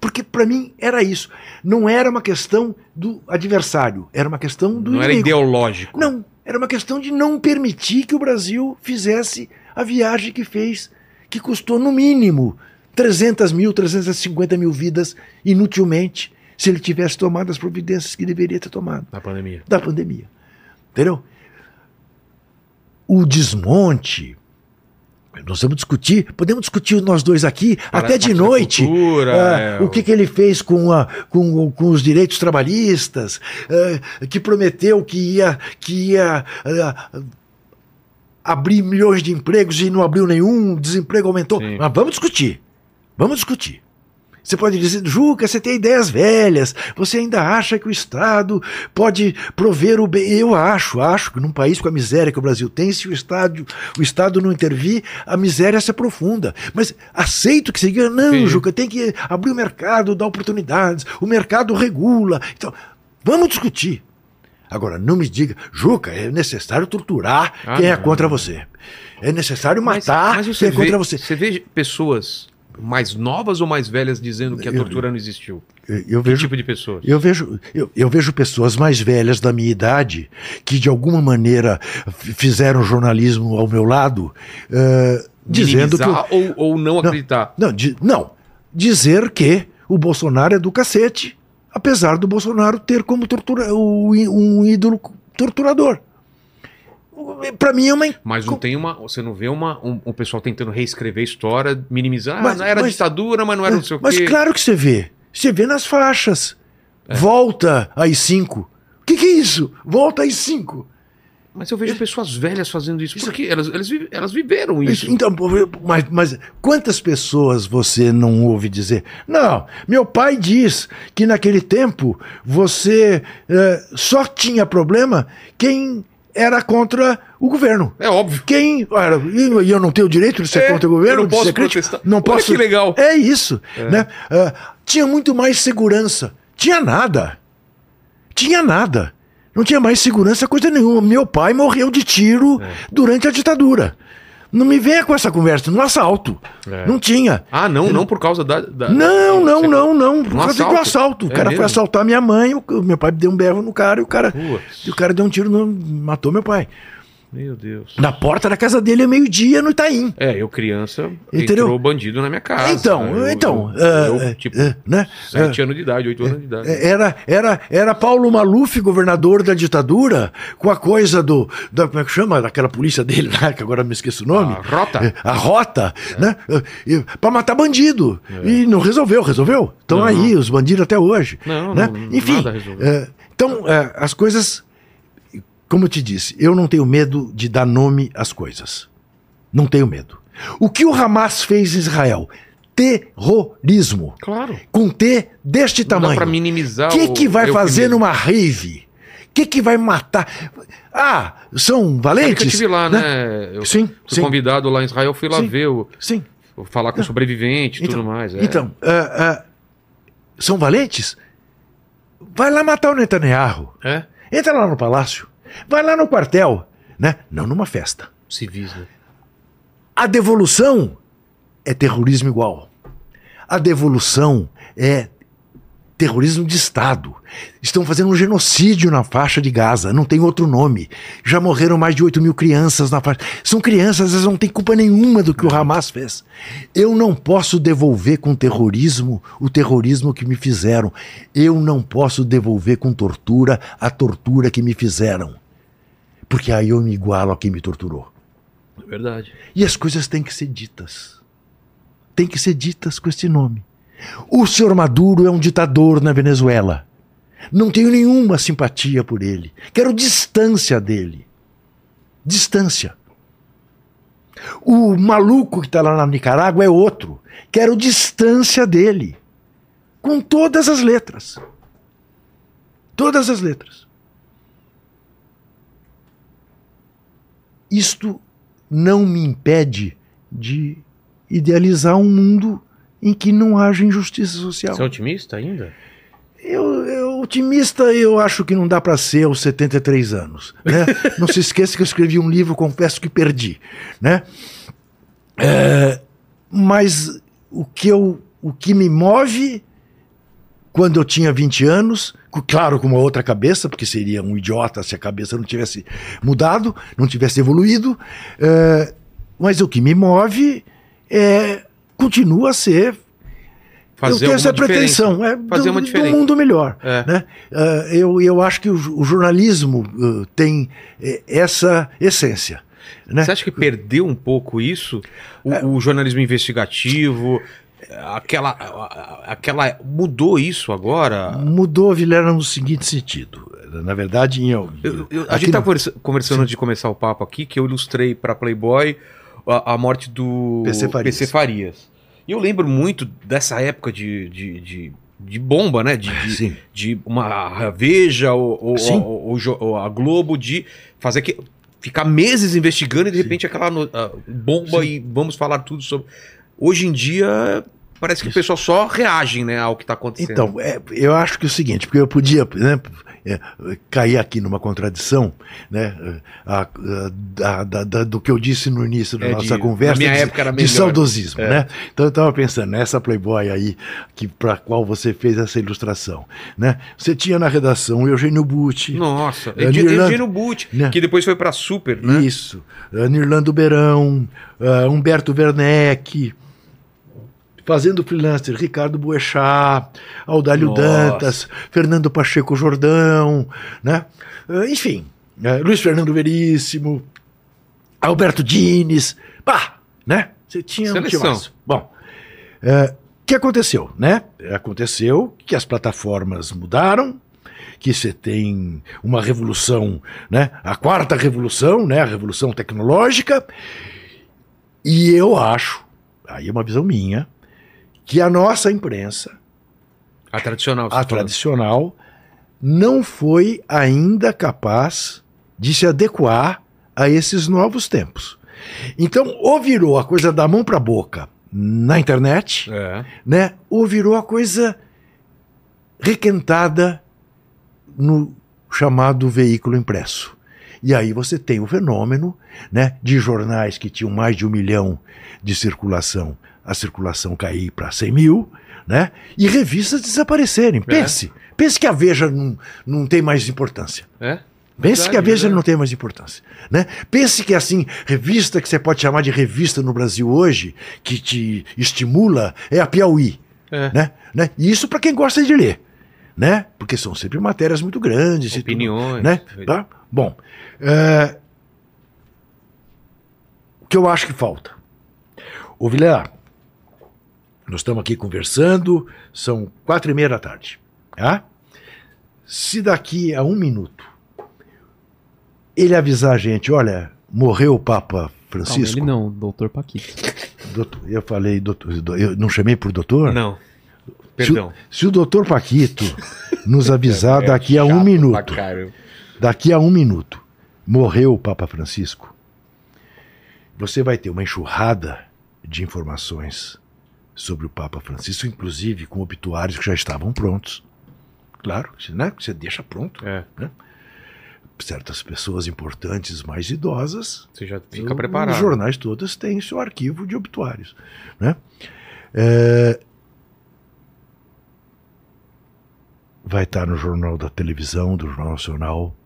Porque para mim era isso. Não era uma questão do adversário, era uma questão do Não era inimigo. ideológico. Não, era uma questão de não permitir que o Brasil fizesse a viagem que fez, que custou no mínimo 300 mil, 350 mil vidas inutilmente, se ele tivesse tomado as providências que deveria ter tomado Na pandemia. da pandemia. Entendeu? O desmonte. Nós vamos discutir, podemos discutir nós dois aqui Para- até de noite. cultura, ah, é, o que, que ele fez com, a, com, com os direitos trabalhistas, ah, que prometeu que ia, que ia ah, abrir milhões de empregos e não abriu nenhum, o desemprego aumentou. Sim. Mas vamos discutir. Vamos discutir. Você pode dizer, Juca, você tem ideias velhas, você ainda acha que o Estado pode prover o bem. Eu acho, acho que num país com a miséria que o Brasil tem, se o Estado, o Estado não intervir, a miséria se aprofunda. Mas aceito que se diga, não, Sim. Juca, tem que abrir o mercado, dar oportunidades, o mercado regula. Então, vamos discutir. Agora, não me diga, Juca, é necessário torturar Ah, quem é não. contra você. É necessário Mas- matar mas quem você é vê, contra você. Você vê pessoas mais novas ou mais velhas dizendo que a Eu- tortura não existiu? Eu, eu Que vejo tipo de pessoas? Eu vejo, eu, eu vejo pessoas mais velhas da minha idade que de alguma maneira fizeram jornalismo ao meu lado, eh, dizendo que. eu- ou, ou não acreditar? não, di- não, dizer que o Bolsonaro é do cacete, apesar do Bolsonaro ter como tortura, um ídolo torturador. Para mim é uma. Mas não tem uma. Você não vê uma, um, um pessoal tentando reescrever a história, minimizar. Mas- ah, não era mas- ditadura, mas não era não sei o Mas quê. claro que você vê. Você vê nas faixas. É. Volta às cinco. O que, que é isso? Volta às cinco. Mas eu vejo pessoas velhas fazendo isso. Porque elas, elas, vi- elas viveram isso. Então, mas, mas quantas pessoas você não ouve dizer? Não, meu pai diz que naquele tempo você eh, só tinha problema quem era contra o governo. É óbvio. Quem. E eu não tenho o direito de ser É, contra o governo? eu não posso protestar. Não Olha posso. que legal. É isso. Né? Ah, tinha muito mais segurança. Tinha nada. Tinha nada. Não tinha mais segurança, coisa nenhuma. Meu pai morreu de tiro É. durante a ditadura. Não me venha com essa conversa, no assalto. É. Não tinha. Ah, não, não por causa da. da- Não, não, não, não. Por Um causa do assalto? assalto. O É cara mesmo? foi assaltar minha mãe, o, meu pai deu um berro no cara e o cara. E o cara deu um tiro no. matou meu pai. Meu Deus. Na porta da casa dele, é meio-dia, no Itaim. É, eu criança, Entendeu? entrou bandido na minha casa. então, Eu- então. Eu, ah, eu, ah, tipo, ah, né? sete anos de idade, oito anos de idade. É, Era, era, era Paulo Maluf, governador da ditadura, com a coisa do. Da, como é que chama? Daquela polícia dele lá, que agora me esqueço o nome. A rota? É, A rota, né? E- Pra matar bandido. E não resolveu, resolveu. Estão aí, os bandidos até hoje. Não, né? não, Enfim. é, então, é, as coisas. Como eu te disse, eu não tenho medo de dar nome às coisas. Não tenho medo. O que o Hamas fez em Israel? Terrorismo. Claro. Com T deste Não tamanho. pra minimizar O que, o que vai fazer numa rave? O que, que vai matar? Ah, são valentes? eu estive lá, né? Eu Sim, fui sim. convidado lá em Israel, fui lá Sim. ver, o, Sim. falar com o sobrevivente e tudo mais. é. Então, ah, ah, são valentes? Vai lá matar o Netanyahu. É? Entra lá no palácio. Vai lá no quartel. Né? Não numa festa. Civis, né? A devolução é terrorismo igual. A devolução é terrorismo de Estado. Estão fazendo um genocídio na faixa de Gaza, não tem outro nome. Já morreram mais de 8 mil crianças na faixa. São crianças, elas não têm culpa nenhuma do que o Hamas fez. Eu não posso devolver com terrorismo o terrorismo que me fizeram. Eu não posso devolver com tortura a tortura que me fizeram. Porque aí eu me igualo a quem me torturou. É verdade. E as coisas têm que ser ditas. Têm que ser ditas com esse nome. O senhor Maduro é um ditador na Venezuela. Não tenho nenhuma simpatia por ele. Quero distância dele. Distância. O maluco que está lá na Nicarágua é outro. Quero distância dele. Com todas as letras. Todas as letras. Isto não me impede de idealizar um mundo em que não haja injustiça social. Você é otimista ainda? Eu, eu, otimista, eu acho que não dá para ser aos 73 anos. Né? não se esqueça que eu escrevi um livro, confesso que perdi. Né? É, mas o que, eu, o que me move quando eu tinha 20 anos, claro, com uma outra cabeça, porque seria um idiota se a cabeça não tivesse mudado, não tivesse evoluído, é, mas o que me move é, continua a ser Fazer eu tenho essa pretensão, é, Fazer do, uma do diferença. mundo melhor. É. Né? Ah, eu, eu acho que o, o jornalismo ah, tem eh, essa essência. Né? Você acha que perdeu um pouco isso? O, É. o jornalismo investigativo, aquela, aquela. Mudou isso agora? Mudou, Vilela, no seguinte sentido. Na verdade, em, Eu- eu- a gente tá conversa- conversando antes de começar o papo aqui, que eu ilustrei pra Playboy a, a morte do PC Farias. Farias. E eu lembro muito dessa época de, de, de, de bomba, né? De, de, de uma Veja ou, ou- ou- ou a Globo de fazer que ficar meses investigando e de Sim. repente aquela no- bomba Sim. e vamos falar tudo sobre. Hoje em dia parece que o pessoal só reage, né, ao que está acontecendo. Então, é, eu acho que é o seguinte, porque eu podia né, é, cair aqui numa contradição né, a- a- da- da- do que eu disse no início da É, nossa de- conversa na minha de, época era de melhor. saudosismo. É. Né? Então eu estava pensando, nessa Playboy aí, que para qual você fez essa ilustração. Né? Você tinha na redação o Eugênio Butti, Nossa, Edi- Nirlanda- Eugênio Butti, Né? que depois foi pra Super, né? Isso. Uh, Nirlando Beirão, uh, Humberto Werneck, fazendo freelancer, Ricardo Boechat, Audálio Nossa. Dantas, Fernando Pacheco Jordão, né? Uh, enfim, uh, Luiz Fernando Veríssimo, Alberto Dines, pá, né? Você tinha um Seleção. timaço. Bom, o que aconteceu, né? Aconteceu que as plataformas mudaram, que você tem uma revolução, né? A quarta revolução, né? A revolução tecnológica. E eu acho, aí é uma visão minha, que a nossa imprensa, A tradicional. a tá falando. tradicional, não foi ainda capaz de se adequar a esses novos tempos. Então, ou virou a coisa da mão para a boca na internet, É. né? Ou virou a coisa requentada no chamado veículo impresso. E aí você tem o fenômeno né, de jornais que tinham mais de um milhão de circulação, a circulação cair para 100 mil, né? E revistas desaparecerem. Pense, pense que a Veja não, não tem mais importância. É? Pense Verdade, que a Veja verdade. não tem mais importância. Né? Pense que, assim, revista que você pode chamar de revista no Brasil hoje, que te estimula, é a Piauí. É. Né? Né? E isso para quem gosta de ler. Né? Porque são sempre matérias muito grandes. e tudo, Opiniões. né? Tá? Bom, é, o que eu acho que falta? Ô Vilela, nós estamos aqui conversando, são quatro e meia da tarde. Tá? Se daqui a um minuto ele avisar a gente, olha, morreu o Papa Calma, Francisco. ele não, doutor Paquito. doutor- eu falei, doutor, eu não chamei por doutor? Não. Se o- Perdão. Se, o doutor Paquito nos avisar É daqui a um minuto, daqui a um minuto, morreu o Papa Francisco, você vai ter uma enxurrada de informações sobre o Papa Francisco, inclusive com obituários que já estavam prontos. Claro, né? Você deixa pronto. É. Certas pessoas importantes, mais idosas, Você já fica os preparado. jornais todos têm seu arquivo de obituários. Né? É, Vai estar no jornal da televisão, do Jornal Nacional,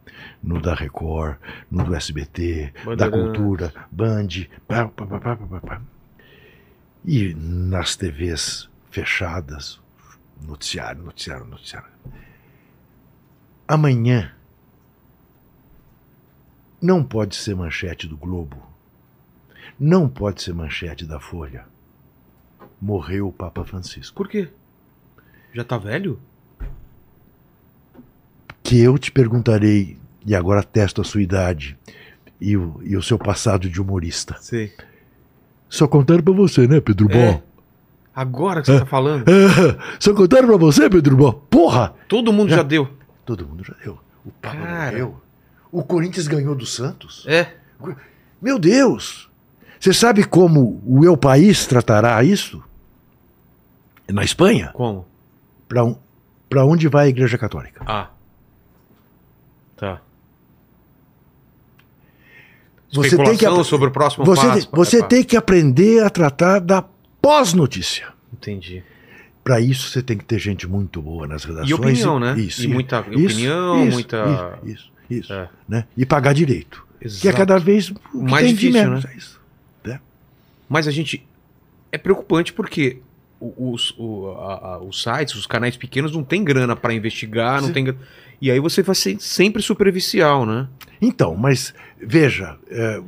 no da Record, no do SBT, da Bandeirantes. Cultura, Band, pá, pá, pá, pá, pá, pá. E nas TVs fechadas, noticiário, noticiário, noticiário. Amanhã não pode ser manchete do Globo. Não pode ser manchete da Folha. Morreu o Papa Francisco. Por quê? Já tá velho? Que eu te perguntarei, e agora testo a sua idade e o, e o seu passado de humorista. Sei. Só contaram pra você, né, Pedro É. Bó? Agora que você tá falando. Ah, só contaram pra você, Pedro Bó? Porra! Todo mundo já deu. Todo mundo já deu. O Papa Cara. O Corinthians ganhou do Santos. É. Meu Deus! Você sabe como o Eu País tratará isso? Na Espanha? Como? Para um, pra onde vai a Igreja Católica? Ah. Tá. Você tem que sobre o próximo Você, passo. você Pá, pá. tem que aprender a tratar da pós-notícia. Entendi. Para isso você tem que ter gente muito boa nas redações. E opinião, né? Isso, E muita isso, opinião, isso, muita- Isso, isso, isso, É. né? E pagar direito. Que é Exato. cada vez Mais tem difícil, menos. né? é isso. Mas a gente. É preocupante porque os, o- a- a- os sites, os canais pequenos não tem grana pra investigar, não Sim. tem grana. E aí você vai ser sempre superficial, né? Então, mas veja, é,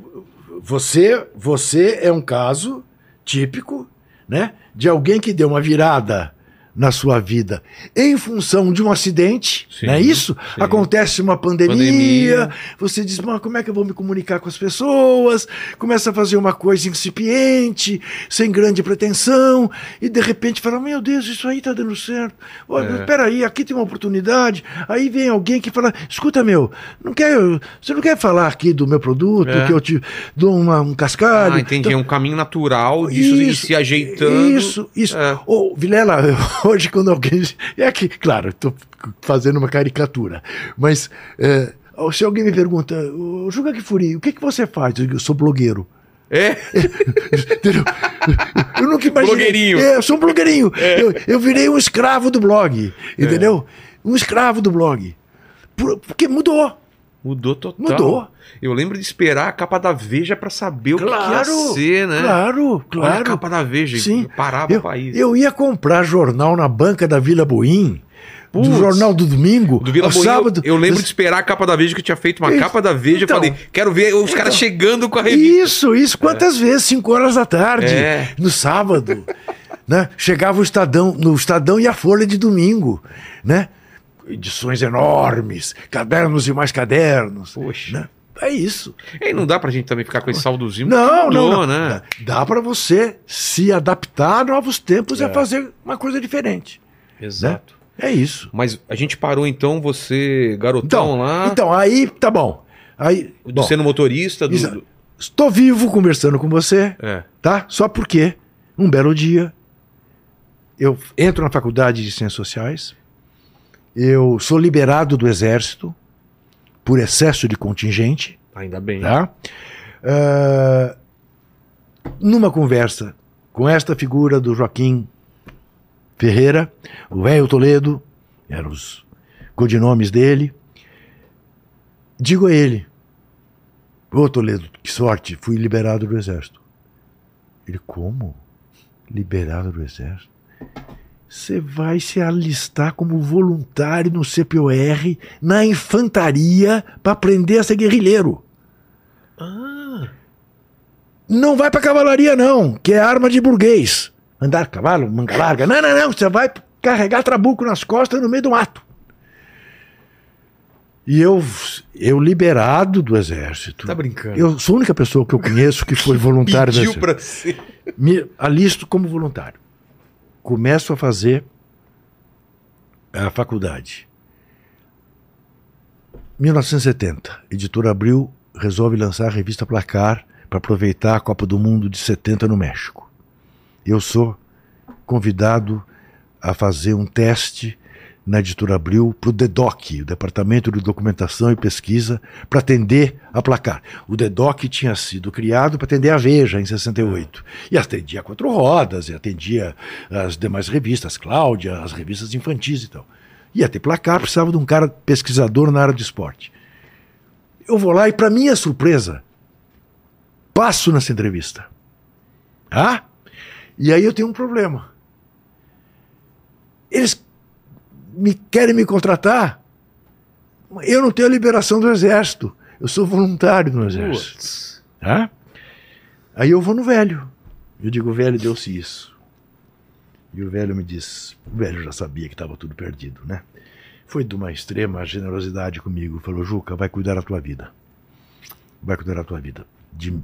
você, você é um caso típico, né, de alguém que deu uma virada na sua vida em função de um acidente, Sim, não é isso? sim. Acontece uma pandemia, Pandemia. você diz, mas como é que eu vou me comunicar com as pessoas? Começa a fazer uma coisa incipiente, sem grande pretensão, e de repente fala, meu Deus, isso aí tá dando certo. Olha, É. peraí, aqui tem uma oportunidade. Aí vem alguém que fala, escuta, meu, não quer, você não quer falar aqui do meu produto, É. que eu te dou uma- um cascalho? Ah, entendi. É Então, um caminho natural disso Isso, se ajeitando. Isso, isso. É. Ô, Vilela, hoje quando alguém. É que, claro, estou fazendo uma caricatura, mas é, se alguém me pergunta, "Ô, Juca Kifuri, o que, que você faz? Eu sou blogueiro. É? Entendeu? Eu nunca imaginei. Blogueirinho. É, eu sou um blogueirinho. Eu, eu virei um escravo do blog. Entendeu? Um escravo do blog. Por- porque mudou. Mudou total. Mudou. Eu lembro de esperar a capa da Veja pra saber o que ia ser, né? Claro, Olha a claro. capa da Veja. Sim. Parava Eu, o país. eu ia comprar jornal na banca da Vila Boim, Putz. do jornal do domingo, Do Vila ao Boim, eu- sábado. eu, lembro de esperar a capa da Veja que eu tinha feito uma Isso. capa da Veja. Então. falei, quero ver os caras Então. chegando com a revista. Isso, isso. Quantas vezes? Cinco horas da tarde, É. no sábado. né? Chegava o Estadão, no Estadão e a Folha de domingo. Né? Edições enormes, cadernos e mais cadernos. Poxa. Né? É isso. E não dá pra gente também ficar com esse saldozinho. Não, Mudou, não, não. né? Dá, dá para você se adaptar a novos tempos e É. a fazer uma coisa diferente. Exato. É isso. Mas a gente parou então, você, garotão Então, lá, então aí tá bom. Aí, do bom, sendo motorista do. Do- estou vivo conversando com você, É. tá? Só porque um belo dia eu entro na faculdade de Ciências Sociais, eu sou liberado do exército por excesso de contingente, Ainda bem. tá? Ah, numa conversa com esta figura do Joaquim Ferreira, o velho Toledo, eram os codinomes dele, digo a ele: Ô Toledo, que sorte, fui liberado do exército. Ele, como? Liberado do exército? Você vai se alistar como voluntário no CPOR na infantaria para aprender a ser guerrilheiro. Ah, Não vai pra cavalaria, não, que é arma de burguês. Andar a cavalo, manga larga. Não, não, não. Você vai carregar trabuco nas costas no meio do mato. E eu, eu liberado do exército. tá brincando. Eu sou a única pessoa que eu conheço que foi voluntário do exército. pra ser. Me alisto como voluntário. Começo a fazer a faculdade. 1970, editora Abril resolve lançar a revista Placar para aproveitar a Copa do Mundo de 70 no México. Eu sou convidado a fazer um teste na editora Abril para o DEDOC, o Departamento de Documentação e Pesquisa, para atender a Placar. O DEDOC tinha sido criado para atender a Veja em 68. E atendia a Quatro Rodas, e atendia as demais revistas, Cláudia, as revistas infantis e tal. Ia ter Placar, precisava de um cara pesquisador na área de esporte. Eu vou lá e, para minha surpresa, passo nessa entrevista. Ah? E aí eu tenho um problema. Eles me querem me contratar. Eu não tenho a liberação do exército. Eu sou voluntário no exército. Tá? Aí eu vou no velho. Eu digo, o velho deu-se isso. E o velho me diz, o velho já sabia que estava tudo perdido, né? Foi de uma extrema generosidade comigo. Falou, Juca, vai cuidar da tua vida. Vai cuidar da tua vida. De,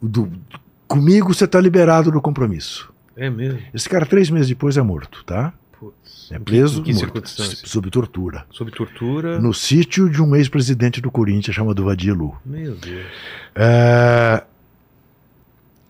do, comigo você está liberado do compromisso. É mesmo. Esse cara, três meses depois, é morto, tá? Putz. É que- preso, Em que, morto, sob tortura. Sob tortura. No sítio de um ex-presidente do Corinthians chamado Vadielu. Meu Deus. É,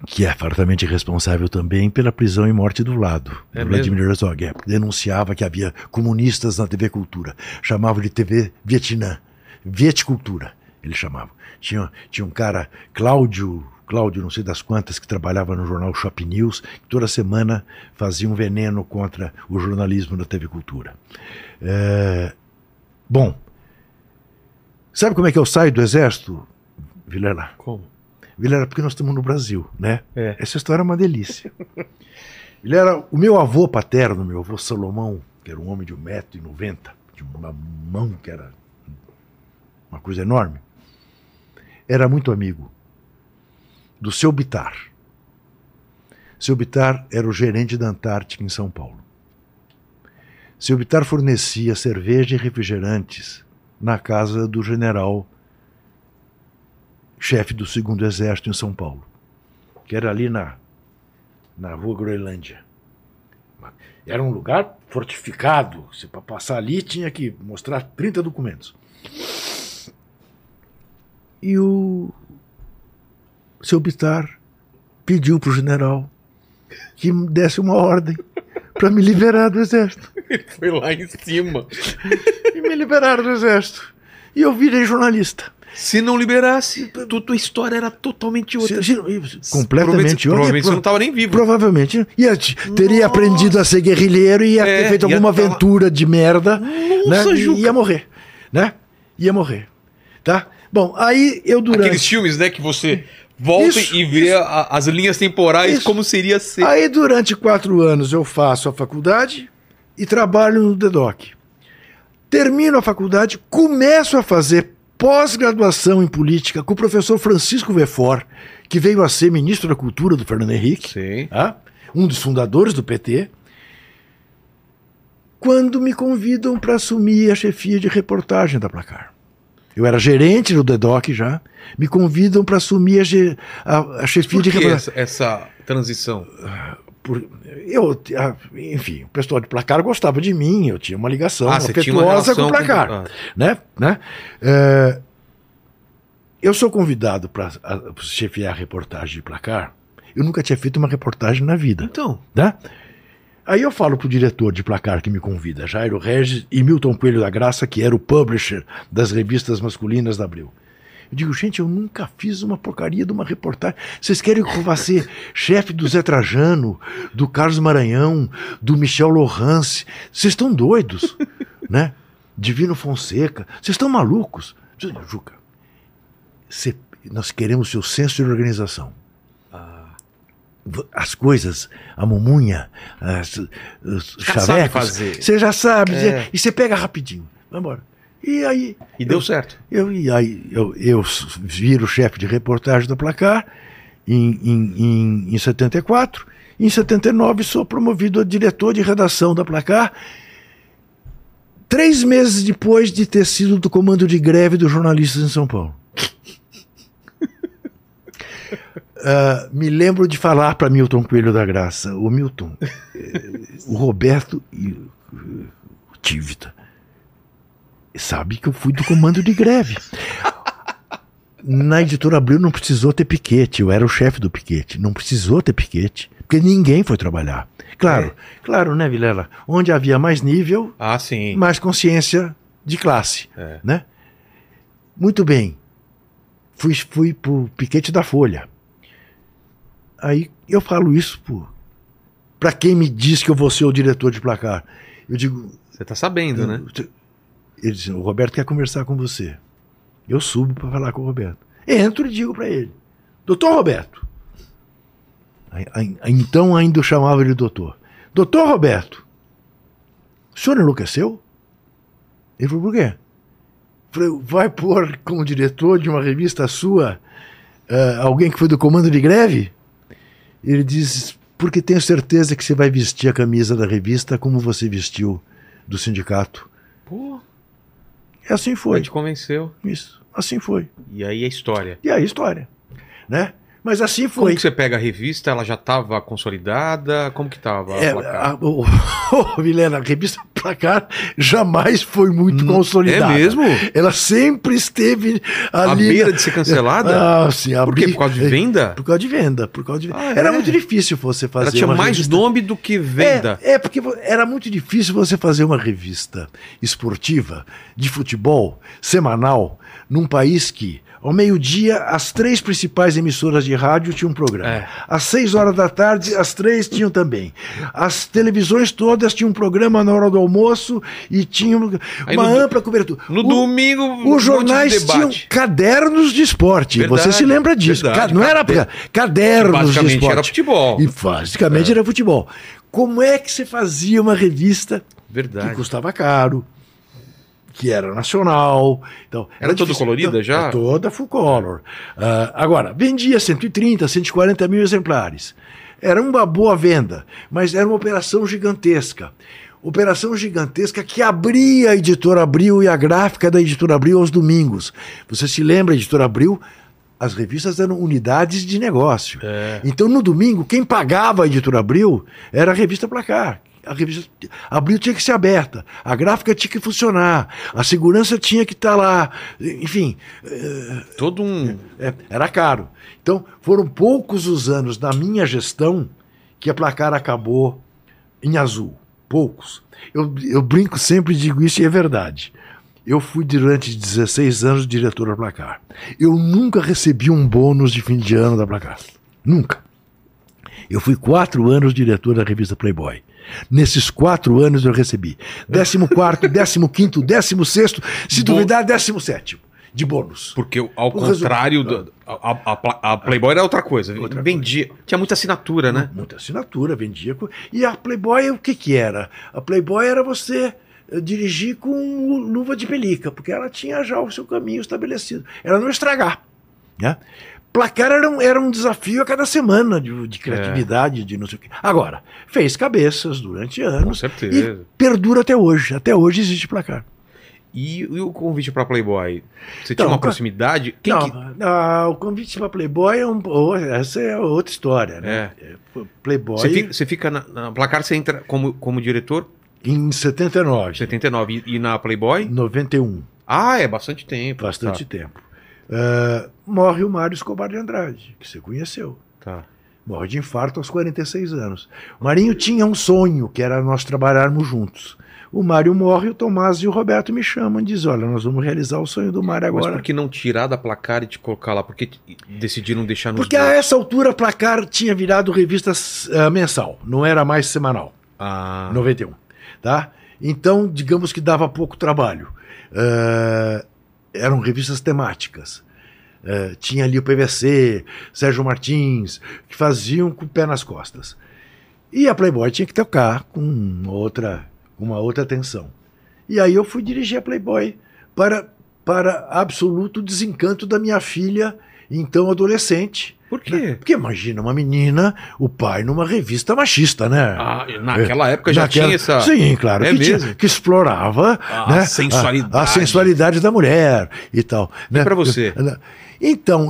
que é fartamente responsável também pela prisão e morte do lado, É do Vladimir Herzog, é, denunciava que havia comunistas na TV Cultura. Chamava de TV Vietnã, Vietcultura, ele chamava. Tinha, tinha um cara, Cláudio, Cláudio não sei das quantas, que trabalhava no jornal Shop News, que toda semana fazia um veneno contra o jornalismo da TV Cultura. É, bom, sabe como é que eu saio do exército, Vilela? Como? Vilela, porque nós estamos no Brasil, né? É. Essa história é uma delícia. Vilela, o meu avô paterno, meu avô Salomão, que era um homem de 1,90m, de uma mão que era uma coisa enorme, era muito amigo do seu Bitar. Seu Bitar era o gerente da Antártica em São Paulo. Seu Bitar fornecia cerveja e refrigerantes na casa do general chefe do segundo exército em São Paulo, que era ali na, na rua Groenlândia. Era um lugar fortificado. Para passar ali tinha que mostrar 30 documentos. E o seu Bitar pediu para o general que desse uma ordem para me liberar do exército. Foi lá em cima. E me liberaram do exército. E eu virei jornalista. Se não liberasse, tu, tua história era totalmente outra. Se- se- completamente outra. Provavelmente E você não estava nem vivo. Provavelmente. Ia, teria Nossa. aprendido a ser guerrilheiro e ia É, ter feito alguma tá aventura de merda. Nossa, né? E ia morrer. Né? Ia morrer. Tá? Bom, aí eu durante. Aqueles filmes, né, que você volta Isso, e vê a- as linhas temporais Isso. como seria ser. Aí durante quatro anos eu faço a faculdade e trabalho no DEDOC. Termino a faculdade, começo a fazer pós-graduação em política com o professor Francisco Vefor, que veio a ser ministro da Cultura do Fernando Henrique. Tá? um dos fundadores do PT. quando me convidam para assumir a chefia de reportagem da Placar. Eu era gerente do DEDOC já, me convidam para assumir a, ge- a- a chefia Por de que essa, essa transição? Por- eu, enfim, o pessoal de Placar gostava de mim, eu tinha uma ligação Ah, afetuosa com o Placar. com- ah. né? né? É, eu sou convidado para chefiar a reportagem de Placar. Eu nunca tinha feito uma reportagem na vida. Então, né? Aí eu falo pro diretor de placar que me convida, Jairo Regis e Milton Coelho da Graça, que era o publisher das revistas masculinas da Abril. Eu digo, gente, eu nunca fiz uma porcaria de uma reportagem. Vocês querem que eu vá ser chefe do Zé Trajano, do Carlos Maranhão, do Michel Lohance? Vocês estão doidos, né? Divino Fonseca. Vocês estão malucos? Juca, cê- nós queremos seu senso de organização as coisas, a mumunha, as, os Já sabe chavecos, fazer. você já sabe, É. e você pega rapidinho, vai embora. E aí, e deu certo. eu, e aí eu, eu viro chefe de reportagem do Placar em, em, em, em 74, em 79 sou promovido a diretor de redação da Placar, três meses depois de ter sido do comando de greve dos jornalistas em São Paulo. Ah, me lembro de falar para Milton Coelho da Graça, o Milton, eh, o Roberto e o Tivita, sabe que eu fui do comando de greve. Na editora Abril não precisou ter piquete, eu era o chefe do piquete, não precisou ter piquete, porque ninguém foi trabalhar. Claro, É. claro, né, Vilela? Onde havia mais nível, Ah, sim. mais consciência de classe, É. né? Muito bem. Fui, fui pro piquete da Folha. Aí eu falo isso para quem me diz que eu vou ser o diretor de placar. Eu digo, Você tá sabendo, né? ele disse, o Roberto quer conversar com você. Eu subo para falar com o Roberto. Entro e digo para ele, doutor Roberto. Então ainda eu chamava ele doutor. Doutor Roberto, o senhor enlouqueceu? Ele falou, por quê? Falei, vai pôr como diretor de uma revista sua eh, alguém que foi do comando de greve? Ele diz, porque tenho certeza que você vai vestir a camisa da revista como você vestiu do sindicato. Pô, E assim foi. foi. te convenceu. Isso, assim foi. E aí a história. E aí, história. Né? Mas assim Como foi. que você pega a revista? Ela já estava consolidada? Como que tava? a É, placar? a, o, o, Vilena, a revista Placar jamais foi muito Hum, consolidada. É mesmo? Ela sempre esteve À ali. beira na- de ser cancelada? Ah, sim, a Por quê? Por causa de venda? Por causa de venda. Por causa de venda. Ah, é? Era muito difícil você fazer Ela tinha uma mais revista- nome do que venda. É, é, porque era muito difícil você fazer uma revista esportiva de futebol semanal num país que, ao meio-dia, as três principais emissoras de rádio tinham um programa. É. Às seis horas da tarde, as três tinham também. As televisões todas tinham um programa na hora do almoço e tinham Aí uma do- ampla cobertura. No O- domingo, de os jornais tinham debate. cadernos de esporte. Verdade, Você se lembra disso? verdade. Ca- Não era Cade- cadernos de Basicamente esporte. era futebol. E basicamente era futebol. Como é que você fazia uma revista que Verdade. custava caro, que era nacional? Então, Era toda difícil. colorida Não, já? era Toda full color. Ah, agora, vendia 130, 140 mil exemplares. Era uma boa venda, mas era uma operação gigantesca. Operação gigantesca que abria a editora Abril e a gráfica da editora Abril aos domingos. Você se lembra, a editora Abril? As revistas eram unidades de negócio. É. Então, no domingo, quem pagava a editora Abril era a revista Placar. A revista Abril tinha que ser aberta, a gráfica tinha que funcionar, a segurança tinha que estar lá. Enfim, Todo um. é, era caro. Então, foram poucos os anos na minha gestão que a Placar acabou em azul. Poucos. Eu, eu brinco sempre e digo isso e é verdade. Eu fui durante 16 anos diretor da Placar. Eu nunca recebi um bônus de fim de ano da Placar. Nunca. Eu fui quatro anos diretor da revista Playboy. Nesses quatro anos eu recebi 14, 15, 16, se Bo- duvidar, 17 de bônus. Porque, ao O contrário, do- a, a- a Pla- a Playboy era outra coisa. Outra Vendia. Tinha muita assinatura, né? Muita assinatura, vendia. E a Playboy, o que que era? A Playboy era você eh, dirigir com lu- luva de pelica, porque ela tinha já o seu caminho estabelecido. Era não estragar. Né? Placar era um, era um desafio a cada semana de, de criatividade, de não sei o quê. Agora, fez cabeças durante Com anos certeza. e perdura até hoje. Até hoje existe placar. E, e o convite pra Playboy? Você Então, tinha uma proximidade? Quem não, que... ah, o convite para Playboy é um, oh, essa é outra história, né? É, Playboy Você fica, você fica na, na placar, você entra como, como diretor em 79, 79 e, e na Playboy? 91, Ah, é bastante tempo. bastante tempo. Ah, morre o Mário Escobar de Andrade, que você conheceu. Tá. Morre de infarto aos 46 anos. O Marinho tinha um sonho, que era nós trabalharmos juntos. O Mário morre, o Tomás e o Roberto me chamam e dizem: Olha, nós vamos realizar o sonho do Mário Mas agora. por que não tirar da placar e te colocar lá? Por que decidiram deixar nos Porque dois? a essa altura a Placar tinha virado revista ah, mensal, não era mais semanal. Ah, 91. Tá? Então, digamos que dava pouco trabalho. Ah, eram revistas temáticas. Ah, tinha ali o PVC, Sérgio Martins, que faziam com o pé nas costas. E a Playboy tinha que tocar com outra, uma outra atenção. E aí eu fui dirigir a Playboy para, para absoluto desencanto da minha filha, então adolescente. Por quê? Porque imagina uma menina, o pai numa revista machista, né? Ah, naquela época já Naquela- tinha essa... Sim, claro. É que, tinha- mesmo? que explorava A né, sensualidade. A, a sensualidade da mulher e tal. né? pra você? Então,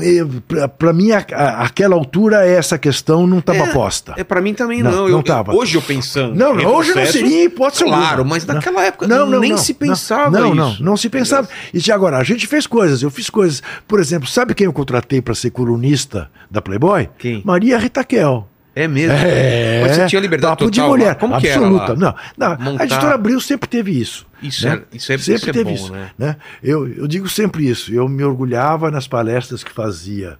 para mim, a- a- aquela altura, essa questão não estava posta. É, pra mim também Não, não. não eu, eu- tava. hoje eu pensando. Não, não, hoje não retrocesso, seria hipótese Claro, mas Não. naquela época Não, não, nem não, se não. pensava não, Não, não se pensava. E de agora, a gente fez coisas, eu fiz coisas. Por exemplo, sabe quem eu contratei para ser colunista da Playboy? Quem? Maria Ritaquel. É mesmo. É, Mas você tinha liberdade papo total de mulher, lá? Como absoluta. Não, não, Montar- a editora Abril sempre teve isso. Isso né? é- isso é- sempre isso é teve bom, isso. né? né? Eu, eu digo sempre isso. Eu me orgulhava nas palestras que fazia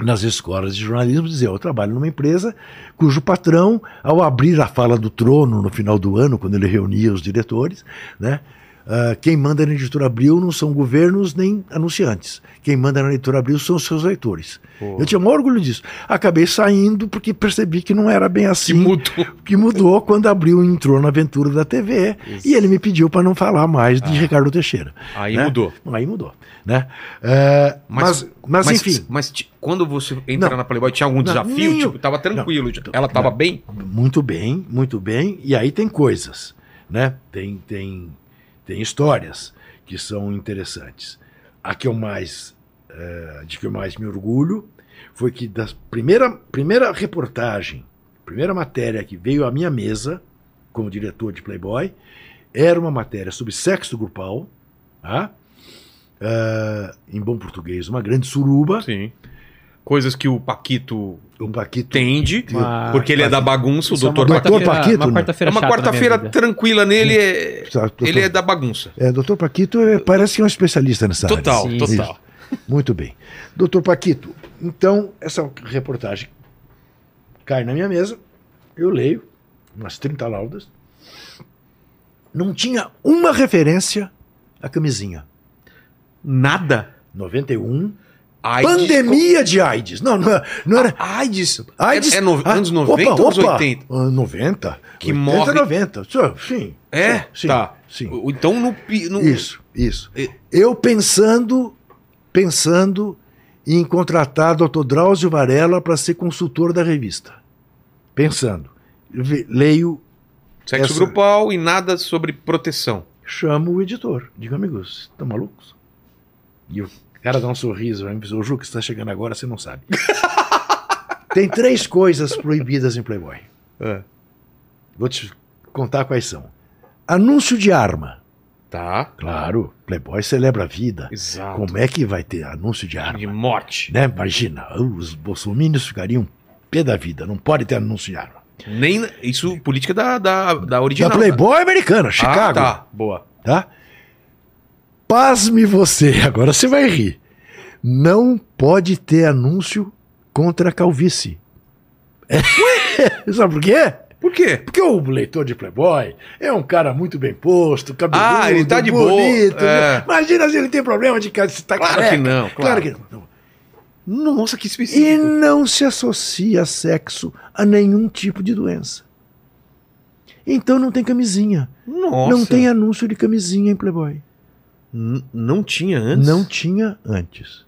nas escolas de jornalismo dizer, eu trabalho numa empresa cujo patrão, ao abrir a fala do trono no final do ano, quando ele reunia os diretores, né, ah, quem manda na editora Abril não são governos nem anunciantes. Quem manda na editora Abril são os seus leitores. Pô. Eu tinha um orgulho disso. Acabei saindo porque percebi que não era bem Que assim mudou. que mudou quando Abril entrou na aventura da TV Isso. e ele me pediu para não falar mais de Ricardo Teixeira. Aí né? mudou. Aí mudou. Né? É, mas, mas, enfim, Mas quando você entra Não. na Playboy, tinha algum Não, desafio? nem eu- Tipo, tava tranquilo. Não. Ela tava bem? muito bem, muito bem. E aí tem coisas, né? Tem, tem, tem histórias que são interessantes. A que eu mais, eh, de que eu mais me orgulho foi que da primeira, primeira reportagem, primeira matéria que veio à minha mesa como diretor de Playboy, era uma matéria sobre sexo grupal, tá? Eh, em bom português, uma grande suruba. Sim. Coisas que o Paquito O Paquito entende, Uma- porque ele é da bagunça, o Isso é doutor Paquito. Paquito, Uma né? quarta-feira É uma quarta-feira tranquila nele, é- Doutor- ele é da bagunça. É, doutor Paquito é, parece que é um especialista nessa área. Total, total. Muito bem. Doutor Paquito, então essa reportagem cai na minha mesa, eu leio, umas 30 laudas. Não tinha uma referência à camisinha. Nada. 91. AIDS, pandemia de AIDS. Não, não, não era. AIDS. AIDS É, é no- ah, anos 90 opa, ou anos opa, 80? ah, 90. Que 80, morre- 90. Só, Sim. É? Sim. tá. Sim. O- Então no, no- Isso, isso. E- Eu pensando, pensando em contratar Dr. Drauzio Varela para ser consultor da revista. Pensando. Leio, Sexo essa- grupal e nada sobre proteção. chamo o editor. Digo, amigos, estão malucos? E o cara dá um sorriso, dizer, ô Ju, que você está chegando agora, você não sabe. Tem três coisas proibidas em Playboy. É. Vou te contar quais são. Anúncio de arma. Tá. Claro, Playboy celebra a vida. Exato. Como é que vai ter anúncio de arma? De morte. Né? Imagina, os bolsominions ficariam pé da vida, não pode ter anúncio de arma. Nem isso, política da, da, da Da original. Playboy americana, Ah, Chicago. tá. Boa. tá? Pasme você, agora você vai rir. Não pode ter anúncio contra a calvície. É. Sabe por quê? Por quê? Porque o leitor de Playboy é um cara muito bem posto, cabeludo, Ah, ele tá de boa, bonito. é. né? Imagina se ele tem problema de ca- se tá Claro careca. que não, claro. Claro que não. Nossa, que E específico. não se associa sexo a nenhum tipo de doença. Então não tem camisinha. Nossa. Não tem anúncio de camisinha em Playboy. N- não tinha antes? Não tinha antes.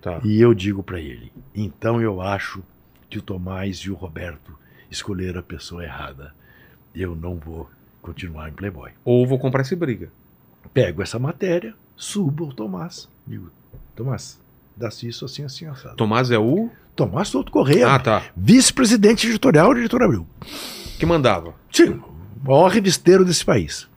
Tá. E eu digo pra ele: então eu acho que o Tomás e o Roberto escolheram a pessoa errada. Eu não vou continuar em Playboy. Ou vou comprar esse briga. Pego essa matéria, subo ao Tomás. Digo: Tomás, dá-se isso assim, assim, assado. Tomás é o. Tomás Souto Correia, Ah, tá. vice-presidente editorial da Editora Abril. Que mandava. Sim, o maior revisteiro desse país.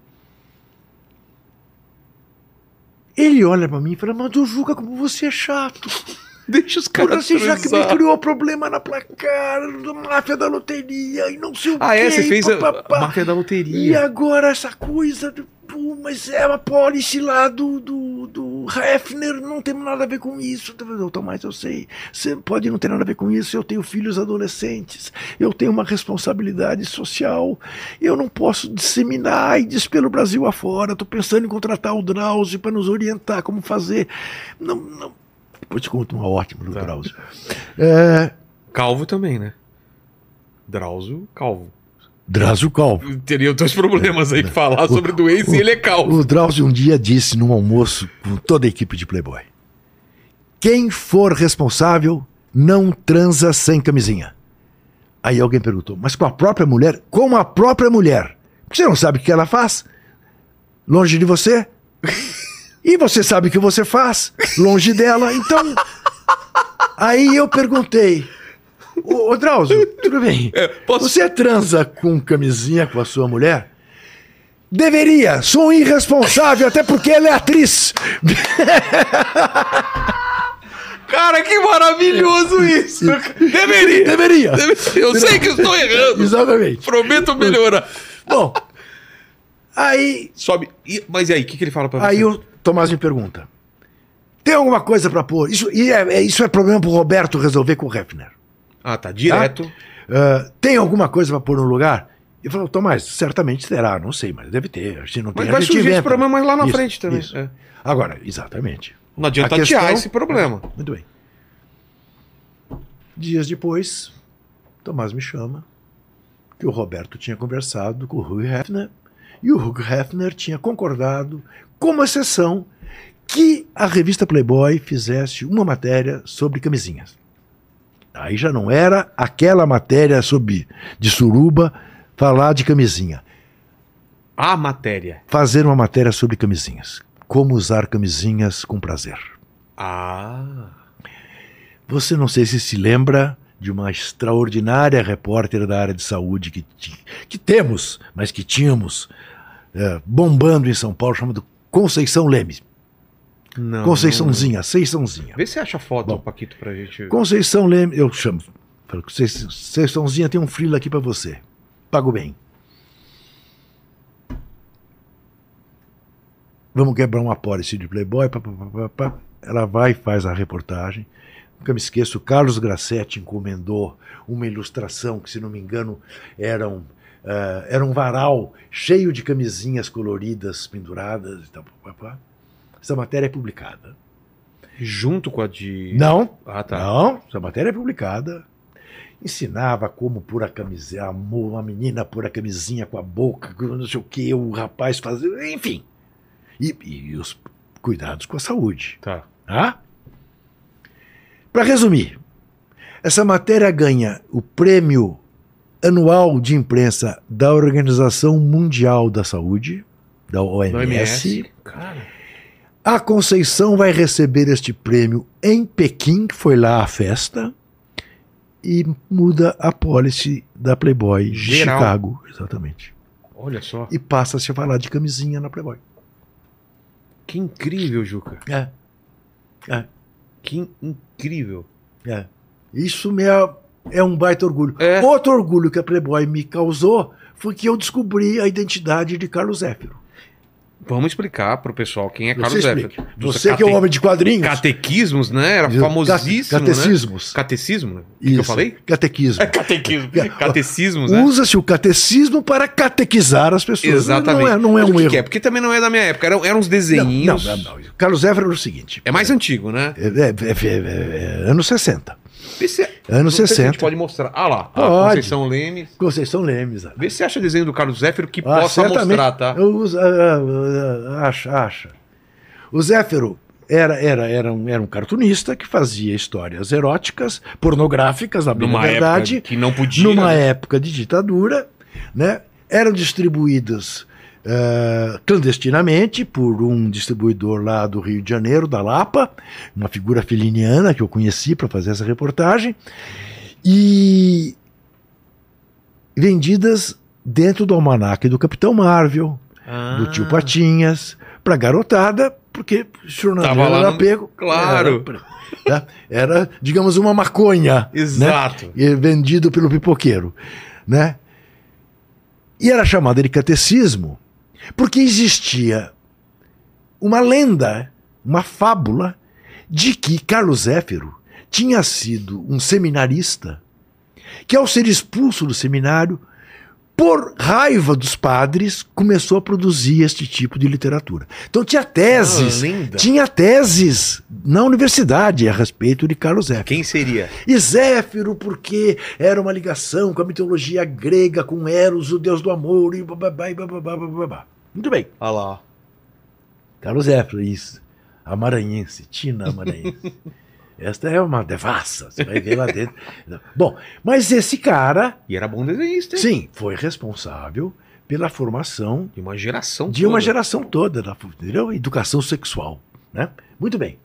Ele olha pra mim e fala: Mas Juca, como você é chato. Deixa os caras. assim, já que me criou problema na placar, da máfia da loteria e não sei o Ah, é? quê, Você fez a, papapá. a máfia da E loteria. agora essa coisa, do- pô, mas é uma policy lá do, do, do Hefner, não tem nada a ver com isso. Tomás, eu sei, você pode não ter nada a ver com isso, eu tenho filhos adolescentes, eu tenho uma responsabilidade social, eu não posso disseminar AIDS pelo Brasil afora, estou pensando em contratar o Drauzio para nos orientar como fazer. Não, não. Depois te conto uma ótima do Tá. Drauzio. É, Calvo também, né? Drauzio, calvo. Drauzio Calvo. Teria dois problemas aí pra falar sobre doença e ele é calvo. O Drauzio um dia disse num almoço com toda a equipe de Playboy: Quem for responsável não transa sem camisinha. Aí alguém perguntou: Mas com a própria mulher? Com a própria mulher. Você não sabe o que ela faz? Longe de você? E você sabe o que você faz? Longe dela. Então. Aí eu perguntei: Ô, ô Drauzio, tudo bem? É, posso- Você transa com camisinha com a sua mulher? Deveria, sou um irresponsável, até porque ela é atriz. Cara, que maravilhoso isso! Deveria! Deveria. Eu sei que estou errando. Exatamente. Prometo melhorar. Bom, aí, Sobe. Mas e aí, o que, que ele fala pra você? aí o Tomás me pergunta: tem alguma coisa pra pôr? Isso, é, é- isso é problema pro Roberto resolver com o Hefner. Ah, tá. Direto. Ah, tem alguma coisa pra pôr no lugar? E falou, Tomás, certamente terá, não sei, mas deve ter. A gente não tem, Mas vai surgir esse problema lá na Isso, frente também. isso. É. Agora, exatamente. Não adianta questão- adiar esse problema. Muito bem. Dias depois, Tomás me chama que o Roberto tinha conversado com o Hugh Hefner e o Hugh Hefner tinha concordado, como exceção, que a revista Playboy fizesse uma matéria sobre camisinhas. Aí já não era aquela matéria sobre de suruba falar de camisinha. A matéria. Fazer uma matéria sobre camisinhas. Como usar camisinhas com prazer. Ah. Você não sei se se lembra de uma extraordinária repórter da área de saúde que, que temos, mas que tínhamos, é, bombando em São Paulo, chamado Conceição Leme. Não. Conceiçãozinha, Seiçãozinha. Vê se acha foto, Bom. Paquito, pra gente. Conceição Leme, eu chamo. Falo, "Conceição- Conceiçãozinha tem um frilo aqui pra você. Pago bem. Vamos quebrar uma policy de Playboy. pá, pá, pá. Ela vai e faz a reportagem. Nunca me esqueço, o Carlos Grassetti encomendou uma ilustração que, se não me engano, era um, ah, era um varal cheio de camisinhas coloridas penduradas. E tal, pá, pá. Essa matéria é publicada. Junto com a de. Não, Ah, tá. não, essa matéria é publicada. Ensinava como pôr a camisinha, a mo- a menina pôr a camisinha com a boca, não sei o que, o rapaz fazer, enfim. E, e os cuidados com a saúde. Tá. Tá? Para resumir, essa matéria ganha o prêmio anual de imprensa da Organização Mundial da Saúde, da OMS. MS. Cara. A Conceição vai receber este prêmio em Pequim, que foi lá a festa, e muda a policy da Playboy de Geral. Chicago, exatamente. Olha só. E passa-se a falar de camisinha na Playboy. Que incrível, Juca. É, é, Que incrível. é. Isso me é, é um baita orgulho. É. Outro orgulho que a Playboy me causou foi que eu descobri a identidade de Carlos Zéfiro. Vamos explicar pro pessoal quem é Carlos. Dos Você que é um cate- homem de quadrinhos. Catequismos, né? Era famosíssimo, né? Catecismos. Catecismo, né? O que, que eu Isso, falei? Catequismo. É catequismo. Catecismos, né? Usa-se o catecismo para catequizar as pessoas. Exatamente. Não é, não é um o que erro. que é? Porque também não é da minha época. Eram, eram uns desenhinhos. não, não, não. Carlos Zéfiro era o seguinte. É mais antigo, né? É, é, é, é, é, anos 60. Vê se, Anos não sei se a 60. gente pode mostrar. Ah lá. Ah, Pode. Conceição Lemes. Conceição Lemes. Vê se acha desenho do Carlos Zéfiro que Ah, possa mostrar, tá? Eu ah, ah, ah, acha, acha. O Zéfiro era, era, era, um, era um cartunista que fazia histórias eróticas, pornográficas, na Numa verdade, época que não podia. numa né? época de ditadura, né? eram distribuídas eh, clandestinamente por um distribuidor lá do Rio de Janeiro, da Lapa, uma figura feliniana que eu conheci para fazer essa reportagem, e vendidas dentro do almanaque do Capitão Marvel, Ah, do tio Patinhas, para garotada, porque jornaleiro era no- pego. Claro. Era, tá? Era, digamos, uma maconha. Né? Exato. E vendido pelo pipoqueiro, né? E era chamado de catecismo porque existia uma lenda, uma fábula de que Carlos Zéfiro tinha sido um seminarista que ao ser expulso do seminário, por raiva dos padres, começou a produzir este tipo de literatura. Então tinha teses, Ah, tinha teses na universidade a respeito de Carlos Zéfiro. Quem seria? E Zéfiro, porque era uma ligação com a mitologia grega, com Eros, o deus do amor, e bababá, e bababá, bababá. Muito bem. Olha lá. Carlos Zéfiro, isso. A maranhense, Tina Maranhense. Esta é uma devassa, você vai ver lá dentro. Bom, mas esse cara, E era bom desenhista, hein? sim, foi responsável pela formação De uma geração de uma toda. geração toda, da entendeu? educação sexual. Né? Muito bem.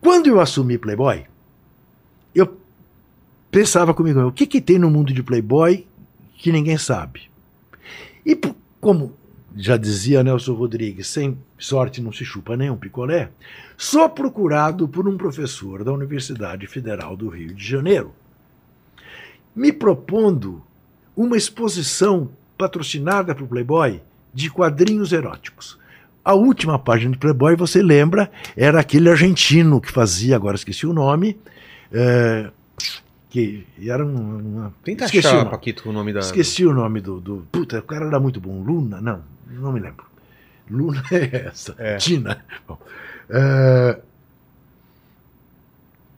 Quando eu assumi Playboy, eu pensava comigo, o que, que tem no mundo de Playboy que ninguém sabe? E como já dizia Nelson Rodrigues, sem sorte não se chupa nem um picolé, sou procurado por um professor da Universidade Federal do Rio de Janeiro, me propondo uma exposição patrocinada para o Playboy de quadrinhos eróticos. A última página do Playboy, você lembra, era aquele argentino que fazia, agora esqueci o nome, é, que era um, uma. Tenta esqueci o achar, nome. Paquito, o nome da. Esqueci o nome do, do. Puta, o cara era muito bom. Luna? Não, não me lembro. Luna é essa. É. Tina. Bom, é,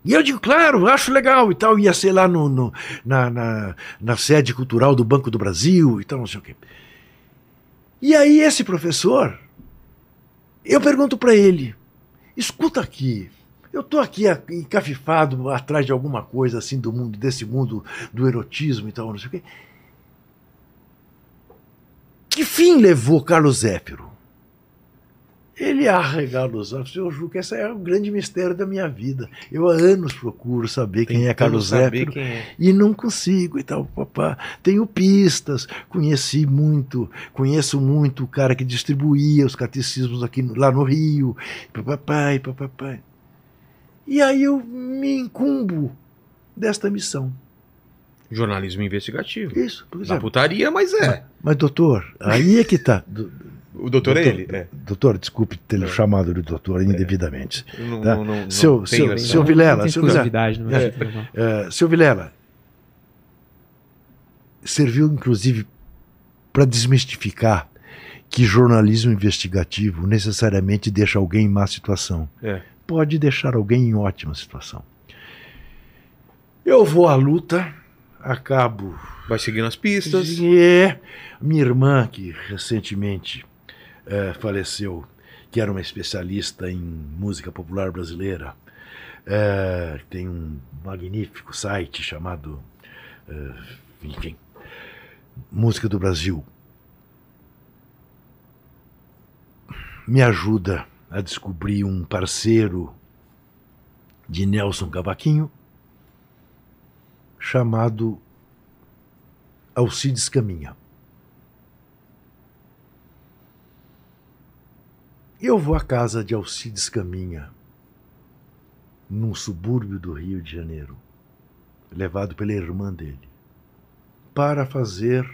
E eu digo, claro, acho legal e tal. Ia ser lá no, no- na, na, na sede cultural do Banco do Brasil e tal, não sei o quê. E aí, esse professor, eu pergunto para ele: escuta aqui. Eu tô aqui encafifado atrás de alguma coisa assim do mundo, desse mundo do erotismo e tal, não sei o quê. Que fim levou Carlos Zéfiro? Ele arregala os olhos. Eu juro que esse é o grande mistério da minha vida. Eu há anos procuro saber quem é Carlos quem é. e não consigo e tal, papá. Tenho pistas, conheci muito, conheço muito o cara que distribuía os catecismos aqui lá no Rio, papai, papai. E aí eu me incumbo desta missão. Jornalismo investigativo. Isso, por Na exemplo. putaria, mas é. Mas doutor, aí é que tá. O doutor é doutor, ele. É. Doutor, desculpe ter chamado de doutor indevidamente. Eu não, Tá. não, não, Seu- seu- seu Vilela, Não tem seu Vilela. meu É. seu Vilela, serviu inclusive para desmistificar que jornalismo investigativo necessariamente deixa alguém em má situação. É. Pode deixar alguém em ótima situação. Eu vou à luta, acabo. Vai seguindo as pistas. É, minha irmã, que recentemente eh, faleceu, que era uma especialista em música popular brasileira, eh, tem um magnífico site chamado, eh, enfim, Música do Brasil. Me ajuda a descobrir um parceiro de Nelson Cavaquinho chamado Alcides Caminha. Eu vou à casa de Alcides Caminha, num subúrbio do Rio de Janeiro, levado pela irmã dele, para fazer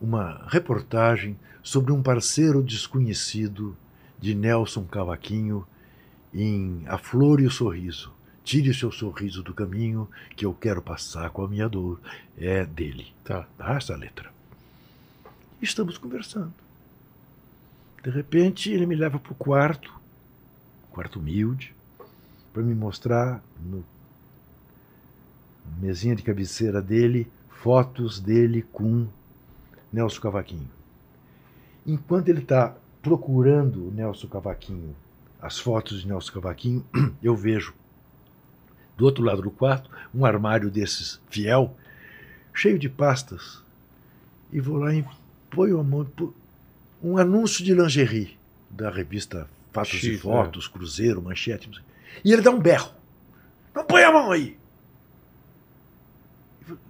uma reportagem sobre um parceiro desconhecido de Nelson Cavaquinho em A Flor e o Sorriso. Tire o seu sorriso do caminho que eu quero passar com a minha dor. É dele. Tá. Tá, essa letra. Estamos conversando. De repente, ele me leva para o quarto, quarto humilde, para me mostrar no mesinha de cabeceira dele fotos dele com Nelson Cavaquinho. Enquanto ele está procurando o Nelson Cavaquinho as fotos de Nelson Cavaquinho, eu vejo do outro lado do quarto um armário desses fiel, cheio de pastas. E vou lá e ponho a mão. Um anúncio de lingerie da revista Fatos e X, Fotos, Cruzeiro, Manchete. E ele dá um berro. Não põe a mão aí!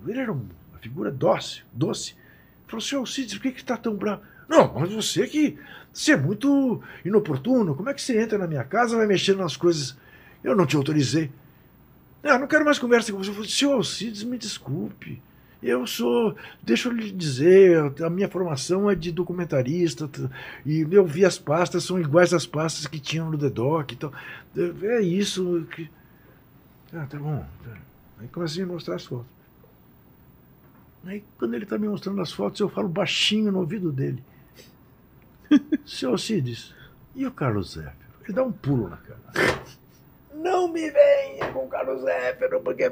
Ele era um- uma figura dócil, doce. Ele falou, senhor Alcides, por que que está tão bravo? Não, mas você que. Você é muito inoportuno. Como é que você entra na minha casa e vai mexendo nas coisas? Eu não te autorizei. Ah, não quero mais conversa com você. Falei, Senhor Alcides, me desculpe. Eu sou. Deixa eu lhe dizer, a minha formação é de documentarista. E eu vi as pastas, são iguais às pastas que tinham no The Doc. Então, é isso que. Ah, tá bom. tá. Aí comecei a mostrar as fotos. Aí, quando ele está me mostrando as fotos, eu falo baixinho no ouvido dele. Seu Alcides, e o Carlos Zéfiro? Ele dá um pulo na cara. Não me venha com Carlos Zéfiro, porque...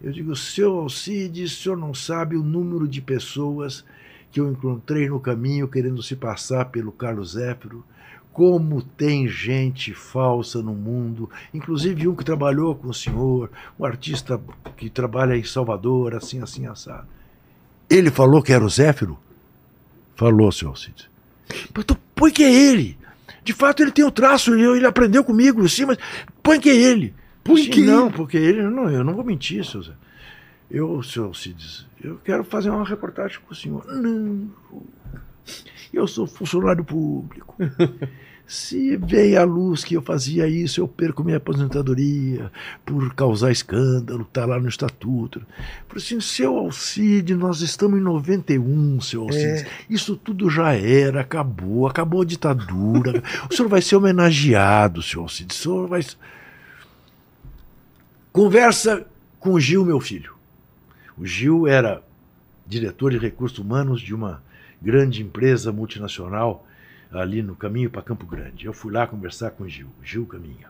Eu digo, seu Alcides, o senhor não sabe o número de pessoas que eu encontrei no caminho querendo se passar pelo Carlos Zéfiro. Como tem gente falsa no mundo, inclusive um que trabalhou com o senhor, um artista que trabalha em Salvador, assim, assim, assado. Ele falou que era o Zéfiro? Falou, senhor Alcides. Mas tu põe que é ele. De fato, ele tem o traço, ele, ele aprendeu comigo, sim, mas põe que é ele. Que é Não, porque ele, não, eu não vou mentir, seu Zé. Eu, senhor Alcides, eu quero fazer uma reportagem com o senhor. Não, eu sou funcionário público. Se veio à luz que eu fazia isso, eu perco minha aposentadoria por causar escândalo, tá lá no estatuto. Falei assim, seu Alcide, nós estamos em 91, seu Alcide. Isso tudo já era, acabou, acabou a ditadura. o senhor vai ser homenageado, seu Alcide. O senhor vai. Conversa com o Gil, meu filho. O Gil era diretor de recursos humanos de uma grande empresa multinacional ali no caminho para Campo Grande. Eu fui lá conversar com o Gil, Gil Caminha.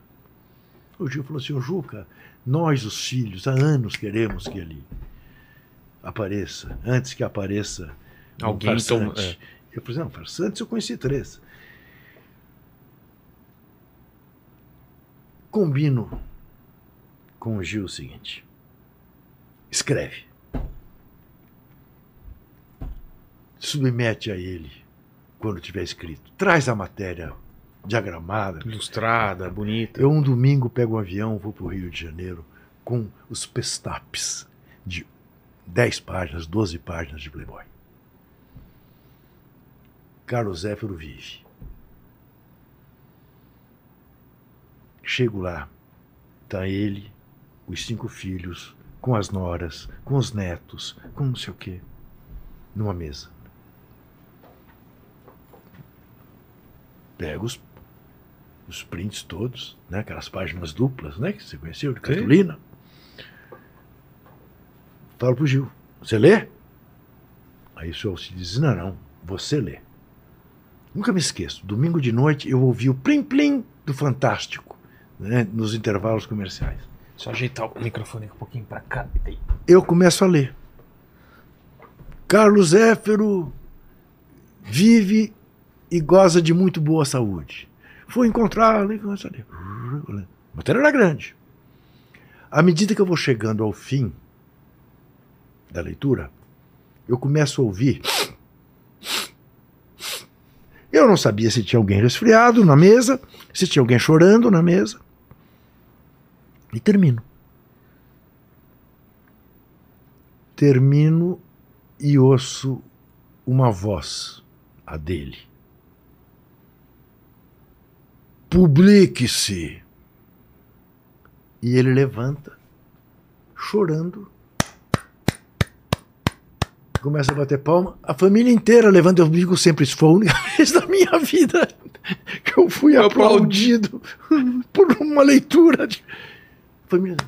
O Gil falou assim: "Ô, Juca, nós, os filhos, há anos queremos que ele apareça, antes que apareça um Alguém farsante." toma- é. Eu falei: não, farsantes eu conheci três. Combino com o Gil o seguinte: escreve. Submete a ele quando tiver escrito. Traz a matéria diagramada. Ilustrada, bonita. Eu um domingo pego um avião, vou para o Rio de Janeiro com os pestapes de 10 páginas, 12 páginas de Playboy. Carlos Zéfiro vive. Chego lá, tá ele, os cinco filhos, com as noras, com os netos, com não sei o quê, numa mesa. Pego os, os prints todos, né, aquelas páginas duplas, né, que você conheceu, de cartolina. Falo pro Gil, você lê? Aí o senhor se diz, não, não, você lê. Nunca me esqueço, domingo de noite eu ouvi o plim-plim do Fantástico, né, nos intervalos comerciais. Só ajeitar o microfone um pouquinho pra cá. Eu começo a ler. Carlos Zéfero vive e goza de muito boa saúde. Fui encontrá-lo e matéria era grande. À medida que eu vou chegando ao fim da leitura, eu começo a ouvir. Eu não sabia se tinha alguém resfriado na mesa, se tinha alguém chorando na mesa. E termino. Termino e ouço uma voz, a dele. Publique-se! E ele levanta, chorando, começa a bater palma. A família inteira levanta. Eu digo sempre: isso foi a única vez da minha vida que eu fui aplaudido por uma leitura. De... Família,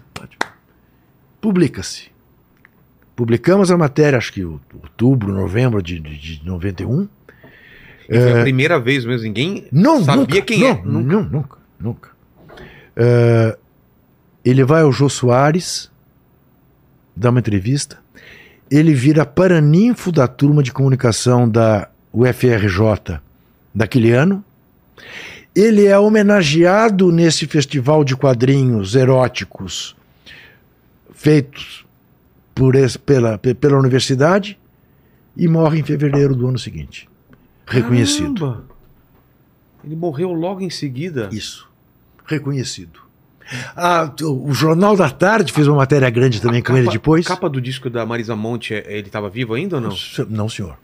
publica-se. Publicamos a matéria, acho que em outubro, novembro de, de, de 91. E foi a primeira vez mesmo, ninguém Não, sabia nunca, quem não, é. Nunca. Não, nunca, nunca. É, ele vai ao Jô Soares, dá uma entrevista. Ele vira paraninfo da turma de comunicação da UFRJ daquele ano. Ele é homenageado nesse festival de quadrinhos eróticos feitos por pela, pe- pela universidade e morre em fevereiro do ano seguinte. Reconhecido. Caramba! Ele morreu logo em seguida. Isso. Reconhecido. Ah, o Jornal da Tarde fez uma matéria grande também com ele depois. A capa do disco da Marisa Monte, é- ele estava vivo ainda ou não? Não, senhor.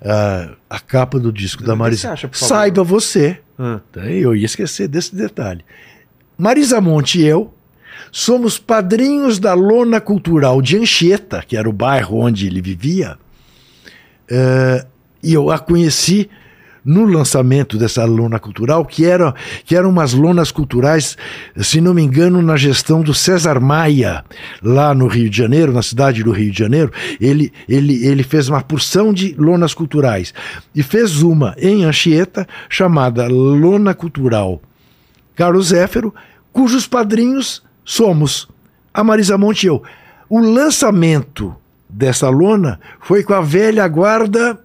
Ah, a capa do disco da Marisa. acha, por favor. Saiba você. Ah, Tá, Eu ia esquecer desse detalhe. Marisa Monte e eu somos padrinhos da lona cultural de Anchieta, que era o bairro onde ele vivia, eh, e eu a conheci no lançamento dessa lona cultural, que, era, que eram umas lonas culturais, se não me engano, na gestão do César Maia, lá no Rio de Janeiro, na cidade do Rio de Janeiro. Ele, ele, ele fez uma porção de lonas culturais e fez uma em Anchieta chamada Lona Cultural Carlos Zéfero, cujos padrinhos somos a Marisa Monte e eu. O lançamento dessa lona foi com a velha guarda,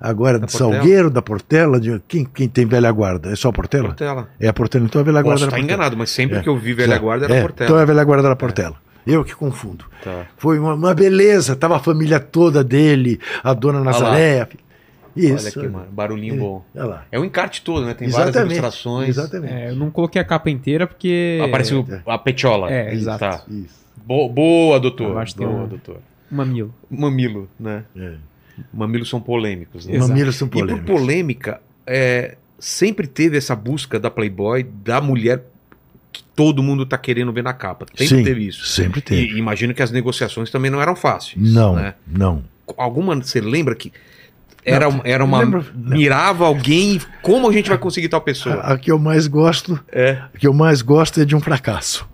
agora Da de Portela? Salgueiro, da Portela, de, quem, quem tem velha guarda? É só a Portela? Portela. É a Portela, então a velha guarda Posso era Portela. enganado, mas sempre É. que eu vi Velha Guarda era É, Portela. Então é a velha guarda da Portela. Eu que confundo. Tá. Foi uma, uma beleza, tava a família toda dele, a dona Nazaré. Isso. Olha que mano, barulhinho bom. Olha lá. É o encarte todo, né? Tem várias Exatamente. ilustrações. Exatamente. É, eu não coloquei a capa inteira porque. Apareceu a petiola. É, exato. Tá. Isso. Bo- boa, doutor. Eu acho que tem boa, um- doutor. Mamilo. Mamilo, né? É. Mamilos são polêmicos. Né? Mamilos são E por polêmicos. polêmica, é, sempre teve essa busca da Playboy, da mulher que todo mundo tá querendo ver na capa. Sempre Sim, teve isso. Sempre teve. E imagino que as negociações também não eram fáceis. Não, Né? não. Alguma, você lembra que era, Não, era uma. não. mirava alguém, como a gente vai conseguir tal pessoa? A, a que eu mais gosto, É. a que eu mais gosto é de um fracasso.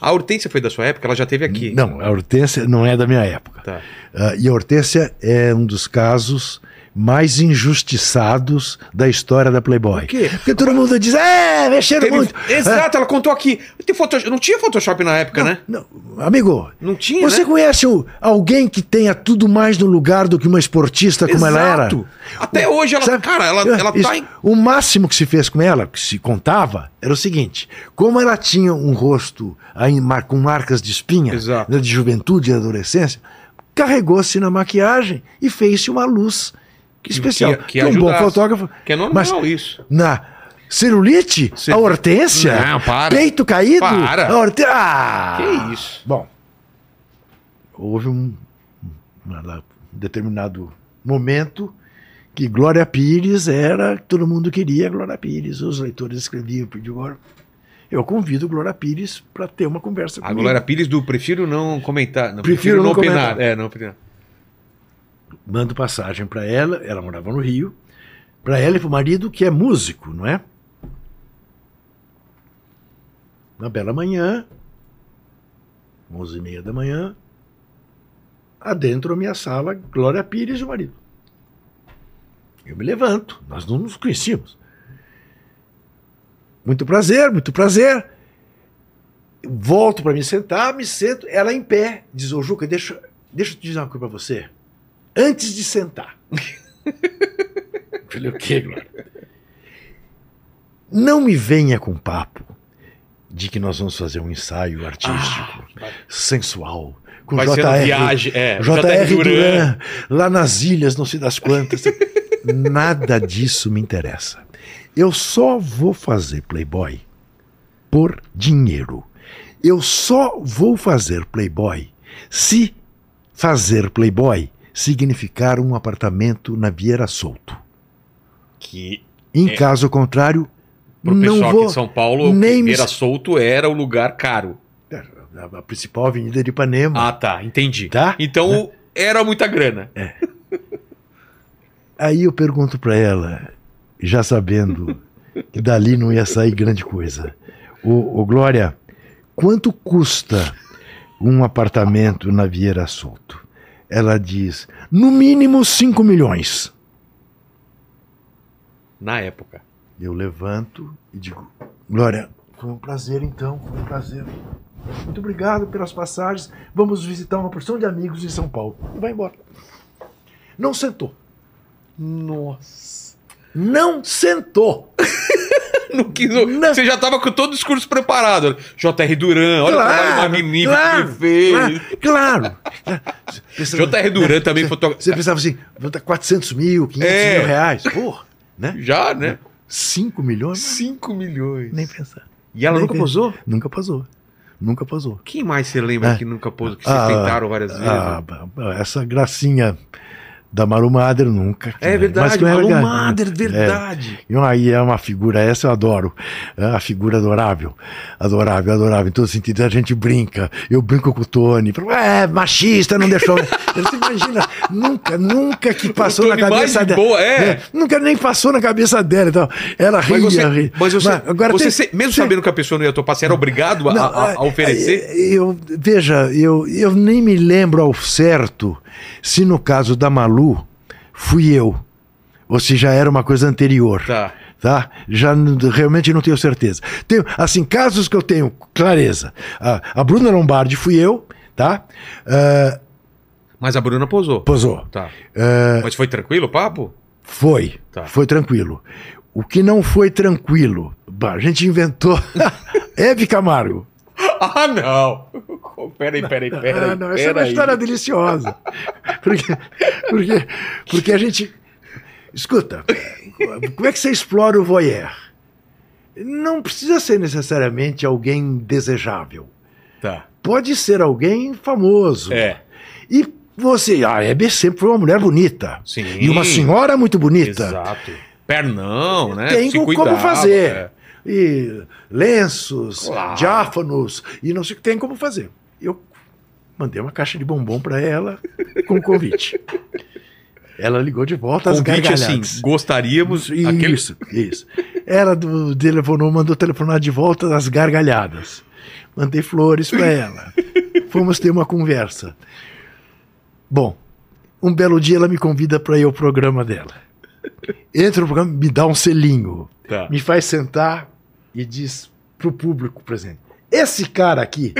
A Hortência foi da sua época? Ela já teve aqui. Não, a Hortência não é da minha época. Tá. Ah, e a Hortência é um dos casos mais injustiçados da história da Playboy. Por quê? Porque todo mundo diz, é, mexeram Teve- muito. Exato, ela contou aqui. Não tinha Photoshop na época, né? Não, amigo, Não tinha, você né? conhece o- alguém que tenha tudo mais no lugar do que uma esportista como ela era? Exato. Até hoje ela, Sabe? cara, ela, ela Isso- tá em... O máximo que se fez com ela, que se contava, era o seguinte: como ela tinha um rosto com marcas de espinha, Exato. né, de juventude e adolescência, carregou-se na maquiagem e fez-se uma luz especial. que- que um bom fotógrafo. Que é normal isso. na celulite, Cê- a hortência, Não, para. peito caído, Para. a. Ah! Que isso? Bom, houve um, um determinado momento que Glória Pires era, todo mundo queria Glória Pires, os leitores escreviam, pediam agora. Eu convido Glória Pires para ter uma conversa A comigo. Glória Pires do prefiro não comentar. Não, Prefiro não opinar. comentar. É, não opinar. Mando passagem para ela, ela morava no Rio, para ela e para o marido, que é músico, não é? Uma bela manhã, onze e meia da manhã, adentro a minha sala, Glória Pires e o marido. Eu me levanto, nós não nos conhecíamos. Muito prazer, muito prazer. Volto para me sentar, me sento, ela em pé, diz, ô Juca, deixa, deixa eu te dizer uma coisa para você. Antes de sentar. Falei, o quê, Glória? Não me venha com papo de que nós vamos fazer um ensaio artístico, sensual, com Vai JR, viagem. É, JR Duran, lá nas ilhas, não sei das quantas. Nada disso me interessa. Eu só vou fazer Playboy por dinheiro. Eu só vou fazer Playboy se fazer Playboy significar um apartamento na Vieira Solto. Que Em É. caso contrário, pro não pessoal vou. aqui de São Paulo, nem me- Feira Solto era o lugar caro. A a principal avenida de Ipanema. Ah, tá. Entendi. Tá? Então era muita grana. Aí eu pergunto pra ela, já sabendo que dali não ia sair grande coisa. Ô, ô, Glória, quanto custa um apartamento na Vieira Solto? Ela diz, no mínimo 5 milhões. Na época. Eu levanto e digo, Glória, foi um prazer então, foi um prazer. Muito obrigado pelas passagens. Vamos visitar uma porção de amigos em São Paulo. E vai embora. Não sentou. Nossa. Não sentou. Não quis, Você já tava com todo o discurso preparado. J.R. Duran, olha o trabalho magnífico claro, que ele fez. Claro. J.R. Duran também fotógrafo. Você pensava assim, 400 mil, 500 É. mil reais. Porra, né? Já, né? 5 milhões? 5 milhões. Nem pensar. E ela Nem nunca pensar. posou? Nunca posou. Nunca posou. Quem mais você lembra É. que nunca posou? Que Ah, vocês tentaram várias vezes? Ah, ah, essa gracinha da Maru Mader nunca. é Mas verdade, que não Malu gra- Mader, É. verdade. E aí é uma figura, essa eu adoro. É uma figura adorável. Adorável, adorável. Em todo sentido, a gente brinca. Eu brinco com o Tony. falo, É, machista, não deixou. Você imagina, nunca, nunca que passou na cabeça de dela. boa, é. Nunca nem passou na cabeça dela. Então, ela ria, Mas você, ria. mas você, agora você tem- se- mesmo você- sabendo que a pessoa não ia topar, você era obrigado a, não, a- a é, oferecer? é, Eu, veja, eu, eu nem me lembro ao certo se no caso da Malu fui eu ou se já era uma coisa anterior. Tá. Tá? Já realmente não tenho certeza. Tenho, assim, casos que eu tenho clareza. A, a Bruna Lombardi fui eu, tá? Ah, Mas a Bruna posou. posou. Tá. Ah, Mas foi tranquilo o papo? foi. Tá. Foi tranquilo. O que não foi tranquilo, a gente inventou. Hebe Camargo. Ah, não! Peraí, peraí, peraí. Ah, não, essa é uma história deliciosa. Porque, porque, porque a gente. Escuta, como é que você explora o voyeur? Não precisa ser necessariamente alguém desejável. Tá. Pode ser alguém famoso. É. E você, a Hebe sempre foi uma mulher bonita. Sim. E uma senhora muito bonita. Exato. Pernão, né? Tem Se como cuidava, fazer. é. E lenços, Claro. diáfanos, e não sei o que tem como fazer. Eu mandei uma caixa de bombom para ela com convite. ela ligou de volta às assim, gargalhadas. gostaríamos. Isso, aquele- isso. Ela do, telefonou, mandou telefonar de volta às gargalhadas. Mandei flores para ela. Fomos ter uma conversa. Bom, um belo dia ela me convida para ir ao programa dela. Entra no programa, me dá um selinho, Tá. me faz sentar e diz pro público presente: Esse cara aqui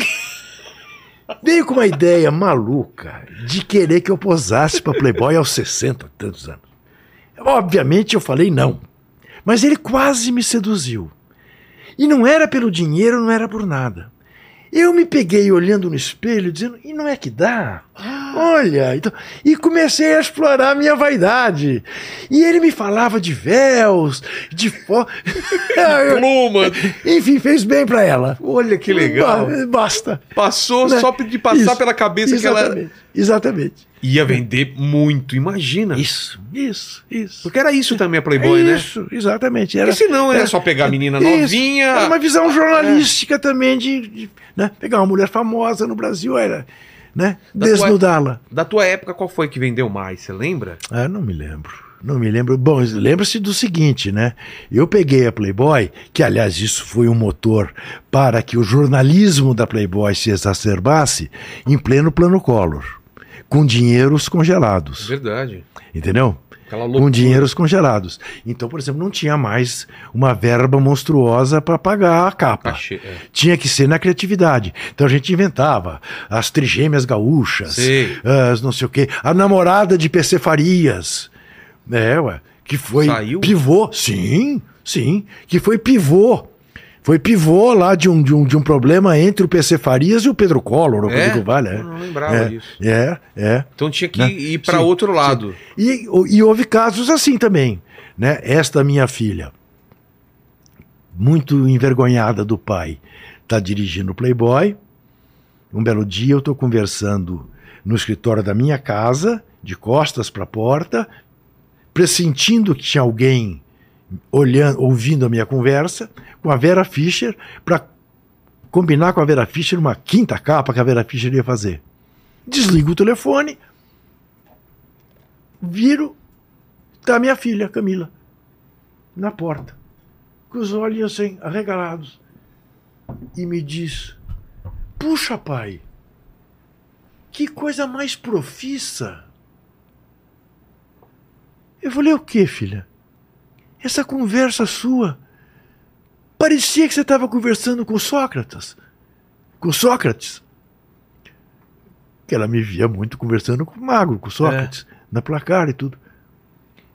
veio com uma ideia maluca de querer que eu posasse para Playboy aos 60 e tantos anos. Obviamente eu falei não. Mas ele quase me seduziu. E não era pelo dinheiro, não era por nada. Eu me peguei olhando no espelho, dizendo, e não é que dá? Olha, então, e comecei a explorar a minha vaidade. E ele me falava de véus, de fo... Pluma. Enfim, fez bem pra ela. Olha que legal. Ba- Basta. Passou Né? só de passar Isso. pela cabeça que ela Exatamente. Exatamente. ia vender muito, imagina. Isso, isso, isso. Porque era isso também a Playboy, né? Isso, exatamente. Era, Porque senão era era- só pegar a menina Isso. novinha. Era uma visão jornalística também de, de, né? pegar uma mulher famosa no Brasil, era né? Desnudá-la. Da tua época, qual foi que vendeu mais? Você lembra? Ah, não me lembro. Não me lembro. Bom, lembra-se do seguinte, né? Eu peguei a Playboy, que aliás isso foi um motor para que o jornalismo da Playboy se exacerbasse em pleno plano Collor, com dinheiros congelados, Verdade. entendeu? Com dinheiros congelados. Então, por exemplo, não tinha mais uma verba monstruosa para pagar a capa. Cachê, é. Tinha que ser na criatividade. Então a gente inventava as trigêmeas gaúchas, Sei. as não sei o quê, a namorada de PC Farias, é, ué, que foi Saiu? pivô, sim, sim, que foi pivô. Foi pivô lá de um, de, um, de um problema entre o PC Farias e o Pedro Collor, o É? Rodrigo Vale. É. Eu não lembrava é, disso. É, é. Então tinha que Né? ir para outro lado. E, e houve casos assim também. Né? Esta minha filha, muito envergonhada do pai, está dirigindo o Playboy. Um belo dia eu estou conversando no escritório da minha casa, de costas para a porta, pressentindo que tinha alguém olhando, ouvindo a minha conversa, com a Vera Fischer, para combinar com a Vera Fischer uma quinta capa que a Vera Fischer ia fazer. Desligo o telefone, viro, tá minha filha, Camila, na porta, com os olhos assim, arregalados, e me diz: Puxa, pai, que coisa mais profissa. Eu falei: O que, filha? Essa conversa sua. Parecia que você estava conversando com Sócrates. Com Sócrates. Que ela me via muito conversando com o Magro, com Sócrates, na placar e tudo.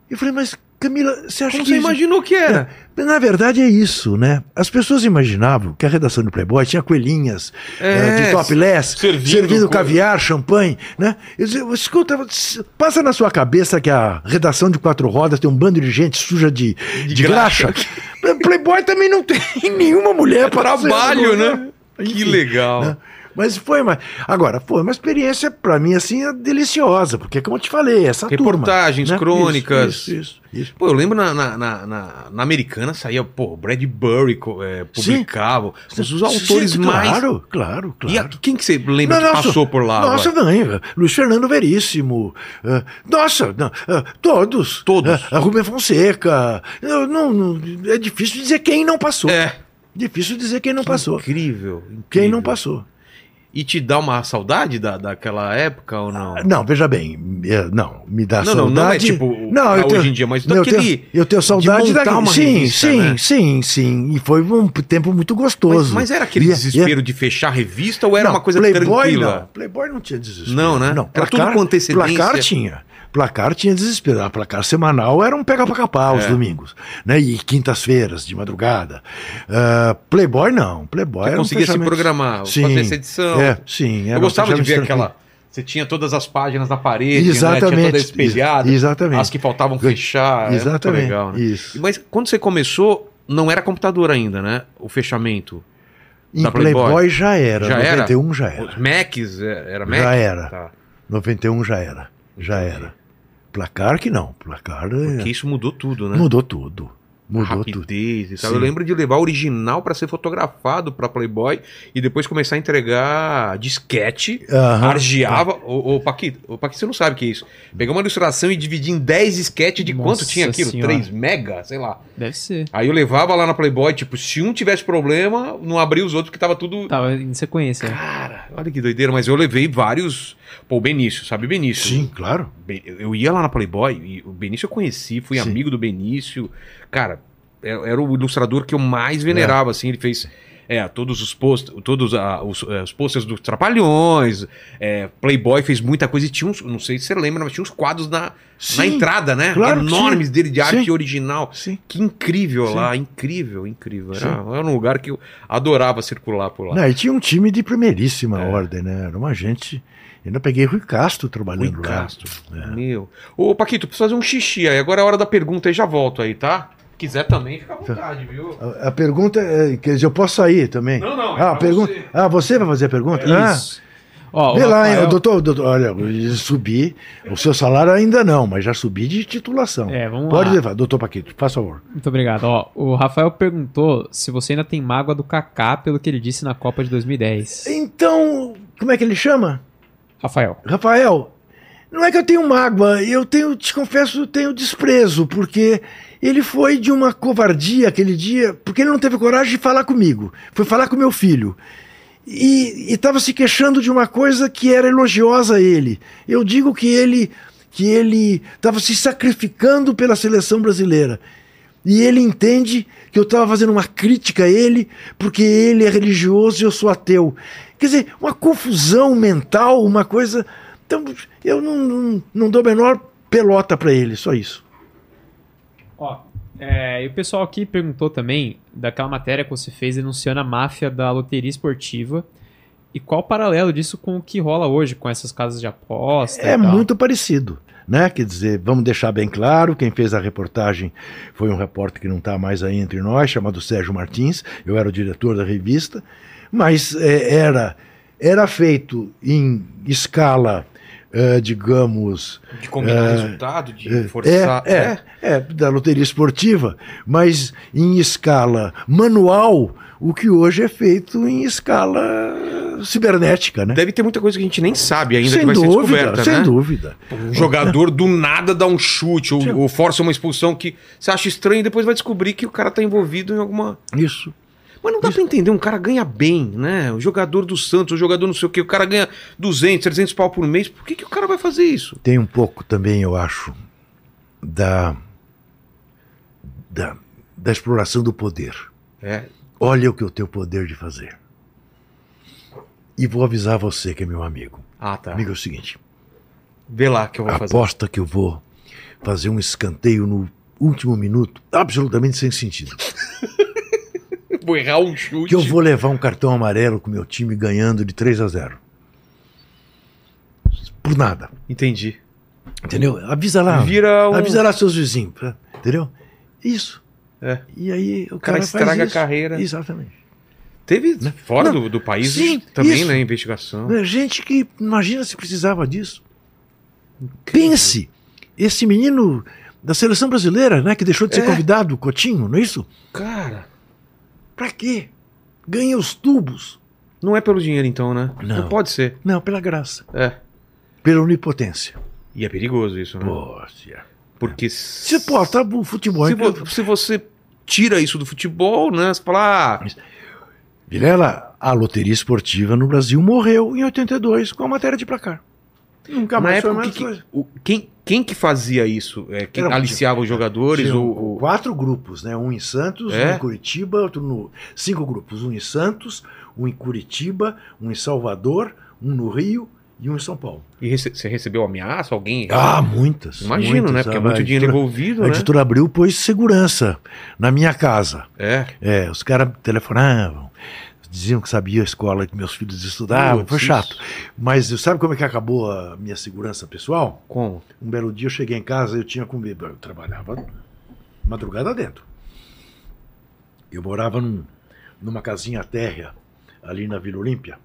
Eu falei, mas Camila, você acha Como que você imaginou que era? Na verdade é isso, né? As pessoas imaginavam que a redação do Playboy tinha coelhinhas É, eh, de topless, servindo servindo, caviar, champanhe, né? Eu dizia, escuta, passa na sua cabeça que a redação de quatro rodas tem um bando de gente suja de, de, graxa. graxa. Playboy também não tem nenhuma mulher para Trabalho, né? Que legal. né? Mas foi uma. Agora, foi uma experiência, pra mim, assim, é deliciosa, porque, como eu te falei, essa Reportagens, turma, né? crônicas. Isso, isso, isso, isso. Pô, eu lembro na, na, na, na- na americana saía, pô, o Bradbury co- é, publicava, os, os autores Sim, mais. Claro, claro, claro. E a- quem que você lembra Não, que nossa, passou por lá? Nossa, ganha. Luiz Fernando Veríssimo. eh, nossa, não, eh, todos. Todos. A Rubem Fonseca. Não, não- é difícil dizer quem não passou. É. Difícil dizer quem não passou. Incrível, incrível. Quem não passou. E te dá uma saudade da, daquela época ou não? Não, veja bem, eh, não, me dá Não, não, saudade. não é tipo Não, eu tenho- hoje em dia, mas eu daquele- tenho, eu tenho saudade daquele- uma sim, revista, sim, né? sim, sim, e foi um tempo muito Mas, gostoso. mas era aquele E- e- desespero de fechar a revista ou era Não, uma coisa Playboy, tranquila? Não. Playboy não tinha desespero. Não, né? Não, Era tudo com antecedência. Placar tinha. Placar tinha desespero. A placar semanal era um pega pra capar aos É. domingos. Né? E quintas-feiras, de madrugada. Ah, Playboy não. Playboy Você era um conseguia se programar, Sim, fazer essa edição. É, sim. era Eu um gostava de ver aquela. Você tinha todas as páginas na parede, né? Exatamente. Tinha toda espelhada. Exatamente. As que faltavam fechar. é Exatamente. legal, né? Isso. Mas quando você começou, não era computador ainda, né? O fechamento. Em Playboy. Playboy já era. Já era? 91 já era. Os Macs, é, era Mac? Já era. Tá. 91 já era. Já era. Placar que não. Placar é, Porque isso mudou tudo, né? mudou tudo. Mudou tudo. Rapidez e tal. Sim. Eu lembro de levar o original para ser fotografado para Playboy e depois começar a entregar disquete, Aham. argiava. Ô, ô, Paquito, ô, Paquito, você não sabe o que é isso. Pegar uma ilustração e dividir em 10 disquetes de Nossa quanto tinha aquilo? Senhora. 3 mega? Sei lá. Deve ser. Aí eu levava lá na Playboy, tipo, se um tivesse problema, não abria os outros porque tava tudo. Tava em sequência. Cara, olha que doideira, mas eu levei vários. Pô, o Benício, sabe o Benício? Sim, claro. Eu ia lá na Playboy e o Benício eu conheci, fui Sim. amigo do Benício. Cara, é- era o ilustrador que eu mais venerava, assim. Ele fez é, todos os posts, todos ah, os, é, os posters dos Trapalhões. é, Playboy fez muita coisa e tinha uns, não sei se você lembra, mas tinha uns quadros na, Sim, na entrada, né? claro Enormes dele de arte Sim. original. Sim. Que incrível lá, incrível, incrível. Era, era um lugar que eu adorava circular por lá. Não, e tinha um time de primeiríssima É. ordem, né? Era uma gente. Ainda peguei Rui Castro Rui trabalhando lá. Castro. É. Meu. Ô, Paquito, preciso fazer um xixi aí. Agora é a hora da pergunta aí, já volto aí, tá? Quiser também, fica à vontade, viu? A, a pergunta é: quer dizer, eu posso sair também? Não, não, é Ah, pergunta, você. ah, você vai fazer a pergunta? ah, Isso. Ó, vê o lá, hein, Rafael- doutor, doutor, olha, eu subi. O seu salário ainda não, mas já subi de titulação. É, vamos Pode lá. levar, doutor Paquito, faz favor. Muito obrigado. Ó, o Rafael perguntou se você ainda tem mágoa do Kaká pelo que ele disse na Copa de 2010. Então, como é que ele chama? Rafael. Rafael, não é que eu tenho mágoa, eu tenho, te confesso, tenho desprezo, porque ele foi de uma covardia aquele dia, porque ele não teve coragem de falar comigo. Foi falar com meu filho. E estava se queixando de uma coisa que era elogiosa a ele. Eu digo que ele que ele estava se sacrificando pela seleção brasileira. E ele entende que eu estava fazendo uma crítica a ele porque ele é religioso e eu sou ateu. Quer dizer, uma confusão mental, uma coisa. Então, eu não, não, não dou a menor pelota para ele, só isso. Ó, é, e o pessoal aqui perguntou também daquela matéria que você fez denunciando a máfia da loteria esportiva. E qual o paralelo disso com o que rola hoje, com essas casas de aposta? É muito parecido. Né? Quer dizer, vamos deixar bem claro, quem fez a reportagem foi um repórter que não está mais aí entre nós, chamado Sérgio Martins, eu era o diretor da revista, mas é, era, era feito em escala, eh, digamos, De combinar É, resultado, de forçar. é, é, é, da loteria esportiva, mas em escala manual, o que hoje é feito em escala cibernética, né? Deve ter muita coisa que a gente nem sabe ainda sem que vai ser dúvida, descoberta, sem né? dúvida. Um jogador do nada dá um chute ou, ou força uma expulsão que você acha estranho e depois vai descobrir que o cara tá envolvido em alguma. Isso. Mas não dá pra entender, um cara ganha bem, né? O jogador do Santos, o jogador não sei o quê, o cara ganha 200, 300 pau por mês. Por que, que o cara vai fazer isso? Tem um pouco também, eu acho, da, da, da exploração do poder. É, Olha o que eu tenho poder de fazer. E vou avisar você que é meu amigo. Ah, tá. Amigo, é o seguinte: Vê lá que eu vou fazer. aposta que eu vou fazer um escanteio no último minuto, absolutamente sem sentido. Vou errar um chute. Que eu vou levar um cartão amarelo com o meu time ganhando de 3 a 0. Por nada. Entendi. Entendeu? Avisa lá. Vira um... Avisa lá seus vizinhos. pra- Entendeu? Isso. É. E aí o O cara cara, estraga faz a carreira. Exatamente. Teve fora Não. do, do país Sim, também, isso. né? Investigação. É Gente que imagina se precisava disso. Pense, esse menino da seleção brasileira, né, que deixou de ser É. convidado, o Coutinho, não é isso? Cara, Pra quê? Ganha os tubos. não é pelo dinheiro então, né? Não. pode ser. Não, pela graça, É. pela onipotência. E é perigoso isso, né? Poxa. Porque Você pô, tá o futebol. se, então- vo- se você tira isso do futebol, né? Você fala, ah, Vilela, a loteria esportiva no Brasil morreu em 82 com a matéria de placar. Nunca mais foi época, mais que, coisa. o- quem, quem que fazia isso? É, quem Era aliciava os jogadores? Tinha O, o- Quatro grupos, né? Um em Santos, É? um em Curitiba, outro no. Cinco grupos. Um em Santos, um em Curitiba, um em Salvador, um no Rio e um em São Paulo. E rece- você recebeu ameaça? Alguém? Ah, muitas. Imagino, né? muitas. Porque é A muito dinheiro editora- envolvido, A né? editora Abril pôs segurança na minha casa. É. É, os caras telefonavam, diziam que sabia a escola que meus filhos estudavam, Putz, foi chato. isso. Mas sabe como é que acabou a minha segurança pessoal? Como? Um belo dia eu cheguei em casa, eu tinha comido, eu trabalhava madrugada dentro. Eu morava num- numa casinha térrea ali na Vila Olímpia.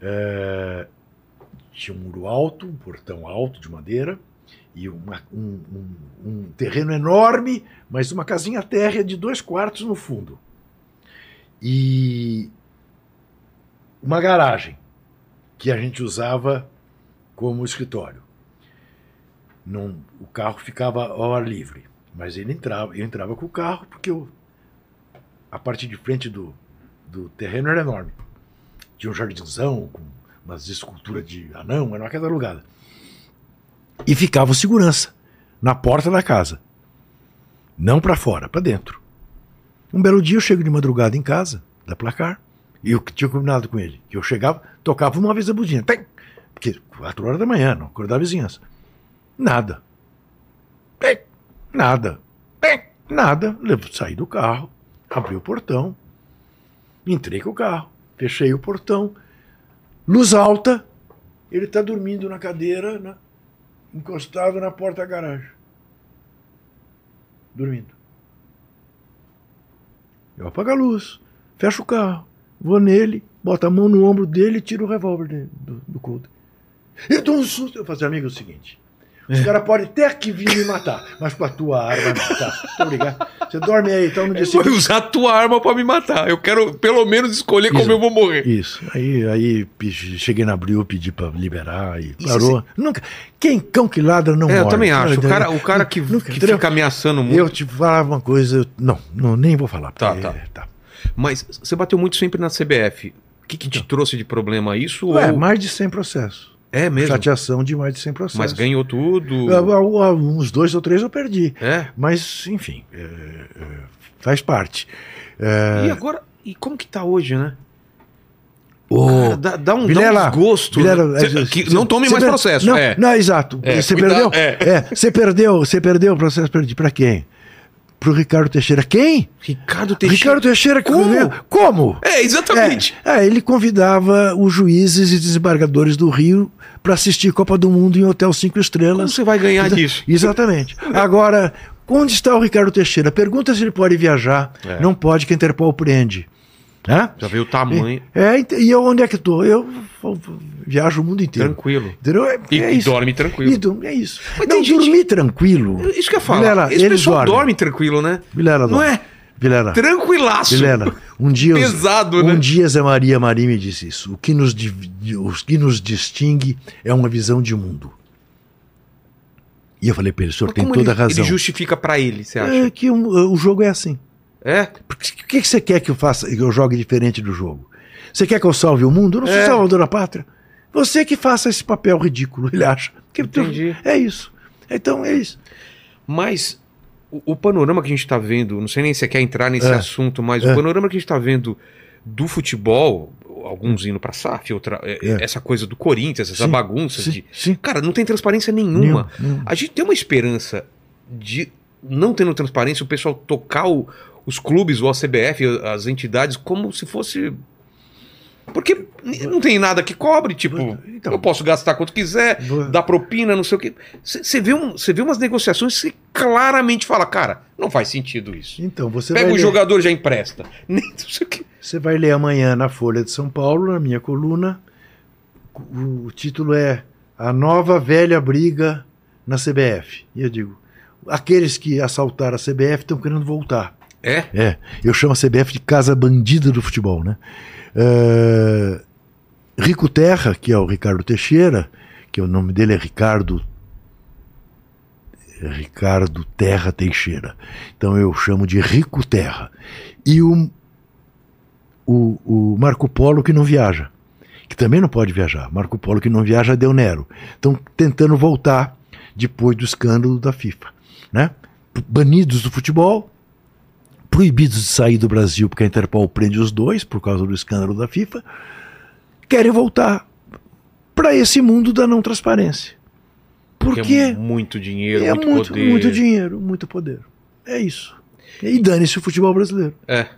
É, tinha um muro alto, um portão alto de madeira e uma- um, um- um terreno enorme, mas uma casinha térrea de dois quartos no fundo. E uma garagem que a gente usava como escritório o carro ficava ao ar livre. Mas ele entrava, eu entrava com o carro porque eu, a parte de frente do, do terreno era enorme. Tinha um jardinzão com umas esculturas de anão, era uma casa alugada. E ficava o segurança na porta da casa. Não para fora, para dentro. Um belo dia eu chego de madrugada em casa, da placar, e eu tinha combinado com ele, que eu chegava, tocava uma vez a buzina, tem, porque quatro horas da manhã, não acordava a vizinhança. Nada. Bem, nada. Bem, nada. Levo- Saí do carro, abri o portão, entrei com o carro, fechei o portão, luz alta, ele está dormindo na cadeira, né, encostado na porta da garagem. Dormindo. Eu apago a luz, fecho o carro, vou nele, boto a mão no ombro dele e tiro o revólver do, do coldre. Eu dou um susto. Eu assim, amigo, é o seguinte. Os caras podem até que vir me matar, mas com a tua arma não. Tá, muito obrigado. Você dorme aí, então no dia Vai seguinte. usar a tua arma pra me matar. Eu quero pelo menos escolher como Isso. eu vou morrer. Isso. Aí, aí cheguei na Abril, pedi pra liberar e Isso, parou. Nunca. Quem cão que ladra não É, eu morre. também acho. O cara, o cara que, Nunca, que fica ameaçando muito. Eu te falava uma coisa, eu- não, não, nem vou falar. Tá, porque- tá. Mas você bateu muito sempre na CBF. O que, que te trouxe de problema isso? Ué, ou... mais de 100 processos. É mesmo. Chateação de mais de 100 processos. Mas ganhou tudo. Ah, ah, ah, Uns dois ou três eu perdi. É. Mas, enfim, é, é, faz parte. É, E agora, e como que tá hoje, né? ô, Cara, dá, dá um, Vilela, dá um desgosto. Vilela, né? Cê- é, que cê- não tome mais per- processo. Não, é. não, exato. É, você perdeu? é. É, você perdeu, você perdeu o processo, perdi. Pra quem? Pro Ricardo Teixeira. Quem? Ricardo Teixeira. Ricardo Teixeira. Como? Como? É, exatamente. É, é, ele convidava os juízes e desembargadores do Rio para assistir Copa do Mundo em hotel cinco Como estrelas. você vai ganhar Exa- disso? Exatamente. Agora, onde está o Ricardo Teixeira? Pergunta se ele pode viajar. É. Não pode, que a Interpol prende. Hã? Já veio o tamanho. É, ent- e eu onde é que estou? Eu viajo o mundo inteiro. Tranquilo. É, E, é e dorme tranquilo. E do- é isso. Mas não, tem gente- dormir tranquilo. Isso que eu falo. Vilela, Esse pessoal dormem. dorme tranquilo, né? Vilela, Não dorme. é? Vilela. Tranquilaço. Vilela, um dia, Pesado, um né? dia Zé Maria Marim me disse isso. O que, nos, o que nos distingue é uma visão de mundo. E eu falei para ele, o senhor Mas tem toda ele, a razão. Ele justifica pra ele, você acha? É que um- o jogo é assim. É? Porque O que, que você quer que eu faça, que eu jogue diferente do jogo? Você quer que eu salve o mundo? Eu não sou É. salvador da pátria. Você que faça esse papel ridículo, ele acha. Que Entendi. É isso. Então é isso. Mas o, o panorama que a gente tá vendo, não sei nem se você quer entrar nesse É. assunto, mas É. o panorama que a gente tá vendo do futebol, alguns indo pra SAF, outra, é, É. essa coisa do Corinthians, essa Sim, bagunça Sim, de. sim. Cara, não tem transparência nenhuma. Nenhum, nenhum. A gente tem uma esperança de não tendo transparência, o pessoal tocar o- os clubes ou a CBF, as entidades, como se fosse. Porque não tem nada que cobre, tipo, Então. eu posso gastar quanto quiser, dar propina, não sei o quê. Você vê, um, vê umas negociações que claramente fala, cara, não faz sentido isso. Então, você Pega o ler- jogador já empresta. Nem não sei o quê. Você vai ler amanhã na Folha de São Paulo, na minha coluna. O, o título é A Nova Velha Briga na CBF. E eu digo: aqueles que assaltaram a CBF estão querendo voltar. É? É, eu chamo a CBF de casa bandida do futebol, né? É, Rico Terra, que é o Ricardo Teixeira, que o nome dele é Ricardo é Ricardo Terra Teixeira. Então eu chamo de Rico Terra. E o, o, o Marco Polo que não viaja, que também não pode viajar. Marco Polo que não viaja Del Nero. Estão tentando voltar depois do escândalo da FIFA, né? Banidos do futebol, proibidos de sair do Brasil porque a Interpol prende os dois por causa do escândalo da FIFA, querem voltar para esse mundo da não transparência. Porque Porque é muito dinheiro, é muito, muito, poder. muito dinheiro, muito poder. É isso. E dane-se o futebol brasileiro. É.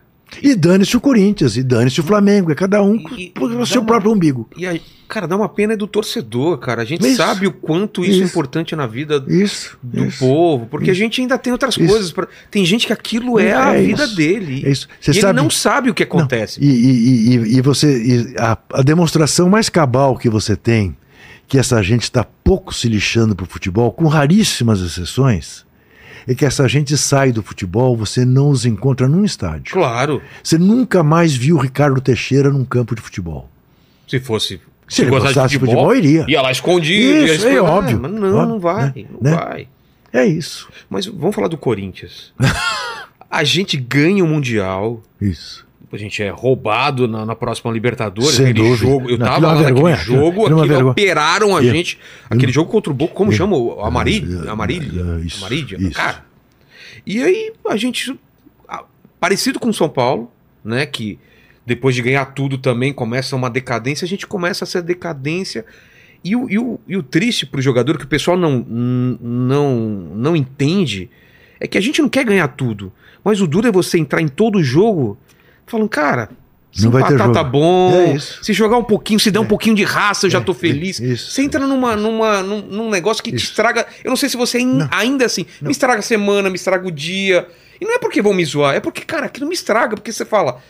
E dane-se o Corinthians, e dane-se o Flamengo. É cada um E- e o seu uma- próprio umbigo. E aí, cara, dá uma pena é do torcedor, cara. A gente Isso. sabe o quanto isso, é Isso. importante na vida Isso. do isso. povo, porque a gente ainda tem outras coisas. Pra... Tem gente que aquilo é, É a vida dele. É isso. Você e sabe. ele não sabe o que Não, acontece. E, e, e, e você. a, a demonstração mais cabal que você tem que essa gente está pouco se lixando pro futebol, com raríssimas exceções, é que essa gente sai do futebol, você não os encontra num estádio. Claro, Você nunca mais viu o Ricardo Teixeira num campo de futebol. se fosse. Se ele gostasse de futebol, iria. Ia lá escondido. ia Isso, é óbvio. Mas não, Óbvio, não vai. né? Não Né? vai. É isso. Mas vamos falar do Corinthians. a gente ganha o Mundial. Isso. A gente é roubado na, na próxima Libertadores. Sem aquele dúvida. jogo. Eu Não, tava é lá naquele vergonha. jogo, Aquilo é aquilo vergonha. operaram a Eu- gente. Aquele jogo contra o Boca, como Eu- chama? O Amarilha? É, Amarilha? é, isso, Amarília? isso. Cara. E aí a gente. Parecido com o São Paulo, né? Que depois de ganhar tudo também começa uma decadência, a gente começa essa decadência. E o, e o, e o triste pro jogador, que o pessoal não, não, não entende, é que a gente não quer ganhar tudo. Mas o duro é você entrar em todo jogo falando, cara, se Não vai ter jogo. tá bom, É se jogar um pouquinho, se der um pouquinho de raça, eu já É, tô feliz. é, isso. Você entra numa, numa, num, num negócio que te Isso. estraga. Eu não sei se você Não. ainda assim, Não. me estraga a semana, me estraga o dia. E não é porque vão me zoar, é porque, cara, aquilo me estraga, porque você fala.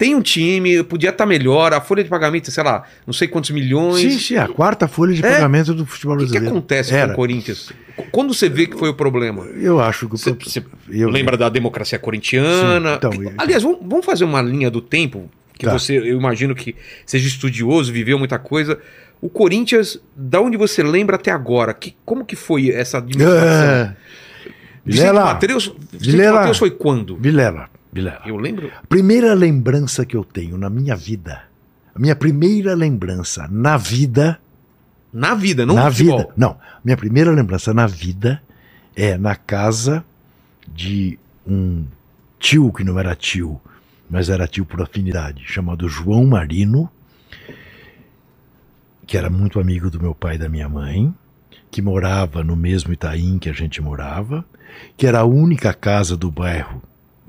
Tem um time, podia estar melhor, a folha de pagamento, sei lá, não sei quantos milhões. Sim, sim, a quarta folha de É. pagamento do futebol O que, que brasileiro. acontece Era. com o Corinthians? Quando você vê que foi o problema? Eu acho que o Você, eu- lembra da democracia corintiana? Sim, então, Que- eu- Aliás, vamos, vamos fazer uma linha do tempo, que Tá. você, eu imagino que seja estudioso, viveu muita coisa. O Corinthians, da onde você lembra até agora? Que, como que foi essa administração? É. Vicente Vilela, Mateus, Vicente Vilela. Mateus foi quando? Vilela, Vilela. Eu lembro. Primeira lembrança que eu tenho na minha vida, a minha primeira lembrança na vida, Na vida, não na futebol. vida, não, minha primeira lembrança na vida é na casa de um tio que não era tio, mas era tio por afinidade, chamado João Marino, que era muito amigo do meu pai e da minha mãe, que morava no mesmo Itaim que a gente morava, que era a única casa do bairro,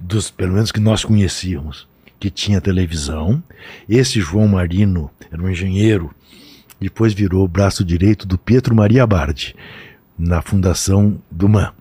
dos pelo menos que nós conhecíamos, que tinha televisão. Esse João Marino era um engenheiro, depois virou o braço direito do Pietro Maria Bardi, na fundação do MAN.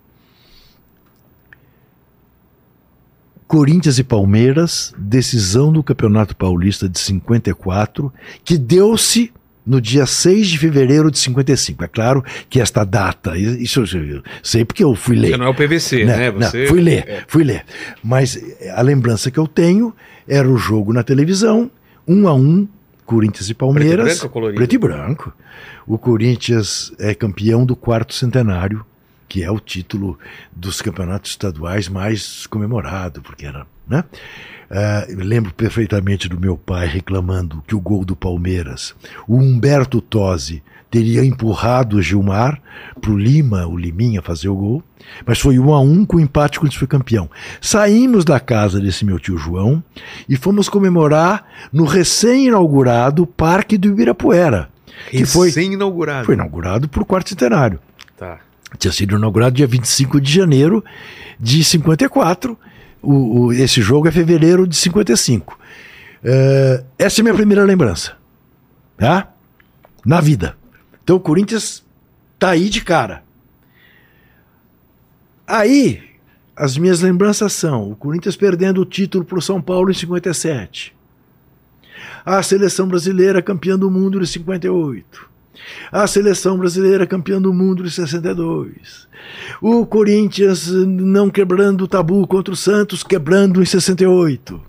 Corinthians e Palmeiras, decisão do Campeonato Paulista de 54, que deu-se no dia 6 de fevereiro de 55. É claro que esta data, isso eu sei porque eu fui ler. Você não é o PVC, né? Não, Você... fui ler, é. fui ler. Mas a lembrança que eu tenho era o jogo na televisão, um a um, Corinthians e Palmeiras. branco ou colorido? Preto e branco. O Corinthians é campeão do quarto centenário, que é o título dos campeonatos estaduais mais comemorado, porque era, né? Eu lembro perfeitamente do meu pai reclamando que o gol do Palmeiras, o Humberto Tosi teria empurrado o Gilmar para o Lima, o Liminha, fazer o gol, mas foi um a um com o empate quando foi campeão. Saímos da casa desse meu tio João e fomos comemorar no recém-inaugurado Parque do Ibirapuera, que foi, Recém-inaugurado. foi inaugurado por quarto centenário. Tá. Tinha sido inaugurado dia 25 de janeiro de 54. O, o, esse jogo é fevereiro de 55. É, essa é a minha primeira lembrança. Tá? Na vida. Então o Corinthians tá aí de cara. Aí, as minhas lembranças são o Corinthians perdendo o título para o São Paulo em 57. A seleção brasileira campeã do mundo em 58. A seleção brasileira campeã do mundo em 62. O Corinthians não quebrando o tabu contra o Santos, quebrando em 68.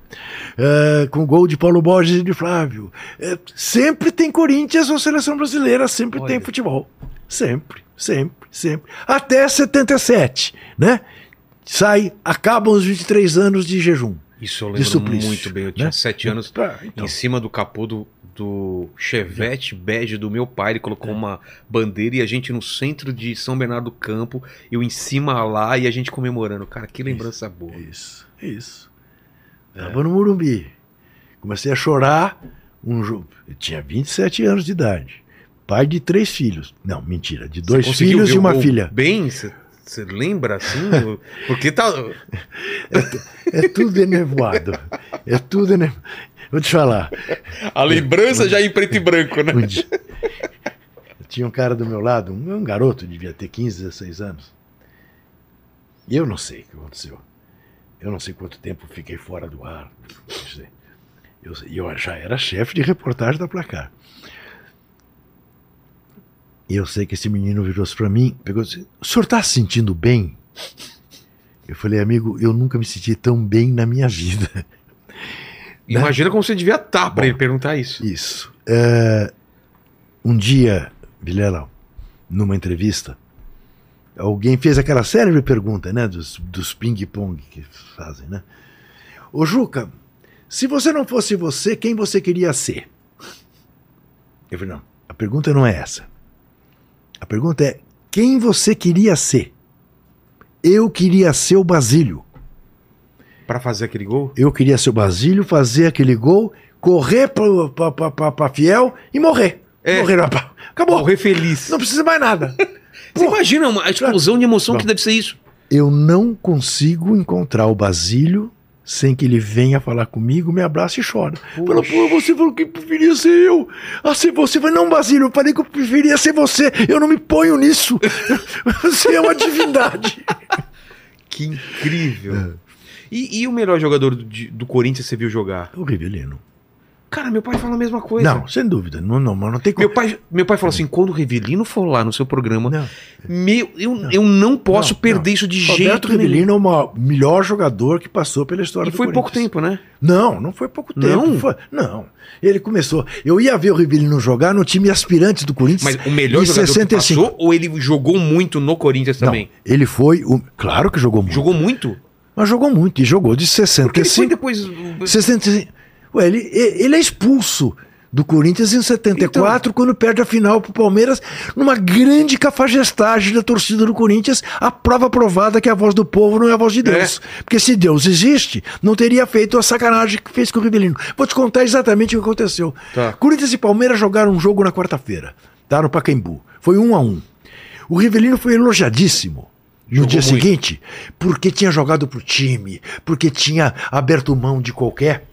É, com gol de Paulo Borges e de Flávio. É, sempre tem Corinthians ou seleção brasileira, sempre Olha. tem futebol. Sempre, sempre, sempre. Até 77, né? Sai, acabam os 23 anos de jejum. Isso eu De lembro suplício, muito bem. Eu tinha né? sete anos então. em cima do capô do, do Chevette bege do meu pai. Ele colocou uma bandeira e a gente no centro de São Bernardo do Campo, eu em cima lá e a gente comemorando. Cara, que lembrança boa. Isso, isso. Tava no Morumbi. Comecei a chorar. Um jogo. Eu tinha 27 anos de idade. Pai de três filhos. Não, mentira. De dois filhos e uma filha. Bem, você lembra assim? Porque tá. É tudo enevoado. É tudo enevoado. Vou te falar. A lembrança já em preto e branco, né? Tinha um cara do meu lado, um, um garoto, devia ter 15, 16 anos. E eu não sei o que aconteceu. Eu não sei quanto tempo fiquei fora do ar. Eu, eu já era chefe de reportagem da Placar. E eu sei que esse menino virou-se para mim, pegou e disse: O senhor está se sentindo bem? Eu falei, amigo, eu nunca me senti tão bem na minha vida. Imagina como você devia estar pra Bom. ele perguntar isso. Isso. É, um dia, Vilela, numa entrevista, alguém fez aquela célebre pergunta, né? Dos, dos ping-pong que fazem, né? Ô Juca, se você não fosse você, quem você queria ser? Eu falei, não, a pergunta não é essa. A pergunta é, quem você queria ser? Eu queria ser o Basílio. Pra fazer aquele gol? Eu queria ser o Basílio, fazer aquele gol, correr pra Fiel e morrer. É. Morrer. Acabou. Morrer feliz. Não precisa mais nada. Você imagina uma- a explosão de emoção Bom. que deve ser isso. Eu não consigo encontrar o Basílio sem que ele venha falar comigo, me abrace e chora. Fala, pô, você falou que preferia ser eu. Ah, ser você. Eu falei, não, Basílio, eu falei que eu preferia ser você. Eu não me ponho nisso. Você é uma divindade. Que incrível. E, e o melhor jogador do, do Corinthians você viu jogar? O Rivelino. Cara, meu pai fala a mesma coisa. Não, sem dúvida. Não, não, mas não tem como. Meu pai, meu pai falou assim: quando o Rivelino for lá no seu programa, Não. meu, eu, eu não posso Não, perder não. isso de Roberto jeito nenhum. Rivelino é o melhor jogador que passou pela história E do foi pouco tempo, né? Não, não foi pouco tempo. Não? Foi- não. Ele começou. Eu ia ver o Rivelino jogar no time aspirante do Corinthians. Mas o melhor jogador 65. que passou ou ele jogou muito no Corinthians Não, também? ele foi. O, claro que jogou muito. Jogou muito? Mas jogou muito. E jogou de Porque ele foi 65. depois. 65. Ué, ele, ele é expulso do Corinthians em 74, Então. quando perde a final pro Palmeiras, numa grande cafajestagem da torcida do Corinthians, a prova provada que a voz do povo não é a voz de Deus. Porque se Deus existe, não teria feito a sacanagem que fez com o Rivelino. Vou te contar exatamente o que aconteceu. Tá. Corinthians e Palmeiras jogaram um jogo na quarta-feira, tá? No Pacaembu. Foi um a um. O Rivelino foi elogiadíssimo. No Jogou dia muito. seguinte, porque tinha jogado pro time, porque tinha aberto mão de qualquer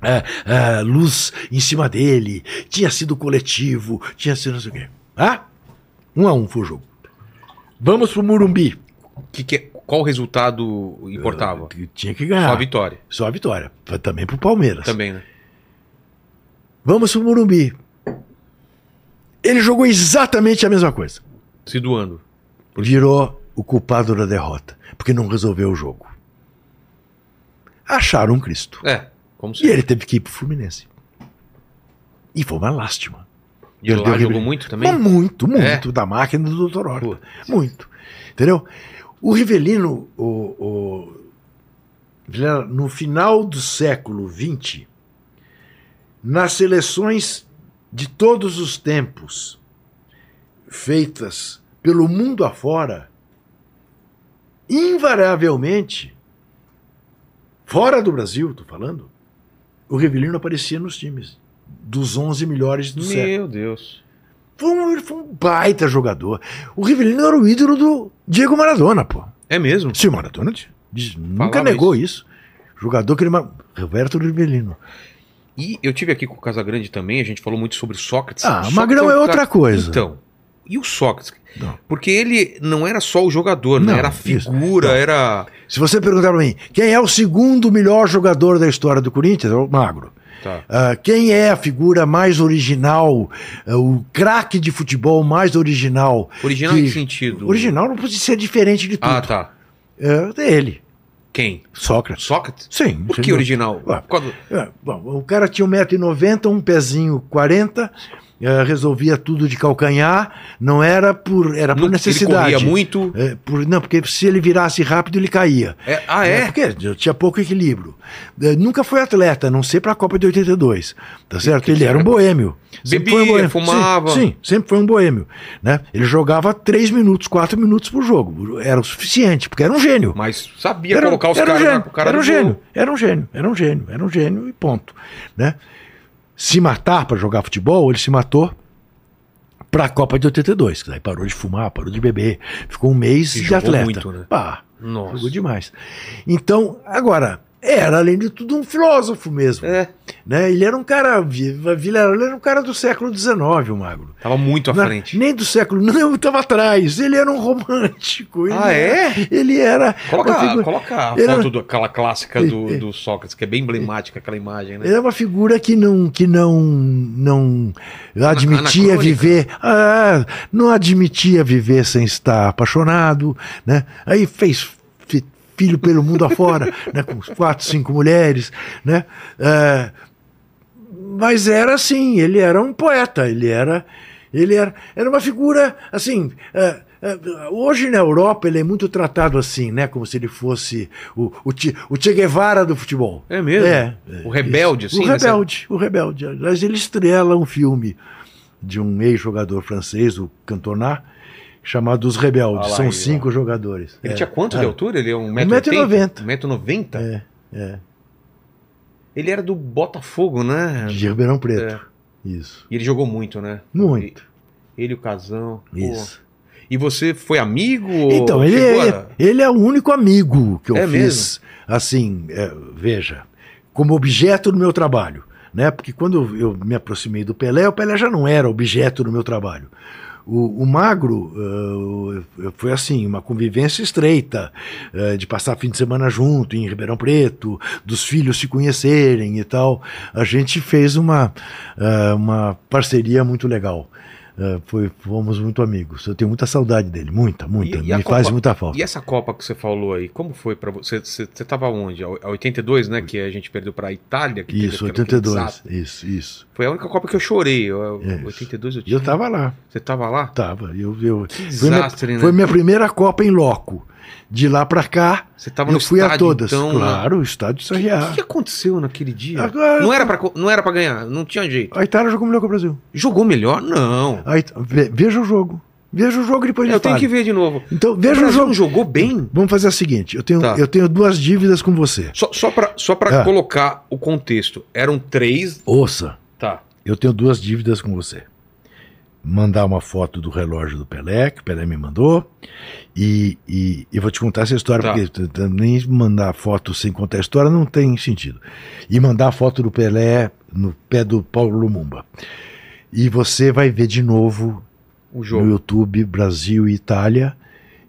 é, é, luz em cima dele, tinha sido coletivo, tinha sido não sei o quê. Ah? Um a um foi o jogo. Vamos pro Murumbi. Que, que, qual resultado importava? Que Tinha que ganhar. Só a vitória. Só a vitória. Também pro Palmeiras. Também, né? Vamos pro Murumbi. Ele jogou exatamente a mesma coisa. Se doando. Virou o culpado da derrota, porque não resolveu o jogo. Acharam um Cristo. É, como E se. ele teve que ir pro Fluminense. E foi uma lástima. Perdeu o jogou muito também? Mas muito, muito. É? Da máquina do Dr. Horta. Muito. Entendeu? O Rivelino, o, o- no final do século XX, nas seleções de todos os tempos, feitas pelo mundo afora, invariavelmente, fora do Brasil, tô falando, o Rivelino aparecia nos times dos 11 melhores do século. Meu Deus. Foi um, foi um baita jogador. O Rivelino era o ídolo do Diego Maradona, pô. É mesmo? Sim, o Maradona diz- nunca negou isso. Jogador que ele. Roberto Rivelino. E eu tive aqui com o Casagrande também, a gente falou muito sobre Sócrates. Ah, Sócrates Magrão um é cara- outra coisa. Então, e o Sócrates? Não. Porque ele não era só o jogador, né? Não, Era a figura, era. Se você perguntar pra mim, quem é o segundo melhor jogador da história do Corinthians? É o Magro. Tá. Ah, quem é a figura mais original, ah, o craque de futebol mais original? Original que- em que sentido? Original não pode ser diferente de tudo. Ah, tá. É ele, Quem? Sócrates. Sócrates? Sim. Por que entendeu? original? Ué. Por causa do- É, bom, o cara tinha 1,90m, um pezinho 40, é, resolvia tudo de calcanhar, não era por, era por Não- necessidade. Ele corria muito. É, por, não, porque se ele virasse rápido, ele caía. É, ah, é? Porque tinha pouco equilíbrio. É, nunca foi atleta, a não sei para a Copa de 82. Tá certo? que ele era um era? boêmio. Sempre foi um Bebia, boêmio. fumava. Sim, sim, sempre foi um boêmio. Né? Ele jogava 3 minutos, 4 minutos por jogo. Era o suficiente, porque era um gênio. Mas sabia Era, colocar os era um caras gênio, na cara era um gênio, era um gênio, era um gênio, era um gênio e ponto. Né? Se matar para jogar futebol, ele se matou para a Copa de 82, que daí parou de fumar, parou de beber, ficou um mês E de atleta. muito, né? Pá, Nossa. jogou demais. Então, agora, era além de tudo um filósofo mesmo. É, Né? Ele era um cara, Vilela ele era um cara do século XIX, o Magro. tava muito à Na- frente. Nem do século, não, estava atrás. Ele era um romântico. ele Ah, era- é? Ele era. Coloca, uma figura- coloca a Ele foto era- do, aquela clássica do, É, do Sócrates, que é bem emblemática aquela imagem, né? Ele é uma figura que não, que não, não admitia anacrônica. viver, ah, não admitia viver sem estar apaixonado, né? Aí fez filho pelo mundo afora, né? Com quatro, cinco mulheres, né? Ah, mas era assim, ele era um poeta, ele era, ele era, era uma figura assim. ah, ah, Hoje na Europa ele é muito tratado assim, né? Como se ele fosse o, o, Che, o Che Guevara do futebol. É mesmo? É, O rebelde, isso. assim, O nessa- rebelde, o rebelde. Aliás, ele estrela um filme de um ex-jogador francês, o Cantona, chamado Os Rebeldes. Ah lá, São ele, cinco jogadores. Ele É. tinha quanto de altura? Ele é um 1,90 metro 1,90m? É, é. Ele era do Botafogo, né? De Ribeirão Preto. É. Isso. E ele jogou muito, né? Muito. Ele e o Casão. pô. Isso. E você foi amigo? Então, ele é, a- ele é o único amigo que eu É fiz, assim, é, veja, como objeto do meu trabalho. Né? Porque quando eu me aproximei do Pelé, o Pelé já não era objeto do meu trabalho. O, o Magro uh, foi assim, uma convivência estreita, uh, de passar fim de semana junto em Ribeirão Preto, dos filhos se conhecerem e tal. A gente fez uma, uh, uma parceria muito legal. Uh, foi, fomos muito amigos. Eu tenho muita saudade dele, muita, muita. E- e a Me Copa- faz muita falta. E essa Copa que você falou aí, como foi pra você? Você, você tava onde? A a 82, né? Que a gente perdeu pra Itália. Que teve Isso, aquele- aquele 82. desastre. Isso, isso. Foi a única Copa que eu chorei. Eu, Isso. 82 eu E tinha. eu tava lá, Você tava lá? tava. Eu, eu, Que foi, minha, desastre, né? foi minha primeira Copa em loco. De lá pra cá, Você tava eu no fui a estádio, todas. então, né? claro, o estádio O Sarriá. que, que aconteceu naquele dia? Agora- Não, era pra, co- não era pra ganhar, não tinha jeito. A Itália jogou melhor que o Brasil. Jogou melhor? Não. A It- ve- Veja o jogo. Veja o jogo e depois Eu me tenho que ver de novo. Então, O veja o Brasil jogo. jogou bem? Vamos fazer o seguinte: eu tenho, Tá. eu tenho duas dívidas com você. Só, só pra, só pra Ah. colocar o contexto. Eram três. Ouça, Tá. eu tenho duas dívidas com você. Mandar uma foto do relógio do Pelé, que o Pelé me mandou, e, e, e vou te contar essa história, Tá. porque nem mandar foto sem contar a história não tem sentido. E mandar a foto do Pelé no pé do Paulo Lumumba. E você vai ver de novo O no. YouTube Brasil e Itália,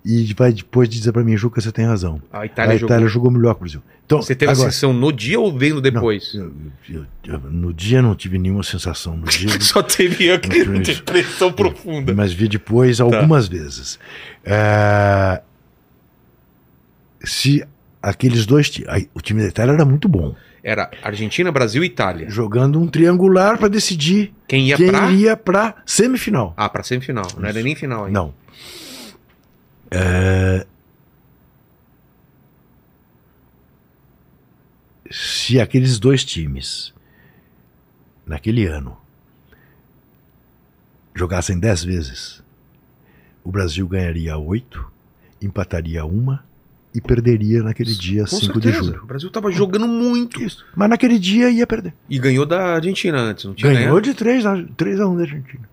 e vai depois dizer para mim, Juca, você tem razão. A Itália, a jogou. Itália jogou melhor que o Brasil. Então, Você teve agora, a sessão no dia ou vendo depois? eu- eu- eu- no dia não tive nenhuma sensação. No dia, Só teve tive isso. depressão profunda. mas vi depois algumas vezes. É, Se aqueles dois. O time da Itália era muito bom. Era Argentina, Brasil e Itália. Jogando um triangular para decidir Quem ia quem pra. para semifinal. Ah, pra semifinal. Não era nem final ainda. Não. É, Se aqueles dois times, naquele ano, jogassem dez vezes, o Brasil ganharia oito, empataria uma e perderia naquele dia, Com 5 de certeza. julho. O Brasil tava jogando muito. Isso. Mas naquele dia ia perder. E ganhou da Argentina antes, não tinha Ganhou ganhado? de 3 a, 3 a 1 da Argentina.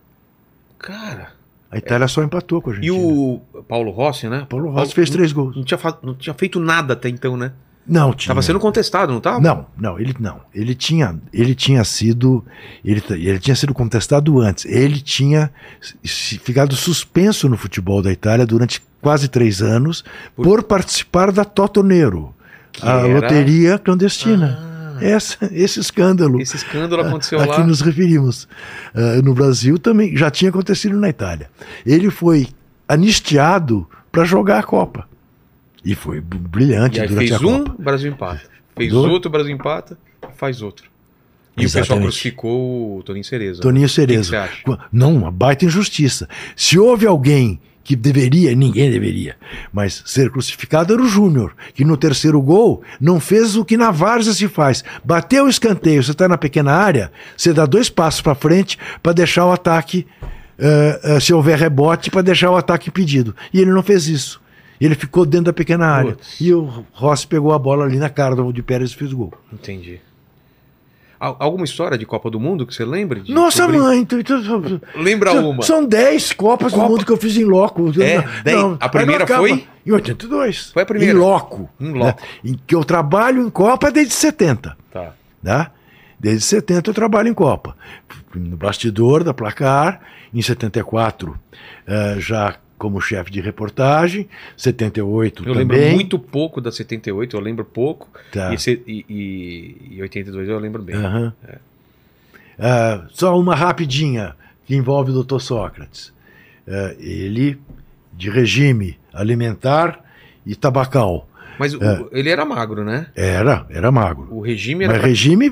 Cara. A Itália só empatou com a E Argentina. o Paulo Rossi, né? Paulo Rossi fez três gols. Não tinha, não tinha feito nada até então, né? Não, tinha. Tava sendo contestado, não tava? Não, não, ele não. Ele tinha, ele tinha sido, ele, ele tinha sido contestado antes. Ele tinha ficado suspenso no futebol da Itália durante quase três anos Por- por, participar da Toto Nero, Que a era- loteria clandestina. Ah, Essa, esse escândalo esse escândalo aconteceu a lá. que nos referimos. Ah, no Brasil também já tinha acontecido na Itália. Ele foi anistiado para jogar a Copa. E foi brilhante E durante fez a um, Copa. Brasil empata. Fez Dois. outro, Brasil empata, faz outro. E o pessoal Exatamente. crucificou o Toninho Cereza. Toninho? Qu- Não, uma baita injustiça. Se houve alguém que deveria, ninguém deveria, mas ser crucificado era o Júnior, que no terceiro gol não fez o que na várzea se faz. Bateu o escanteio, você está na pequena área, você dá dois passos para frente para deixar o ataque, eh, eh, se houver rebote, para deixar o ataque impedido. E ele não fez isso. Ele ficou dentro da pequena área. Putz. E o Rossi pegou a bola ali na cara do de Pérez e fez o gol. Entendi. Al- alguma história de Copa do Mundo que você lembre? de Nossa, mãe! então- então- Lembra São- uma? São 10 Copas Copa- do Mundo que eu fiz em loco. É, Não, dez. não, A primeira foi? Em 82. Foi a primeira? Em loco. Em loco. né? Em que eu trabalho em Copa desde 70. Tá. Né? Desde 70 eu trabalho em Copa. No bastidor da placar, em 74 eh, já como chefe de reportagem, 78 Eu também. lembro muito pouco da 78, eu lembro pouco. Tá. E, e, e, e 82 eu lembro bem. Aham. Ah, só uma rapidinha que envolve o Dr. Sócrates. Ah, ele, de regime alimentar e tabacal. Mas o- É. ele era magro, né? Era, era magro. O regime era. Mas pra- regime,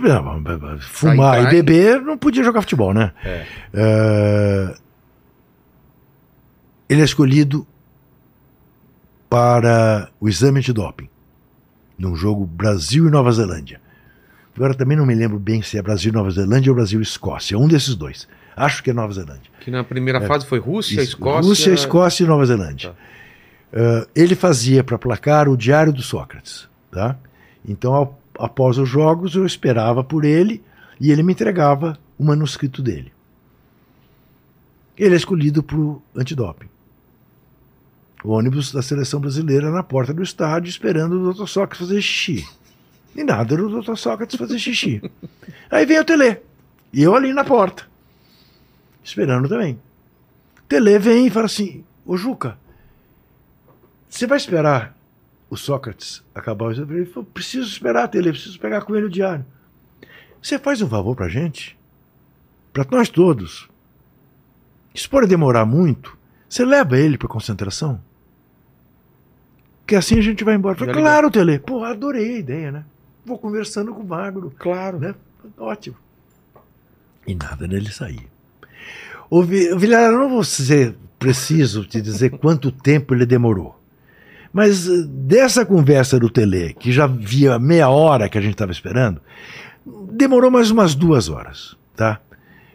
fumar e beber, não podia jogar futebol, né? É. ele é escolhido para o exame de doping num jogo Brasil e Nova Zelândia. Agora também não me lembro bem se é Brasil e Nova Zelândia ou Brasil e Escócia, um desses dois. Acho que é Nova Zelândia. Que na primeira fase foi Rússia, Isso, Escócia. Rússia, Escócia e Nova Zelândia. Tá. Ah, ele fazia para placar o Diário do Sócrates. Tá? Então, ao- após os jogos, eu esperava por ele e ele me entregava o manuscrito dele. Ele é escolhido para o antidoping. O ônibus da seleção brasileira na porta do estádio esperando o Dr. Sócrates fazer xixi. E nada do Dr. Sócrates fazer xixi. Aí vem o Tele. E eu ali na porta. Esperando também. Tele vem e fala assim: Ô Juca, você vai esperar o Sócrates acabar o exame? Ele falou: preciso esperar, Tele, preciso pegar com ele o diário. Você faz um favor pra gente? Pra nós todos. Isso pode demorar muito. Você leva ele pra concentração? Que assim a gente vai embora. Falei, claro, Tele. Pô, adorei a ideia, né? Vou conversando com o Magro. Claro. Né? Ótimo. E nada dele sair. O Vi- o Vilela, eu não vou ser preciso te dizer quanto tempo ele demorou. Mas eh, dessa conversa do Tele, que já via meia hora que a gente estava esperando, demorou mais umas duas horas, tá?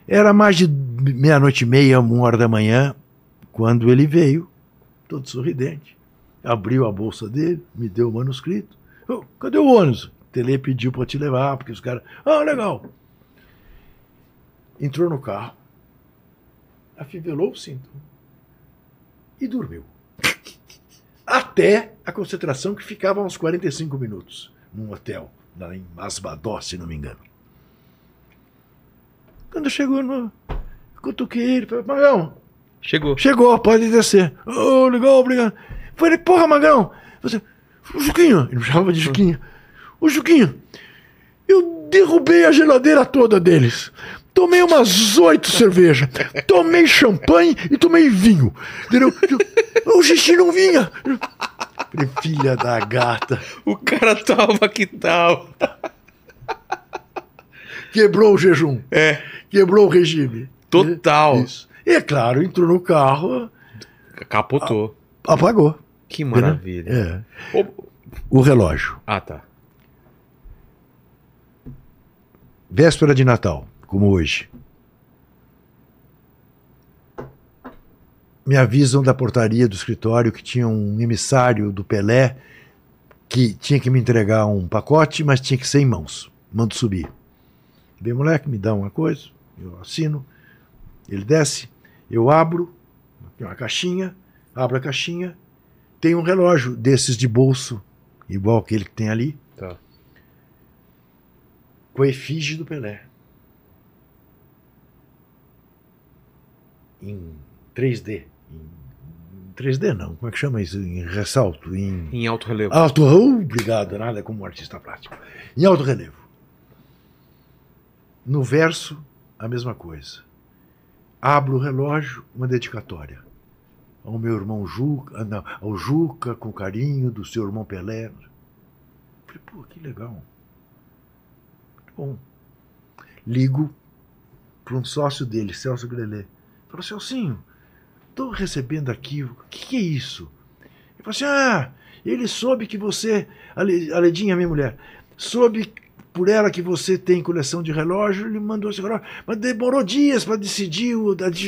Era mais de meia-noite e meia, uma hora da manhã, quando ele veio, todo sorridente, abriu a bolsa dele, me deu o manuscrito. "Ô, cadê o ônibus? O Tele pediu para te levar, porque os caras. Ah, legal. Entrou no carro, afivelou o cinto e dormiu. Até a concentração que ficava uns 45 minutos num hotel, lá em Masbadó, se não me engano. Quando chegou no. Cutuquei ele, falei, Magão, Chegou. chegou, pode descer. Ô, legal, obrigado. Falei, porra, Magão, você. O Juquinho, ele me chamava de Juquinho. O Juquinho, eu derrubei a geladeira toda deles. Tomei umas oito cervejas. Tomei champanhe e tomei vinho. Entendeu? O xixi não vinha. Falei, filha da gata. O cara tava que tal. Quebrou o jejum. É. Quebrou o regime. Total. Isso. E é claro, entrou no carro, Capotou. apagou. Que maravilha. É. Ô, O relógio. Ah, tá. Véspera de Natal, como hoje. Me avisam da portaria do escritório que tinha um emissário do Pelé que tinha que me entregar um pacote, mas tinha que ser em mãos. Mando subir. Vem, moleque, me dá uma coisa, eu assino. Ele desce, Eu abro, tem uma caixinha, abro a caixinha, tem um relógio desses de bolso, igual aquele que tem ali, Tá. com a efígie do Pelé. Em 3D. Em 3D não, como é que chama isso? Em ressalto, em Em alto relevo. alto. Oh, obrigado, nada como artista plástico. Em alto relevo. No verso, a mesma coisa. Abro o relógio, uma dedicatória. Ao meu irmão Juca, ah, não, ao Juca, com carinho do seu irmão Pelé. Falei, pô, que legal. Muito bom. Ligo para um sócio dele, Celso Grelê. Falou, Celcinho, estou recebendo aqui, o que, que é isso? Ele falou assim, ah, ele soube que você, a Le- a Ledinha, minha mulher, soube por ela que você tem coleção de relógio, ele mandou esse relógio, mas demorou dias para decidir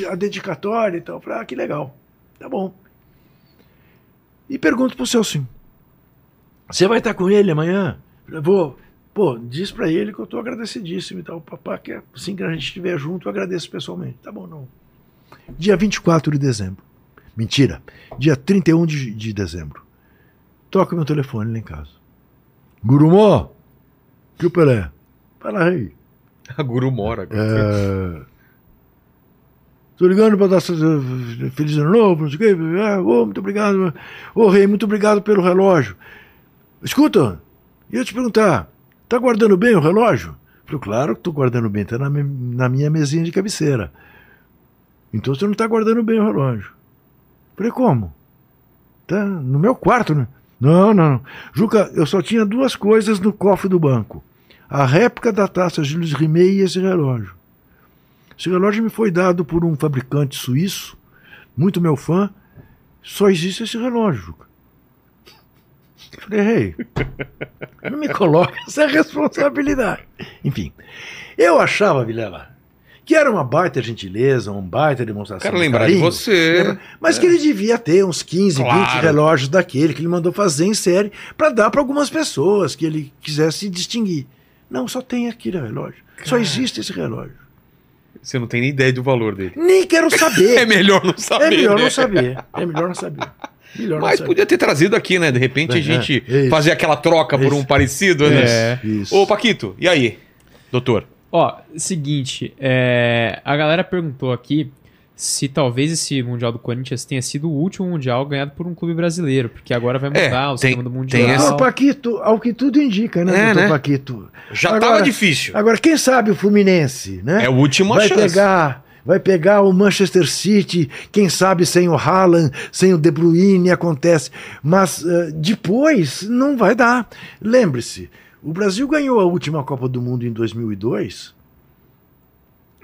a dedicatória e tal. Eu falei, ah, que legal, tá bom. E pergunto pro Celcinho, você vai estar com ele amanhã? Eu vou. Pô, diz pra ele que eu tô agradecidíssimo e tal. Papá, que assim que a gente estiver junto, eu agradeço pessoalmente. Tá bom, não. Dia 24 de dezembro. Mentira. Dia 31 de, de dezembro. Toca meu telefone lá em casa. Gurumó! Que o Pelé? Fala aí. A Guru mora. É... Tô ligando para dar feliz ano novo, não sei o quê. Ô, muito obrigado. Ô, rei, muito obrigado pelo relógio. Escuta, ia te perguntar, tá guardando bem o relógio? Falei, claro que tô guardando bem, tá na, na minha mesinha de cabeceira. Então você não tá guardando bem o relógio. Falei, como? Tá no meu quarto, né? Não, não, não. Juca, eu só tinha duas coisas no cofre do banco. A réplica da taça Jules Rimet e esse relógio. Esse relógio me foi dado por um fabricante suíço, muito meu fã. Só existe esse relógio. Eu Falei, rei, não me coloque essa responsabilidade. Enfim, eu achava, Vilela, que era uma baita gentileza, uma baita demonstração. Quero lembrar de carinho, você. lembra? Mas que ele devia ter uns 15, 20 Claro. relógios daquele que ele mandou fazer em série para dar para algumas pessoas que ele quisesse distinguir. Não, só tem aquele relógio. Só Cara. existe esse relógio. Você não tem nem ideia do valor dele. Nem quero saber. É melhor não saber. É melhor né? não saber. É melhor não saber. Melhor não Mas saber. podia ter trazido aqui, né? De repente a É, gente é, fazer aquela troca por um parecido, né? É. Isso. Ô, Paquito, e aí? Doutor? Ó, seguinte, é, a galera perguntou aqui se talvez esse Mundial do Corinthians tenha sido o último Mundial ganhado por um clube brasileiro, porque agora vai É, mudar o tem- sistema do tem Mundial. essa- Doutor Paquito, ao que tudo indica, né, É, doutor né? Paquito? Já Agora- tava difícil. Agora, quem sabe o Fluminense, né? É a última vai chance. pegar, vai pegar o Manchester City, quem sabe sem o Haaland, sem o De Bruyne acontece, mas eh, depois não vai dar. Lembre-se, o Brasil ganhou a última Copa do Mundo em 2002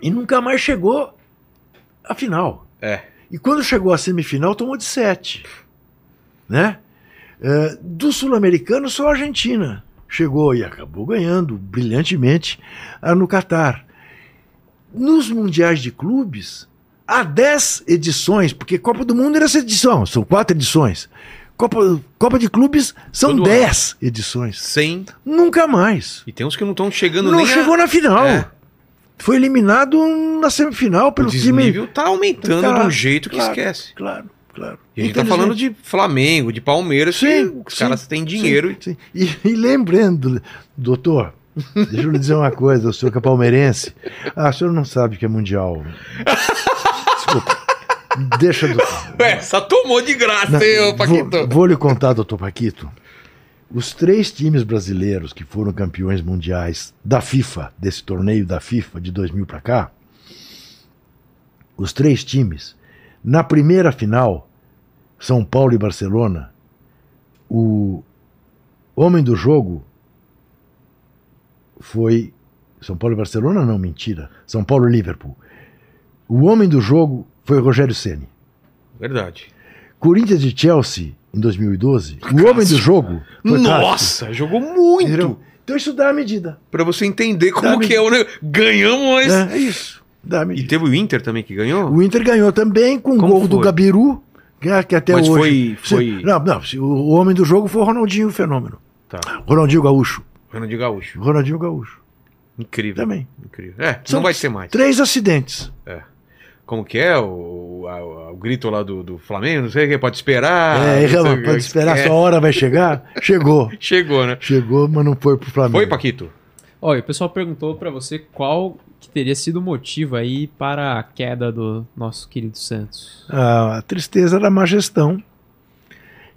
e nunca mais chegou à final. É. E quando chegou à semifinal, tomou de 7. Né? Eh, do sul-americano, só a Argentina chegou e acabou ganhando brilhantemente ah, no Catar. Nos mundiais de clubes, há 10 edições, porque Copa do Mundo era essa edição, são quatro edições. Copa, Copa de Clubes são Todo 10 edições. Sem. Nunca mais. E tem uns que não estão chegando Não nem chegou a... na final. É. Foi eliminado na semifinal O pelo time. desnível tá aumentando de um jeito que claro, esquece. Claro, claro. E a gente tá falando de Flamengo, de Palmeiras, Sim, que os sim, caras têm dinheiro. Sim, sim. E, e lembrando, doutor, deixa eu lhe dizer uma coisa, o senhor que é palmeirense. Ah, o senhor não sabe que é mundial. Desculpa. Deixa, doutor. E... Essa tomou de graça, hein, ô, vou, Paquito? vou lhe contar, doutor Paquito. Os três times brasileiros que foram campeões mundiais da FIFA, desse torneio da FIFA de 2000 para cá, os três times, na primeira final, São Paulo e Barcelona, o homem do jogo foi São Paulo e Barcelona, não, mentira. São Paulo e Liverpool. O homem do jogo foi Rogério Ceni. Verdade. Corinthians e Chelsea em 2012, o homem do jogo. Nossa, jogou muito. Entendeu? Então isso dá a medida. Pra você entender como que é o negócio. Ganhamos, mas... É, é isso. Dá a E medida. teve o Inter também que ganhou? O Inter ganhou também com o gol do foi? Gabiru, que é- que até Mas hoje. foi- foi- Não, não. o homem do jogo foi o Ronaldinho Fenômeno. Tá. Ronaldinho Gaúcho. Ronaldinho Gaúcho. Ronaldinho Gaúcho. Incrível. Também. Incrível. É, São não vai ser mais. Três acidentes. É. Como que é? O, a- o grito lá do, do Flamengo, não sei o que, pode esperar. é, sei pode esperar, É, sua hora vai chegar? Chegou. Chegou, né? Chegou, mas não foi pro Flamengo. Foi, Paquito? Olha, o pessoal perguntou pra você qual que teria sido o motivo aí para a queda do nosso querido Santos. a tristeza da má gestão.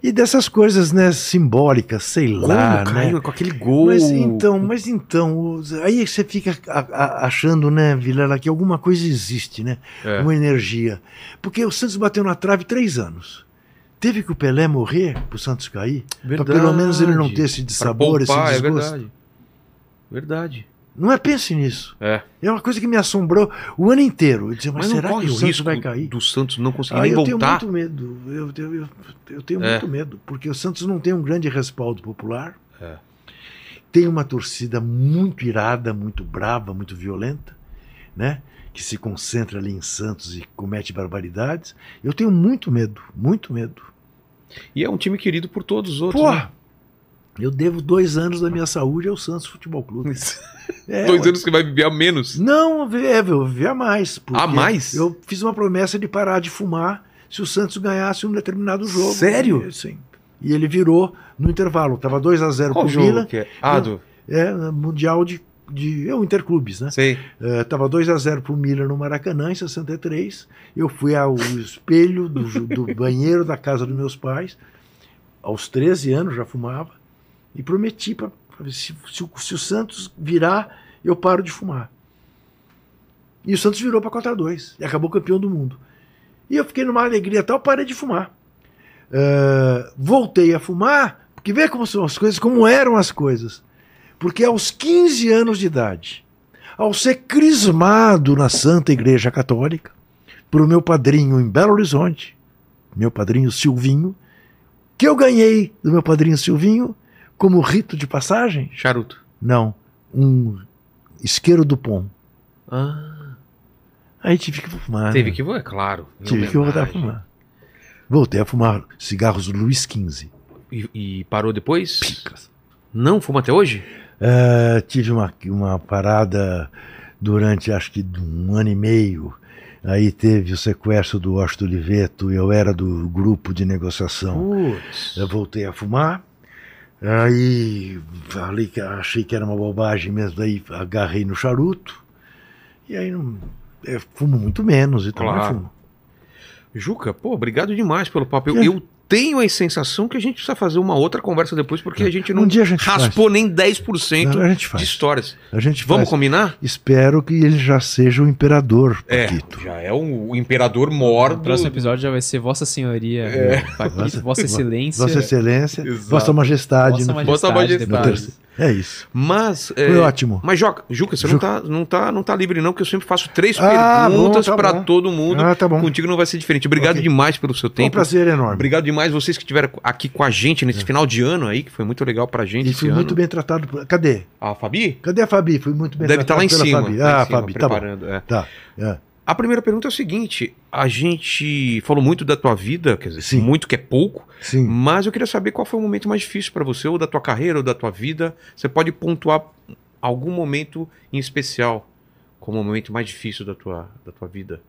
E dessas coisas, né, simbólicas, sei lá, Como né? caiu com aquele gol? Mas então, mas então, aí você fica achando, né, Vilela, que alguma coisa existe, né? É. Uma energia. Porque o Santos bateu na trave três anos. Teve que o Pelé morrer pro Santos cair? Pra pelo menos ele não ter esse dissabor, esse poupar, é desgosto. verdade. Verdade. Não é? Pense nisso. É. É uma coisa que me assombrou o ano inteiro. Eu dizia, mas, Mas, será que o Santos risco vai cair? do Santos não conseguir Ah, nem eu tenho voltar? muito medo. Eu, eu, eu, eu tenho É. muito medo, porque o Santos não tem um grande respaldo popular. É. Tem uma torcida muito irada, muito brava, muito violenta, né? Que se concentra ali em Santos e comete barbaridades. Eu tenho muito medo, muito medo. E é um time querido por todos os outros. né? Eu devo dois anos da minha saúde ao Santos Futebol Clube. É, Dois ué. anos que vai viver a menos. Não, é, eu vivia mais. porque A mais? Eu fiz uma promessa de parar de fumar se o Santos ganhasse um determinado jogo. Sério? E, sim. E ele virou no intervalo. Tava 2 a 0 Qual pro jogo Milan. que é? Ah, do... É, Mundial de. de é o Interclubes, né? Sei. É, tava 2 a 0 pro Milan no Maracanã, em 63. Eu fui ao espelho do, do banheiro da casa dos meus pais. Aos 13 anos já fumava. E prometi para se, se, o- se o Santos virar, eu paro de fumar. E o Santos virou para 4 a 2 e acabou campeão do mundo. E eu fiquei numa alegria tal, parei de fumar. É, voltei a fumar, porque vê como são as coisas, como eram as coisas. Porque aos 15 anos de idade, ao ser crismado na Santa Igreja Católica, por meu padrinho em Belo Horizonte, meu padrinho Silvinho, que eu ganhei do meu padrinho Silvinho como rito de passagem? Charuto. Não, um isqueiro do pom. Ah, Aí tive que fumar. teve né? que... É claro. Tive que voltar a fumar. Voltei a fumar cigarros Luiz XV. E, e parou depois? Picas. Não, fuma até hoje? É, tive uma, uma parada durante acho que um ano e meio. Aí teve o sequestro do Washington Oliveto, eu era do grupo de negociação. Putz. Eu voltei a fumar. Aí falei que achei que era uma bobagem mesmo, aí agarrei no charuto. E aí não. Fumo muito menos e tal, mas Claro. fumo. Juca, pô, obrigado demais pelo papo. Eu, eu tenho a sensação que a gente precisa fazer uma outra conversa depois, porque a gente não Um dia a gente raspou nem 10% Não, a gente de faz. histórias. A gente Vamos faz. combinar? Espero que ele já seja o imperador, É, Paquito. já é o, o imperador mor O próximo episódio já vai ser Vossa Senhoria, É. Paquito, Vossa- Vossa Excelência. Vossa Excelência, Exato. Vossa Majestade. Vossa no fim. Vossa Majestade. É isso. Mas, é, Foi ótimo. mas Joca, Juca, você Juca. não tá, não, tá, não tá livre não, porque eu sempre faço três Ah, perguntas tá bom. todo mundo. Ah, tá bom. Contigo não vai ser diferente. Obrigado Ok. demais pelo seu Foi um tempo. prazer enorme. Obrigado demais vocês que estiveram aqui com a gente nesse final de ano aí, que foi muito legal pra gente E fui ano. muito bem tratado. Por... Cadê? A Fabi? Cadê a Fabi? Fui muito bem Deve estar tratado lá em cima. Fabi. lá em Ah, cima, Fabi, tá bom. preparando. é. Tá. é. A primeira pergunta é o seguinte: a gente falou muito da tua vida, quer dizer, Sim. muito que é pouco, Sim. mas eu queria saber qual foi o momento mais difícil pra você, ou da tua carreira, ou da tua vida. Você pode pontuar algum momento em especial como o momento mais difícil da tua, da tua vida?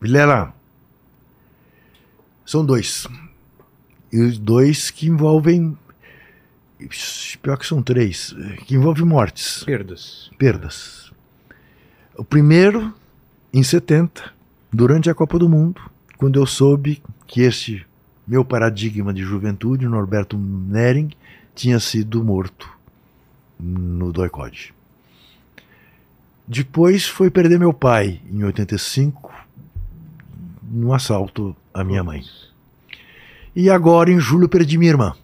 Vilela, são dois. E os dois que envolvem. Pior que são três. Que envolvem mortes, Perdas. perdas. O primeiro, em 70, durante a Copa do Mundo, quando eu soube que esse meu paradigma de juventude, Norberto Nering, tinha sido morto no Doicode. Depois foi perder meu pai, em 85, num assalto à minha mãe. E agora, em julho, perdi minha irmã.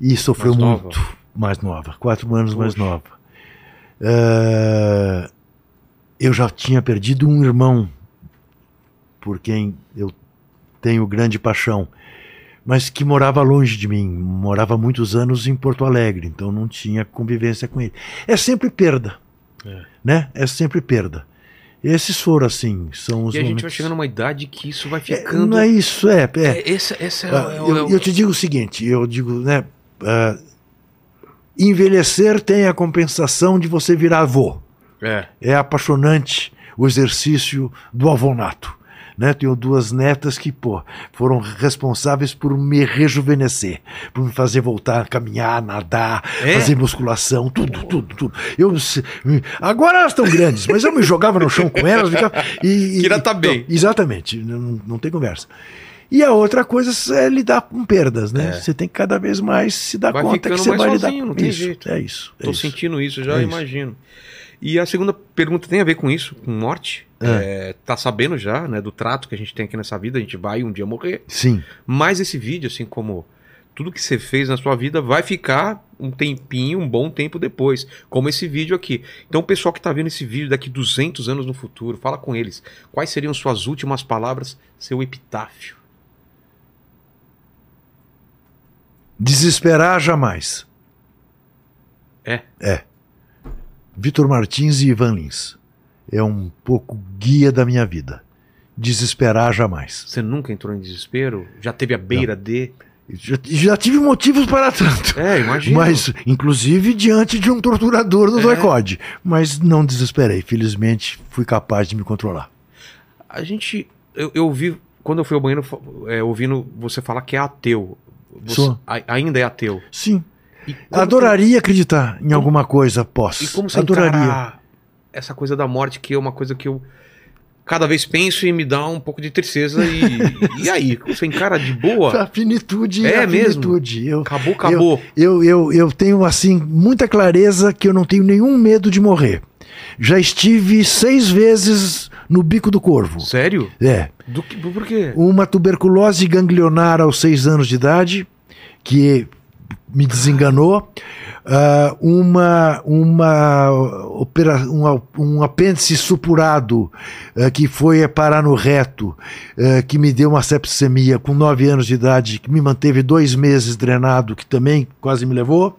E sofreu Mais nova? muito. Mais nova, quatro anos mais Poxa. nova. Eh, eu já tinha perdido um irmão por quem eu tenho grande paixão, mas que morava longe de mim, morava muitos anos em Porto Alegre, então não tinha convivência com ele. É sempre perda, É. né? É sempre perda. Esses foram assim, são os E a gente vai momentos- chegando numa idade que isso vai É, ficando. não é isso, é. é. É, esse, esse é, Ah, é é eu, eu te digo o seguinte, eu digo, né? Ah, envelhecer tem a compensação de você virar avô. É. É apaixonante o exercício do avonato. Né? Tenho duas netas que pô, foram responsáveis por me rejuvenescer, por me fazer voltar a caminhar, nadar, É? fazer musculação, tudo, tudo, tudo. Eu, agora elas estão grandes, mas eu me jogava no chão com elas. Ficava, e, e- tá bem. então, exatamente, não, não tem conversa. E a outra coisa é lidar com perdas, né? Você tem que cada vez mais se dar É. Vai conta que você vai sozinho, lidar não com tem isso. jeito. É isso. É Tô isso. sentindo isso, já É isso. imagino. E a segunda pergunta tem a ver com isso, com morte. É, tá sabendo já, né, do trato que a gente tem aqui nessa vida, a gente vai um dia morrer. Sim. Mas esse vídeo, assim como tudo que você fez na sua vida, vai ficar um tempinho, um bom tempo depois, como esse vídeo aqui. Então, o pessoal que tá vendo esse vídeo daqui 200 anos no futuro, fala com eles. Quais seriam suas últimas palavras, seu epitáfio? Desesperar jamais. É? É. Vitor Martins e Ivan Lins. É um pouco guia da minha vida. Desesperar jamais. Você nunca entrou em desespero? Já teve a beira de? Já, já tive motivos para tanto. É, imagina. Mas, inclusive, diante de um torturador do É. doicode. Mas não desesperei. Felizmente, fui capaz de me controlar. A gente. Eu, eu ouvi. Quando eu fui ao banheiro, é, ouvindo você falar que é ateu. Você Sou. a- ainda é ateu. Sim. Como Adoraria acreditar em alguma coisa após. e como você Adoraria. essa coisa da morte, que é uma coisa que eu cada vez penso e me dá um pouco de tristeza. E, e aí? Você encara de boa? A finitude É a mesmo? finitude. Eu, Acabou, acabou. eu, eu, eu tenho, assim, muita clareza que eu não tenho nenhum medo de morrer. Já estive seis vezes no bico do corvo. Sério? É. Do que, por quê? Uma tuberculose ganglionar aos seis anos de idade, que me desenganou. Ah, uma, uma opera, um, apêndice supurado ah, que foi parar no reto, ah, que me deu uma septicemia com nove anos de idade, que me manteve dois meses drenado, que também quase me levou.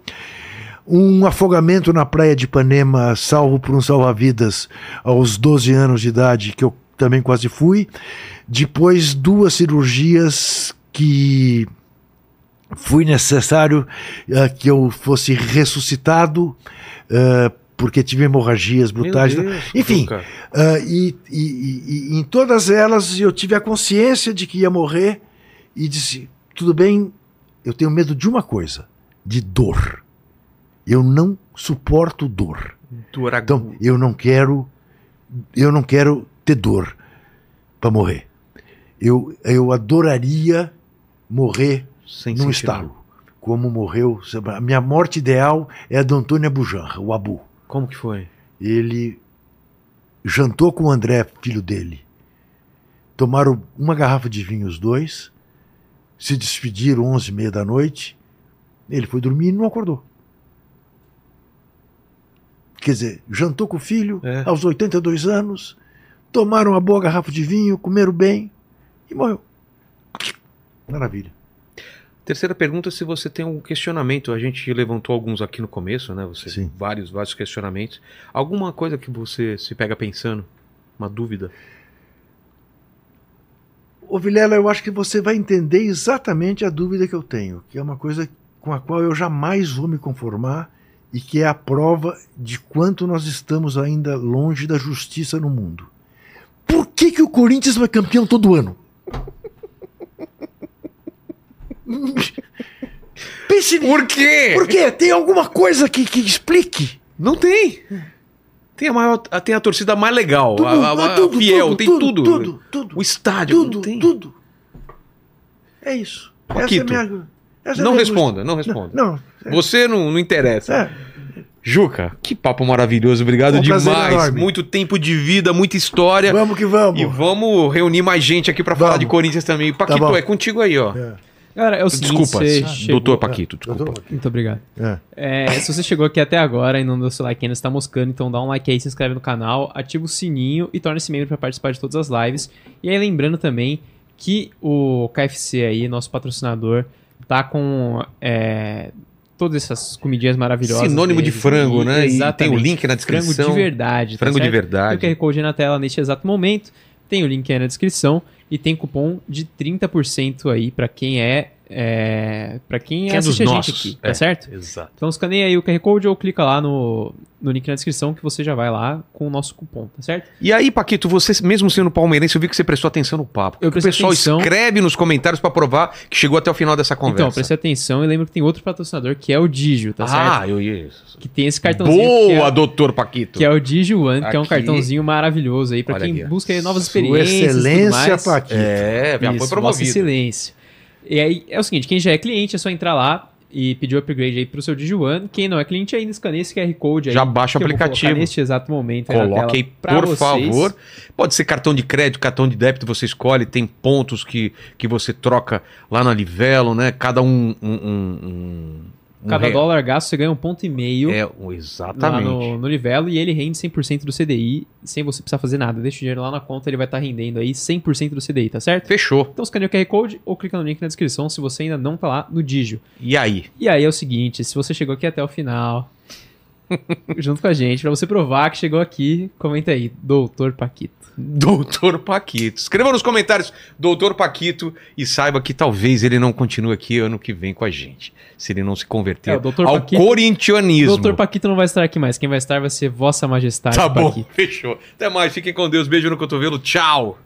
Um afogamento na praia de Ipanema, salvo por um salva-vidas aos 12 anos de idade, que eu também quase fui. Depois, duas cirurgias que foi necessário eh, que eu fosse ressuscitado, eh, porque tive hemorragias brutais. Deus, Enfim, ah, e, e- e- e em todas elas eu tive a consciência de que ia morrer e disse: tudo bem, eu tenho medo de uma coisa, de dor. Eu não suporto dor. Era- Então eu não quero, eu não quero ter dor para morrer. Eu, eu adoraria morrer sem num estalo, como morreu. A minha morte ideal é a do Antônio Abujanra, o Abu. Como que foi? Ele jantou com o André, filho dele. Tomaram uma garrafa de vinho os dois, se despediram onze e meia da noite. Ele foi dormir e não acordou. Quer dizer, jantou com o filho É. aos 82 anos, tomaram uma boa garrafa de vinho, comeram bem e morreu. Maravilha. Terceira pergunta, se você tem um questionamento. A gente levantou alguns aqui no começo, né? Você Sim. vários, vários questionamentos. Alguma coisa que você se pega pensando? Uma dúvida? Ô Vilela, eu acho que você vai entender exatamente a dúvida que eu tenho, que é uma coisa com a qual eu jamais vou me conformar e que é a prova de quanto nós estamos ainda longe da justiça no mundo. Por que, que o Corinthians vai campeão todo ano? Pense. Por quê? Por quê? Tem alguma coisa que, que explique? Não tem. Tem a maior, tem a torcida mais legal, Tudo, a, a- a tudo, fiel, tudo, tem tudo, tudo. tudo. O estádio, Tudo, tudo. É isso. Paquito, essa é a minha, Não minha responda, não responda. Não, Você não, não interessa. é, Juca, que papo maravilhoso. Obrigado Um demais. enorme. Muito tempo de vida, muita história. vamos que vamos. E vamos reunir mais gente aqui pra falar de Corinthians também. Paquito, bom. é contigo aí, ó. É, Galera, é o seguinte, Desculpa, você chegou- doutor Paquito, desculpa. doutor- Muito obrigado. é. É, se você chegou aqui até agora e não deu seu like ainda, você tá moscando, então dá um like aí, se inscreve no canal, ativa o sininho e torne-se membro para participar de todas as lives. E aí lembrando também que o KFC aí, nosso patrocinador, tá com é, todas essas comidinhas maravilhosas. Sinônimo de deles frango, aí. né? E tem o Exatamente. link na Frango descrição. de verdade. tá Frango de verdade. Tem o QR Code na tela neste exato momento. Tem o link aí na descrição. E tem cupom de 30% aí pra quem é, é, para quem Quem é assiste a gente nossos, aqui, é. tá certo? Exato. Então escaneia aí o QR Code ou clica lá no, no link na descrição que você já vai lá com o nosso cupom, tá certo? E aí, Paquito, você, mesmo sendo palmeirense, eu vi que você prestou atenção no papo. Eu o pessoal atenção. escreve nos comentários pra provar que chegou até o final dessa conversa. Então, preste atenção e lembra que tem outro patrocinador que é o Digio, tá certo? ah, eu ia. Que tem esse cartãozinho Boa, é, doutor Paquito. que é o Digio One, que é um Aqui. cartãozinho maravilhoso aí pra Olha quem aqui, busca aí novas Sua experiências excelência. Paquito. É, já Isso, foi Vossa promovido. Excelência. E aí é o seguinte, quem já é cliente é só entrar lá e pedir o upgrade aí pro seu DigiOne. Quem não é cliente ainda escaneia esse QR Code aí. Já baixa o aplicativo. neste exato momento Coloque aí, por vocês. favor. Pode ser cartão de crédito, cartão de débito, você escolhe. Tem pontos que, que você troca lá na Livelo, né? Cada um. um, um, um Cada dólar gasto você ganha um ponto e meio É, exatamente. no, no Livelo e ele rende 100% do CDI sem você precisar fazer nada. Deixa o dinheiro lá na conta, ele vai estar rendendo aí 100% do CDI, tá certo? Fechou. Então escaneia o QR Code ou clica no link na descrição se você ainda não tá lá no Digio. E aí? E aí é o seguinte, se você chegou aqui até o final, junto com a gente, pra você provar que chegou aqui, comenta aí, Doutor Paquito. Doutor Paquito. Escreva nos comentários, Doutor Paquito, e saiba que talvez ele não continue aqui ano que vem com a gente. Se ele não se converter É, ao Paquito- corintianismo. Doutor Paquito não vai estar aqui mais, quem vai estar vai ser Vossa Majestade Tá bom, Paquito. fechou. Até mais, fiquem com Deus. Beijo no cotovelo. Tchau.